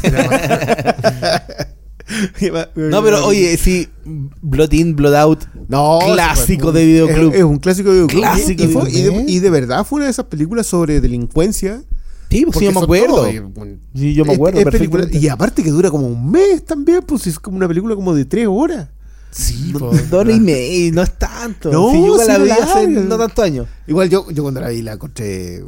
<laughs> No, pero oye, sí, Blood In, Blood Out. No, Clásico de videoclub. Es, es un clásico de videoclub. Clásico y, y de fue- y de, videoclub. y de verdad fue una de esas películas sobre delincuencia Sí, pues sí, Porque yo me acuerdo. Sí, yo me acuerdo es película- perfectamente. y aparte que dura como un mes también, pues es como una película como de tres horas. Sí, <laughs> Dos horas y media, no es tanto. No, si yo sí la vi hace no tantos años. Igual yo, yo cuando la vi la encontré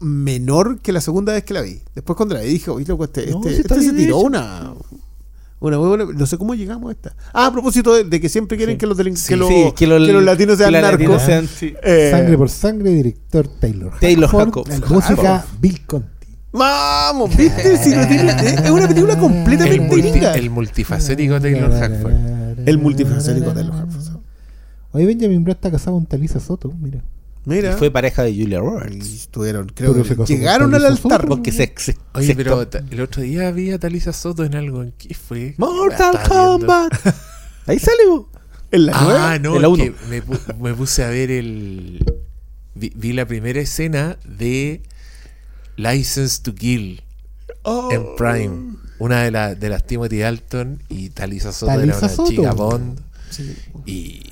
menor que la segunda vez que la vi. Después cuando la vi dije, oye, loco, este, No, este, sí este está se tiró hecho. una... Una muy buena- no sé cómo llegamos a esta. Ah, a propósito de, de que siempre quieren Sí. que los, Sí, que los, sí, que los latinos sean narcos. latinos sean- sí. Eh, Sangre por sangre, director Taylor. Taylor Hackford. Música Bill Conti. Vamos, ¿viste? Si no tiene- <laughs> es una película el, completamente multi- gringa. el multifacético Taylor Hackford. El multifacético Taylor Hackford. Oye, Benjamin Bratt está casado con Talisa Soto, mira. Mira. Fue pareja de Julia Y Roberts. estuvieron, creo Pero que llegaron al altar. Porque se, se- Oye, se- pero el otro día vi a Talisa Soto en algo. ¿En qué fue? Mortal. Kombat. Ahí sale. <laughs> En la Ah, no, En la es uno. que me, pu- me puse a ver el. Vi, vi la primera escena de License to Kill Oh. en Prime. Una de, la- de las Timothy Dalton y Talisa Soto Talisa era una Soto. chica Bond. Sí. Y,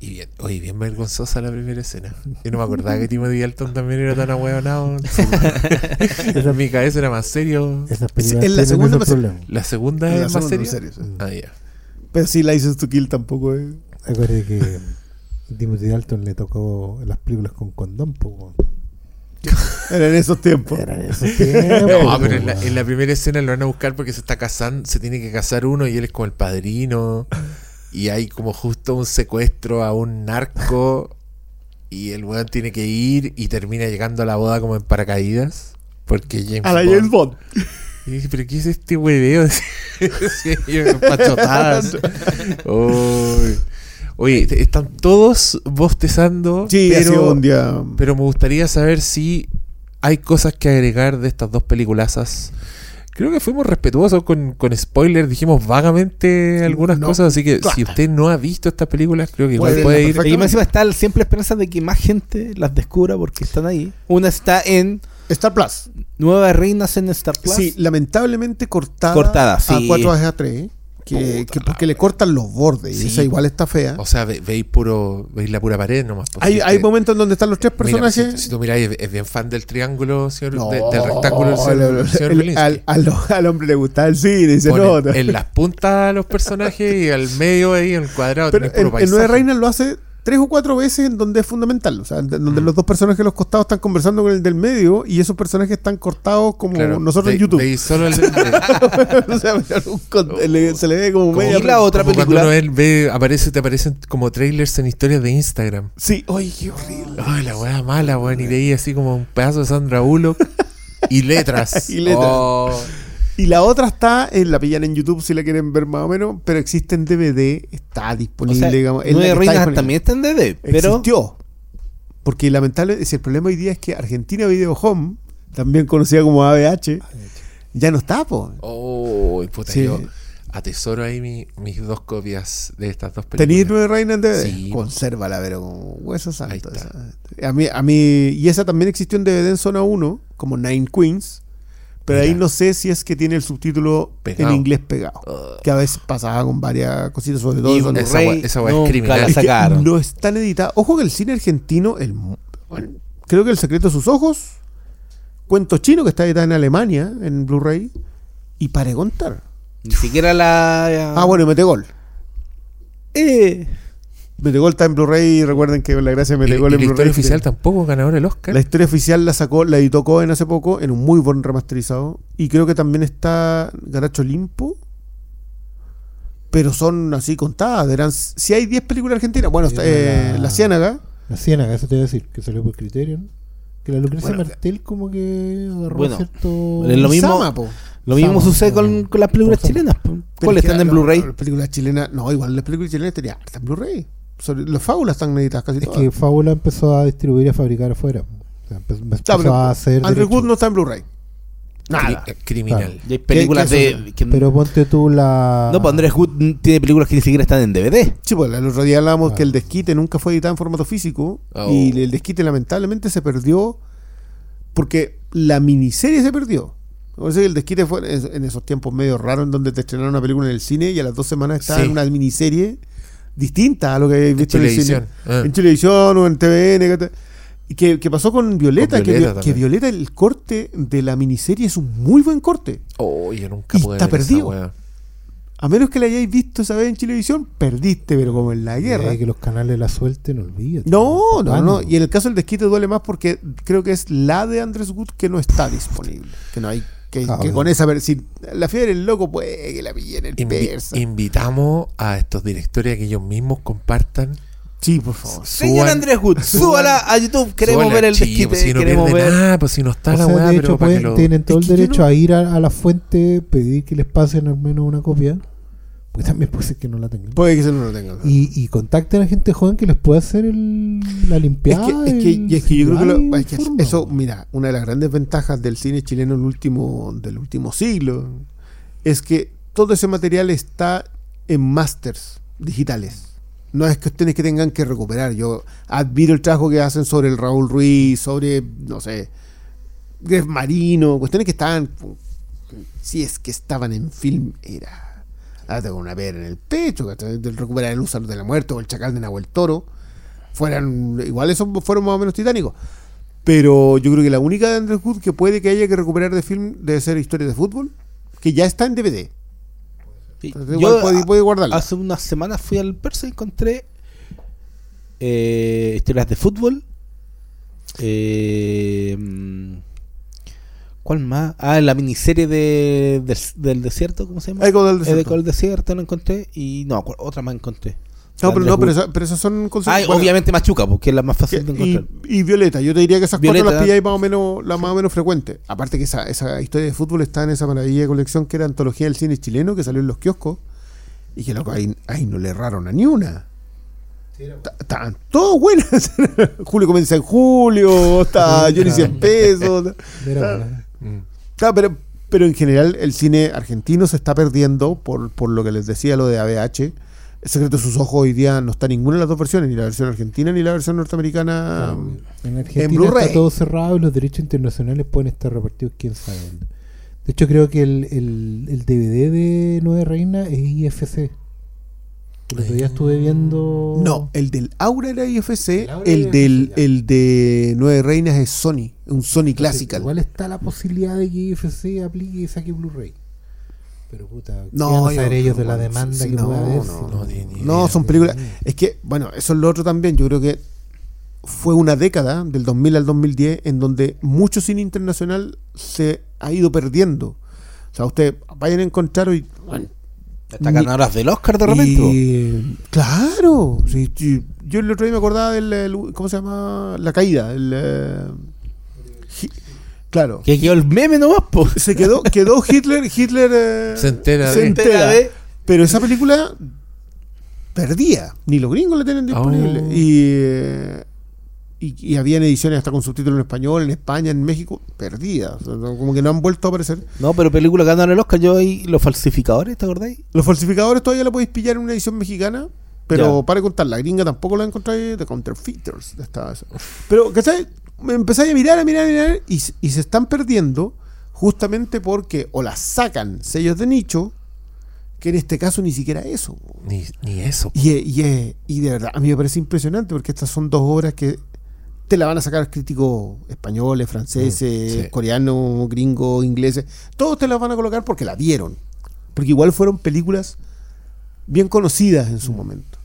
y bien, oye, bien vergonzosa la primera escena. Yo no me acordaba que Timothy Dalton también era tan ahueonado. <laughs> en mi cabeza era más serio. Sí, en la segunda problema. La segunda En la es más segunda, serio, sí. Ah, ya. Pero sí, License to Kill tampoco es. Acuérdate que Timothy Dalton le tocó las películas con condón, po. Era en esos tiempos. Era en esos tiempos, <laughs> No, pero en la, weón. en la primera escena lo van a buscar porque se está casando, se tiene que casar uno y él es como el padrino. Y hay como justo un secuestro a un narco y el weón tiene que ir y termina llegando a la boda como en paracaídas. Porque James A la Bond- James Bond. Y dije, pero ¿qué es este hueveo? <laughs> Pachotadas. <laughs> Uy. Oye, están todos bostezando, Sí, ha sido pero, un día. pero me gustaría saber si hay cosas que agregar de estas dos peliculazas. Creo que fuimos respetuosos con, con spoilers, dijimos vagamente algunas No. cosas, así que si usted no ha visto estas películas, creo que igual Puede ir. Y más encima está siempre esperanza de que más gente las descubra porque están ahí. Una está en Star Plus. Nuevas Reinas en Star Plus. Sí, lamentablemente cortada. Cortada, A sí. 4 a 3. Que, que porque le cortan los bordes. Sí. Y esa igual está fea. O sea, ve- veis puro, veis la pura pared nomás. pues, Hay, hay momentos en donde están los tres Mira, personajes. si, si tú miráis, es, es bien fan del triángulo, señor, No, de- del rectángulo del señor, el- señor el- al, al- al hombre le gustaba el cine, se Pone nota. en las puntas los personajes y al medio ahí, en el cuadrado, Pero tenés puro en, en. Nueve Reinas lo hace tres o cuatro veces en donde es fundamental. O sea, en donde Mm. los dos personajes de los costados están conversando con el del medio y esos personajes están cortados como Claro, nosotros en YouTube. solo el, <laughs> o sea, un se le ve como, como- media. Y la otra como película. Cuando uno ve, aparece, te aparecen como trailers en historias de Instagram. Sí, oye, qué horrible. Ay, la weá mala, weón. Y veía así como un pedazo de Sandra Bullock y letras. <laughs> Y letras. Oh. Y la otra está, en la pillan en YouTube si la quieren ver más o menos, pero existe en DVD, está O disponible, sea, digamos. Nueve Reinas también está en DD. Pero Existió. Porque lamentablemente, si el problema hoy día es que Argentina Video Home, también conocida como ABH, ya no está, po. Oh, puta, Sí. yo atesoro ahí mi- mis dos copias de estas dos ¿Tenéis películas. nueve reinas en DVD? Sí. Consérvala, pero como hueso santo. Ahí está. esa. A mí, a mí, y esa también existió en DVD en zona 1, como Nine Queens, pero ahí Mira. no sé si es que tiene el subtítulo Pegado. en inglés pegado. Oh. Que a veces pasaba con varias cositas, sobre todo Y con esa weá es criminal. la Es que sacaron. no están editadas. Ojo que el cine argentino, el, bueno, creo que El secreto de sus ojos, Cuento chino que está editado en Alemania, en Blu-ray, y para contar. Ni siquiera la. Ah, bueno, y Metegol. Eh, Metegol está en Blu-ray y recuerden que la gracia de Y, y Metegol la en historia Blu-ray. oficial tampoco ganador del Oscar. La historia oficial la sacó, la editó Cohen hace poco en un muy buen remasterizado. Y creo que también está Garacho Limpo. Pero son así contadas. Eran, si hay 10 películas argentinas, bueno, está, eh, La- La Ciénaga. La Ciénaga, eso te iba a decir, que salió por Criterion. Que la Lucrecia Bueno, Martel como que agarró Bueno, cierto... es lo mismo- Sama, po. lo mismo Sama, sucede con, con- con las películas chilenas. ¿Cuáles están en Blu-ray? Las películas chilenas, no, igual las películas chilenas tenían harta en Blu-ray. Sobre- Las fábulas están editadas casi Es todas. que Fábula empezó a distribuir y a fabricar afuera. O sea, empe- empezó a hacer... Andrew. Wood no está en Blu-ray. Nada. Cri- eh, criminal. Claro. Y hay películas ¿Qué- qué de. que- Pero ponte tú la... no, pues Andrés Wood tiene películas que ni siquiera están en DVD. Sí, pues el otro día hablábamos Ah. que el desquite nunca fue editado en formato físico. Oh. Y el desquite lamentablemente se perdió porque la miniserie se perdió. O sea, el desquite fue en en esos tiempos medio raros en donde te estrenaron una película en el cine y a las dos semanas estaba Sí. en una miniserie distinta a lo que habéis En visto en, televisión. Ah. En televisión o en TVN. que Que, que pasó con Violeta, Con que, Violeta que el corte de la miniserie es un muy buen corte. Oh, yo nunca Y pude está ver perdido. A menos que la hayáis visto esa vez en Chilevisión, perdiste, pero como en la guerra. Que los canales la suelten, olvídate. No, no, no. Y en el caso del desquite duele más porque creo que es la de Andrés Wood que no está disponible. Que no hay. Que, Ah, que con esa ver si la fiebre del loco puede que la pillen el Invi- persa. invitamos a estos directores a que ellos mismos compartan. Sí, por favor. Señor Suban- Andrés Wood, suban- súbala a YouTube. Queremos Suban ver el archivo, desquite. Si no queremos pierde ver. nada, pues si no está O la sea, weá, de pero hecho, para que pueden- lo- tienen todo Es el derecho no- a ir a, a la fuente, pedir que les pasen al menos una copia. Porque también puede ser que no la tengan. Puede que se no lo tenga. Y, y contacten a gente joven que les pueda hacer el, la Es limpiada. que, es que, el y es que yo creo que, lo- es que eso, mira, una de las grandes ventajas del cine chileno del último, del último siglo es que todo ese material está en masters digitales. No es cuestiones que tengan que recuperar. Yo admiro el trabajo que hacen sobre el Raúl Ruiz, sobre, no sé, Gref Marino, cuestiones que estaban, si es que estaban en film, era hasta con una pera en el pecho, recuperar el Lúzaro de la Muerte o el Chacal de Nahuel Toro fueran igual esos fueron más o menos titánicos pero yo creo que la única de Andrew Wood que puede que haya que recuperar de film debe ser Historia de Fútbol que ya está en DVD Sí. Entonces, igual puede, puede guardarla hace unas semanas fui al Persa y encontré eh, historias de fútbol. Eh, ¿Cuál más? Ah, la miniserie de, del, del desierto, ¿cómo se llama? Eco del Desierto. Eco del desierto, lo encontré. Y no, otra más encontré. no pero no pero, esa- pero esas son Ah, bueno, obviamente Machuca, porque es la más fácil de que- encontrar. y Violeta yo te diría que esas Violeta. cuatro las pilláis más o menos la más o menos frecuente aparte que esa, esa historia de fútbol está en esa maravilla colección que era antología del cine chileno que salió en los kioscos y que loco ahí, ahí no le erraron a ni una Ta- Estaban todas buenas. <laughs> Julio comienza en julio, está <laughs> Johnny 100 pesos. Bueno, Mm. Claro, pero, pero en general el cine argentino se está perdiendo por, por lo que les decía lo de ABH. El secreto de sus ojos hoy día no está ninguna de las dos versiones, ni la versión argentina ni la versión norteamericana. en Argentina Blu-ray. está todo cerrado y los derechos internacionales pueden estar repartidos quién sabe dónde. De hecho, creo que el, el, el DVD de Nueve Reina es IFC. El otro día estuve viendo. No, el del Aura era IFC, El Aura el era del IFC, el de Nueve Reinas es Sony, un Sony Classical. Igual está la posibilidad de que IFC aplique y saque Blu-ray. Pero puta, ¿qué No, yo- ellos de la no, demanda sí, que no, puede haber? no, no tiene ni No, idea. son películas. Es que, bueno, eso es lo otro también. Yo creo que fue una década, del 2000 al 2010, en donde mucho cine internacional se ha ido perdiendo. O sea, ustedes vayan a encontrar hoy. bueno, Está ganadoras del Oscar de repente. y- claro. sí, sí. Yo el otro día me acordaba del. el- ¿Cómo se llama? La caída. El, eh, claro. Que quedó el meme nomás, po. Se quedó, quedó Hitler. Hitler eh, Se entera se de- entera. de- Pero esa película perdía. Ni los gringos la tienen disponible. Oh. Y, eh, y, y habían ediciones hasta con subtítulos en español, en España, en México. Perdida. O sea, no- como que no han vuelto a aparecer. No, pero película ganaron el Oscar. Yo ahí, los falsificadores, ¿te acordáis? Los falsificadores todavía la podéis pillar en una edición mexicana. Pero Ya. para contar, la gringa tampoco la encontráis de Counterfeiters. Estaba. Pero, ¿cachai? Me empezáis a mirar, a mirar, a mirar. Y, y se están perdiendo justamente porque o las sacan sellos de nicho, que en este caso ni siquiera eso. Ni, ni eso. Y, y, y de verdad, a mí me parece impresionante porque estas son dos obras que te la van a sacar críticos españoles, franceses, Mm, sí. coreanos, gringos, ingleses. Todos te las van a colocar porque la vieron. Porque igual fueron películas bien conocidas en su Mm. momento.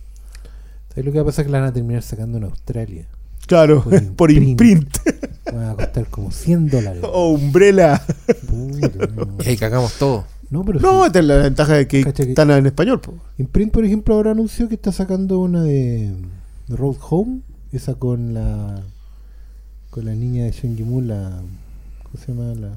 ¿Sabes lo que va a pasar? Que la van a terminar sacando en Australia. Claro, Por <laughs> por imprint. <laughs> Va a costar como 100 dólares. o Umbrella. Puta, no. Y ahí cagamos todo. No, pero No, sí. esta es la ventaja de que están en español. po. Imprint, por ejemplo, ahora anunció que está sacando una de Road Home. Esa con la con la niña de Sean Yimou, la ¿cómo se llama? La,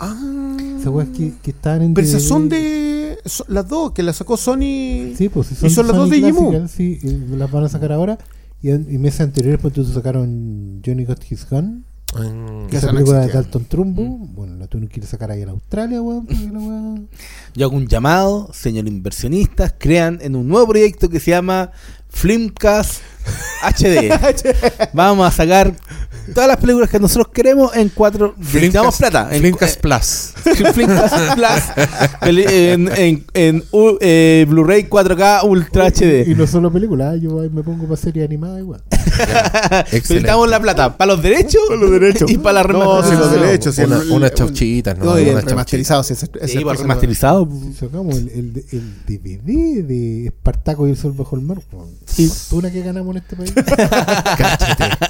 Ah, esas weas que, que están en pero esas son de. son las dos que las sacó Sony. Sí, pues si ¿Y son las dos de? Classical, Sí, las van a sacar ahora. Y, en- y meses anteriores, pues entonces sacaron Johnny Got His Gun. Mm, Que Esa película de. Dalton Trumbo. Bueno, la tú no quieres sacar ahí en Australia, weón. porque la wea- <laughs> Yo hago un llamado, señor inversionistas, crean en un nuevo proyecto que se llama Filmcast HD. <laughs> Vamos a sacar todas las películas que nosotros queremos en cuatro. Necesitamos plata. En, Flimcast Plus. <laughs> Flimcast Plus. En, en, en U- eh, Blu-ray 4K Ultra Y HD. no solo películas, yo ahí me pongo para serie animada igual. <laughs> Necesitamos la plata para los derechos, los derechos. y para la No, si los remasterización. derechos. si Una- el- unas el- chauchitas, ¿no? No, y Unas el chauchitas. remasterizado. si ese- ese Sí, para remasterizado. Sacamos el, el, el DVD de Espartaco y el Sol bajo el mar, Sí. fortuna que ganamos en este país. <laughs> Cáchate.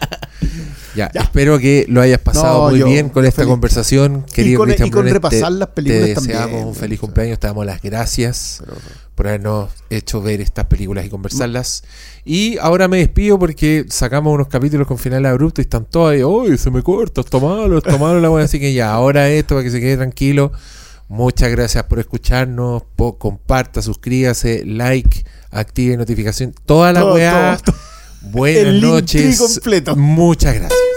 Ya, espero que lo hayas pasado No, muy yo- bien con esta feliz. conversación. Querido con- Cristian y con Brunet, repasar te- las películas Te también, deseamos un o feliz cumpleaños, te damos las gracias por habernos hecho ver estas películas y conversarlas. Y ahora me despido porque sacamos unos capítulos con finales abruptos y están todos ahí, ¡Uy, se me corta! Está malo, está malo la wea". Así que ya, ahora esto para que se quede tranquilo. Muchas gracias por escucharnos. po- comparta, suscríbase, like, active notificación. Toda la Todo, weá. todo, Buenas El noches. completo. Muchas gracias.